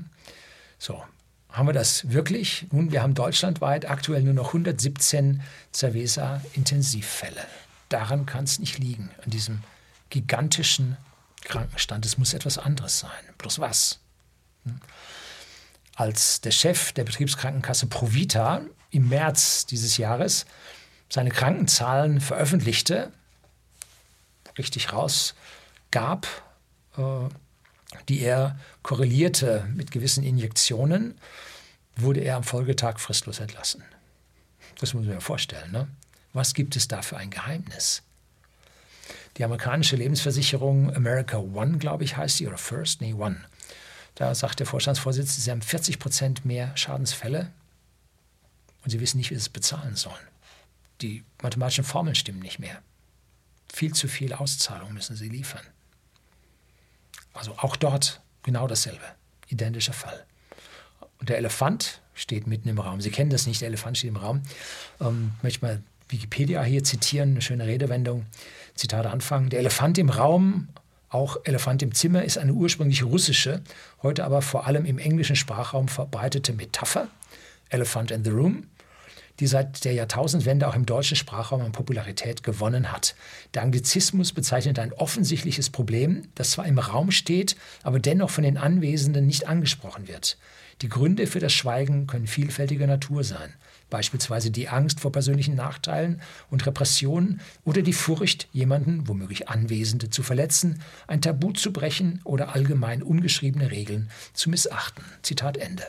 So, haben wir das wirklich? Nun, wir haben deutschlandweit aktuell nur noch 117 Cerveza-Intensivfälle. Daran kann es nicht liegen, an diesem gigantischen Krankenstand. Es muss etwas anderes sein. Bloß was? Hm? Als der Chef der Betriebskrankenkasse Provita im März dieses Jahres seine Krankenzahlen veröffentlichte, richtig rausgab, äh, die er korrelierte mit gewissen Injektionen, wurde er am Folgetag fristlos entlassen. Das muss man sich vorstellen. Ne? Was gibt es da für ein Geheimnis? Die amerikanische Lebensversicherung America One, glaube ich, heißt sie, oder First, nee, One. Da sagt der Vorstandsvorsitzende, sie haben 40 Prozent mehr Schadensfälle und sie wissen nicht, wie sie es bezahlen sollen. Die mathematischen Formeln stimmen nicht mehr. Viel zu viel Auszahlung müssen sie liefern. Also auch dort genau dasselbe, identischer Fall. Und der Elefant steht mitten im Raum. Sie kennen das nicht, der Elefant steht im Raum. Ähm, möchte mal Wikipedia hier zitieren, eine schöne Redewendung. Zitat Anfang. Der Elefant im Raum, auch Elefant im Zimmer, ist eine ursprünglich russische, heute aber vor allem im englischen Sprachraum verbreitete Metapher. Elephant in the Room die seit der Jahrtausendwende auch im deutschen Sprachraum an Popularität gewonnen hat. Der Anglizismus bezeichnet ein offensichtliches Problem, das zwar im Raum steht, aber dennoch von den Anwesenden nicht angesprochen wird. Die Gründe für das Schweigen können vielfältiger Natur sein, beispielsweise die Angst vor persönlichen Nachteilen und Repressionen oder die Furcht, jemanden, womöglich Anwesende, zu verletzen, ein Tabu zu brechen oder allgemein ungeschriebene Regeln zu missachten. Zitat Ende.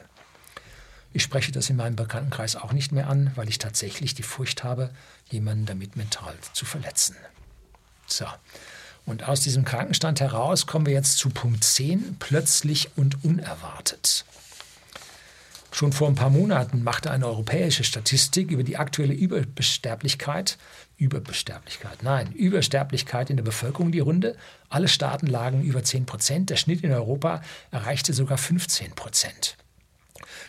Ich spreche das in meinem Bekanntenkreis auch nicht mehr an, weil ich tatsächlich die Furcht habe, jemanden damit mental zu verletzen. So. Und aus diesem Krankenstand heraus kommen wir jetzt zu Punkt 10, plötzlich und unerwartet. Schon vor ein paar Monaten machte eine europäische Statistik über die aktuelle Übersterblichkeit, Überbesterblichkeit, nein, Übersterblichkeit in der Bevölkerung die Runde. Alle Staaten lagen über 10 Prozent, der Schnitt in Europa erreichte sogar 15 Prozent.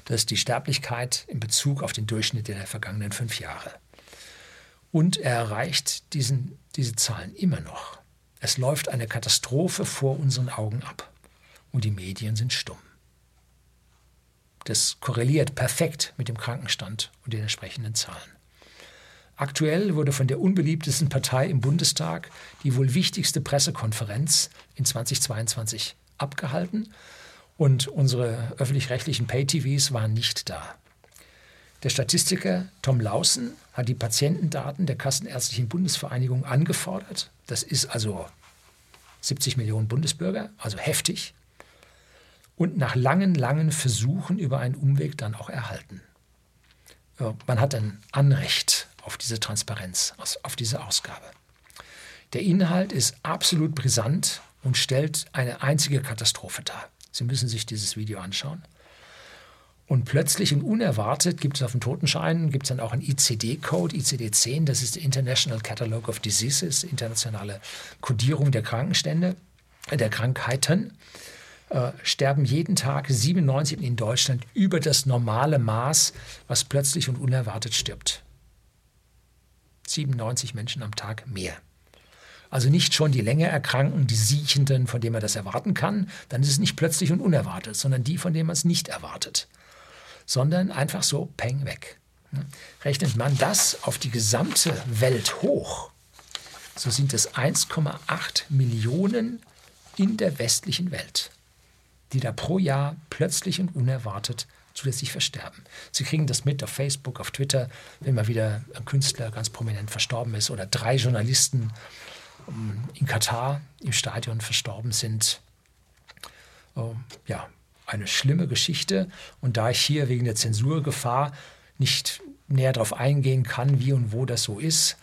Das ist die Sterblichkeit in Bezug auf den Durchschnitt der vergangenen fünf Jahre. Und er erreicht diesen, diese Zahlen immer noch. Es läuft eine Katastrophe vor unseren Augen ab. Und die Medien sind stumm. Das korreliert perfekt mit dem Krankenstand und den entsprechenden Zahlen. Aktuell wurde von der unbeliebtesten Partei im Bundestag die wohl wichtigste Pressekonferenz in 2022 abgehalten und unsere öffentlich-rechtlichen Pay-TVs waren nicht da. Der Statistiker Tom Lausen hat die Patientendaten der Kassenärztlichen Bundesvereinigung angefordert. Das ist also 70 Millionen Bundesbürger, also heftig. Und nach langen, langen Versuchen über einen Umweg dann auch erhalten. Man hat ein Anrecht auf diese Transparenz, auf diese Ausgabe. Der Inhalt ist absolut brisant und stellt eine einzige Katastrophe dar. Sie müssen sich dieses Video anschauen. Und plötzlich und unerwartet gibt es auf dem Totenschein, gibt es dann auch einen ICD-Code, ICD-10, das ist der International Catalog of Diseases, internationale Kodierung der Krankenstände, der Krankheiten. Äh, sterben jeden Tag 97 in Deutschland über das normale Maß, was plötzlich und unerwartet stirbt. 97 Menschen am Tag mehr. Also nicht schon die länger Erkrankten, die Siechenden, von denen man das erwarten kann, dann ist es nicht plötzlich und unerwartet, sondern die, von denen man es nicht erwartet. Sondern einfach so peng weg. Rechnet man das auf die gesamte Welt hoch, so sind es 1,8 Millionen in der westlichen Welt, die da pro Jahr plötzlich und unerwartet zusätzlich versterben. Sie kriegen das mit auf Facebook, auf Twitter, wenn mal wieder ein Künstler ganz prominent verstorben ist oder drei Journalisten in Katar im Stadion verstorben sind. Ähm, ja, eine schlimme Geschichte. Und da ich hier wegen der Zensurgefahr nicht näher darauf eingehen kann, wie und wo das so ist,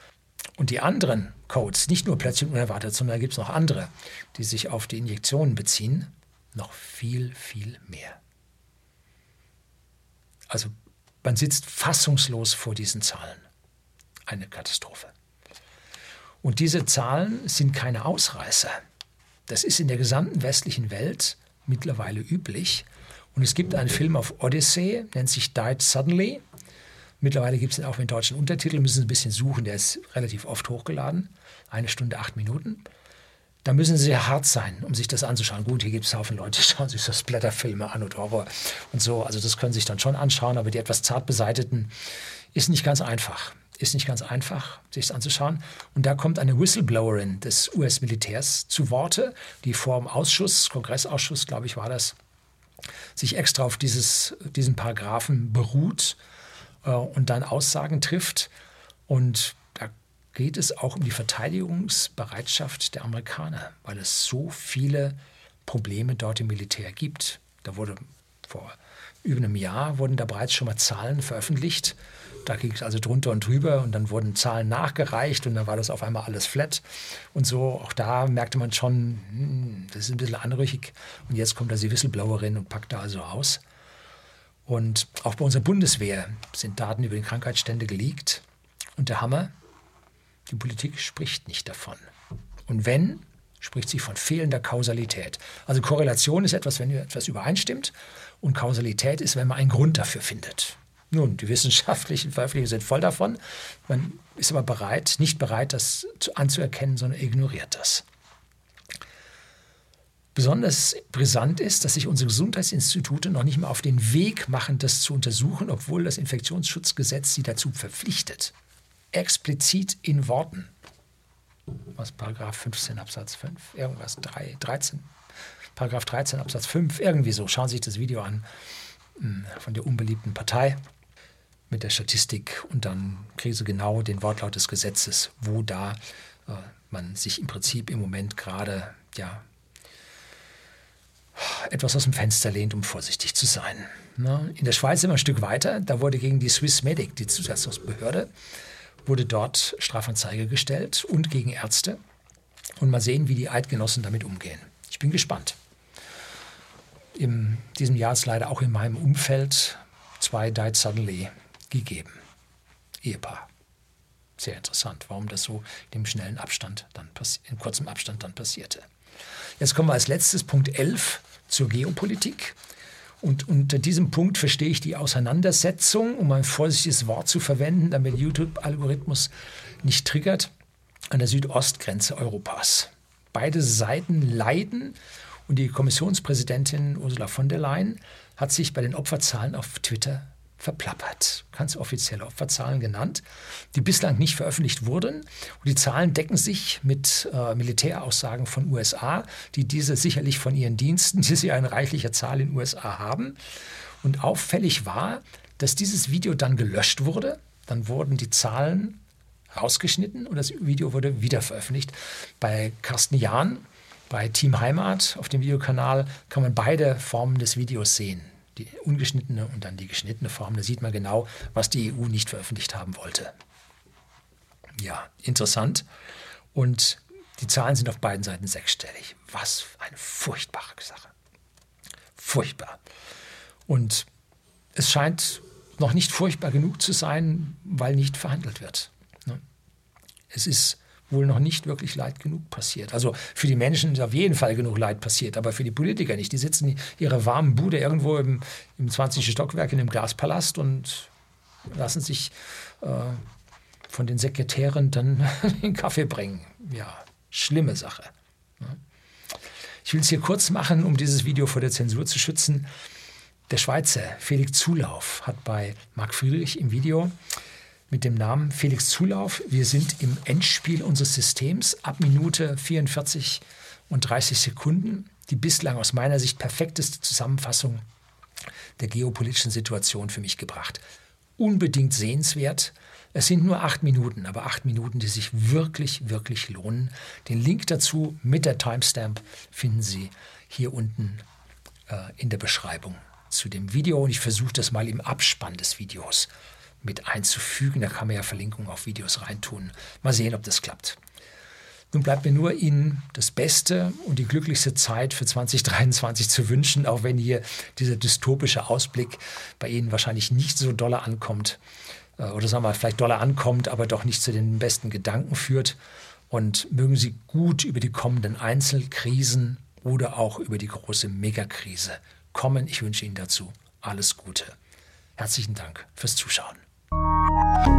und die anderen Codes, nicht nur plötzlich unerwartet, sondern da gibt es noch andere, die sich auf die Injektionen beziehen, noch viel, viel mehr. Also man sitzt fassungslos vor diesen Zahlen. Eine Katastrophe. Und diese Zahlen sind keine Ausreißer. Das ist in der gesamten westlichen Welt mittlerweile üblich. Und es gibt einen Film auf Odyssey, nennt sich Died Suddenly. Mittlerweile gibt es ihn auch mit deutschen Untertiteln, müssen Sie ein bisschen suchen, der ist relativ oft hochgeladen. Eine Stunde, acht Minuten da müssen sie sehr hart sein, um sich das anzuschauen. Gut, hier gibt es Haufen Leute, die schauen sich so Splatterfilme an und Horror und so. Also das können sie sich dann schon anschauen, aber die etwas zart beseiteten ist nicht ganz einfach. Ist nicht ganz einfach, sich das anzuschauen. Und da kommt eine Whistleblowerin des US-Militärs zu Worte, die vor dem Ausschuss, Kongressausschuss, glaube ich, war das, sich extra auf dieses, diesen Paragraphen beruht äh, und dann Aussagen trifft. Und geht es auch um die Verteidigungsbereitschaft der Amerikaner, weil es so viele Probleme dort im Militär gibt. Da wurde vor über einem Jahr wurden da bereits schon mal Zahlen veröffentlicht. Da ging es also drunter und drüber und dann wurden Zahlen nachgereicht und dann war das auf einmal alles flat. Und so, auch da merkte man schon, hm, das ist ein bisschen anrüchig. Und jetzt kommt da die Whistleblowerin und packt da also aus. Und auch bei unserer Bundeswehr sind Daten über die Krankheitsstände geleakt. Und der Hammer, die Politik spricht nicht davon. Und wenn, spricht sie von fehlender Kausalität. Also Korrelation ist etwas, wenn etwas übereinstimmt und Kausalität ist, wenn man einen Grund dafür findet. Nun, die wissenschaftlichen Veröffentlichungen sind voll davon. Man ist aber bereit, nicht bereit, das anzuerkennen, sondern ignoriert das. Besonders brisant ist, dass sich unsere Gesundheitsinstitute noch nicht mal auf den Weg machen, das zu untersuchen, obwohl das Infektionsschutzgesetz sie dazu verpflichtet explizit in Worten. Was Paragraph 15 Absatz 5, irgendwas 3, 13, Paragraph 13 Absatz 5, irgendwie so. Schauen Sie sich das Video an hm, von der unbeliebten Partei mit der Statistik und dann kriegen Sie genau den Wortlaut des Gesetzes, wo da äh, man sich im Prinzip im Moment gerade ja, etwas aus dem Fenster lehnt, um vorsichtig zu sein. In der Schweiz wir ein Stück weiter. Da wurde gegen die Swiss Medic, die Zulassungsbehörde, wurde dort Strafanzeige gestellt und gegen Ärzte. Und mal sehen, wie die Eidgenossen damit umgehen. Ich bin gespannt. In diesem Jahr ist leider auch in meinem Umfeld zwei Died Suddenly gegeben. Ehepaar. Sehr interessant, warum das so in schnellen Abstand dann in kurzem Abstand dann passierte. Jetzt kommen wir als letztes Punkt 11 zur Geopolitik. Und unter diesem Punkt verstehe ich die Auseinandersetzung, um ein vorsichtiges Wort zu verwenden, damit YouTube-Algorithmus nicht triggert, an der Südostgrenze Europas. Beide Seiten leiden und die Kommissionspräsidentin Ursula von der Leyen hat sich bei den Opferzahlen auf Twitter verplappert. Ganz offizielle Opferzahlen genannt, die bislang nicht veröffentlicht wurden. Und die Zahlen decken sich mit äh, Militäraussagen von USA, die diese sicherlich von ihren Diensten, die sie in reichlicher Zahl in USA haben. Und auffällig war, dass dieses Video dann gelöscht wurde. Dann wurden die Zahlen rausgeschnitten und das Video wurde wieder veröffentlicht. Bei Carsten Jahn, bei Team Heimat auf dem Videokanal kann man beide Formen des Videos sehen die ungeschnittene und dann die geschnittene Form. Da sieht man genau, was die EU nicht veröffentlicht haben wollte. Ja, interessant. Und die Zahlen sind auf beiden Seiten sechsstellig. Was eine furchtbare Sache. Furchtbar. Und es scheint noch nicht furchtbar genug zu sein, weil nicht verhandelt wird. Ne? Es ist wohl noch nicht wirklich Leid genug passiert. Also für die Menschen ist auf jeden Fall genug Leid passiert, aber für die Politiker nicht. Die sitzen in ihrer warmen Bude irgendwo im, im 20. Stockwerk in einem Glaspalast und lassen sich äh, von den Sekretären dann den Kaffee bringen. Ja, schlimme Sache. Ich will es hier kurz machen, um dieses Video vor der Zensur zu schützen. Der Schweizer Felix Zulauf hat bei Marc Friedrich im Video mit dem Namen Felix Zulauf. Wir sind im Endspiel unseres Systems ab Minute 44 und 30 Sekunden. Die bislang aus meiner Sicht perfekteste Zusammenfassung der geopolitischen Situation für mich gebracht. Unbedingt sehenswert. Es sind nur acht Minuten, aber acht Minuten, die sich wirklich, wirklich lohnen. Den Link dazu mit der Timestamp finden Sie hier unten äh, in der Beschreibung zu dem Video. Und ich versuche das mal im Abspann des Videos mit einzufügen. Da kann man ja Verlinkungen auf Videos reintun. Mal sehen, ob das klappt. Nun bleibt mir nur Ihnen das Beste und die glücklichste Zeit für 2023 zu wünschen, auch wenn hier dieser dystopische Ausblick bei Ihnen wahrscheinlich nicht so dolle ankommt. Äh, oder sagen wir mal, vielleicht doller ankommt, aber doch nicht zu den besten Gedanken führt. Und mögen Sie gut über die kommenden Einzelkrisen oder auch über die große Megakrise kommen. Ich wünsche Ihnen dazu alles Gute. Herzlichen Dank fürs Zuschauen. Música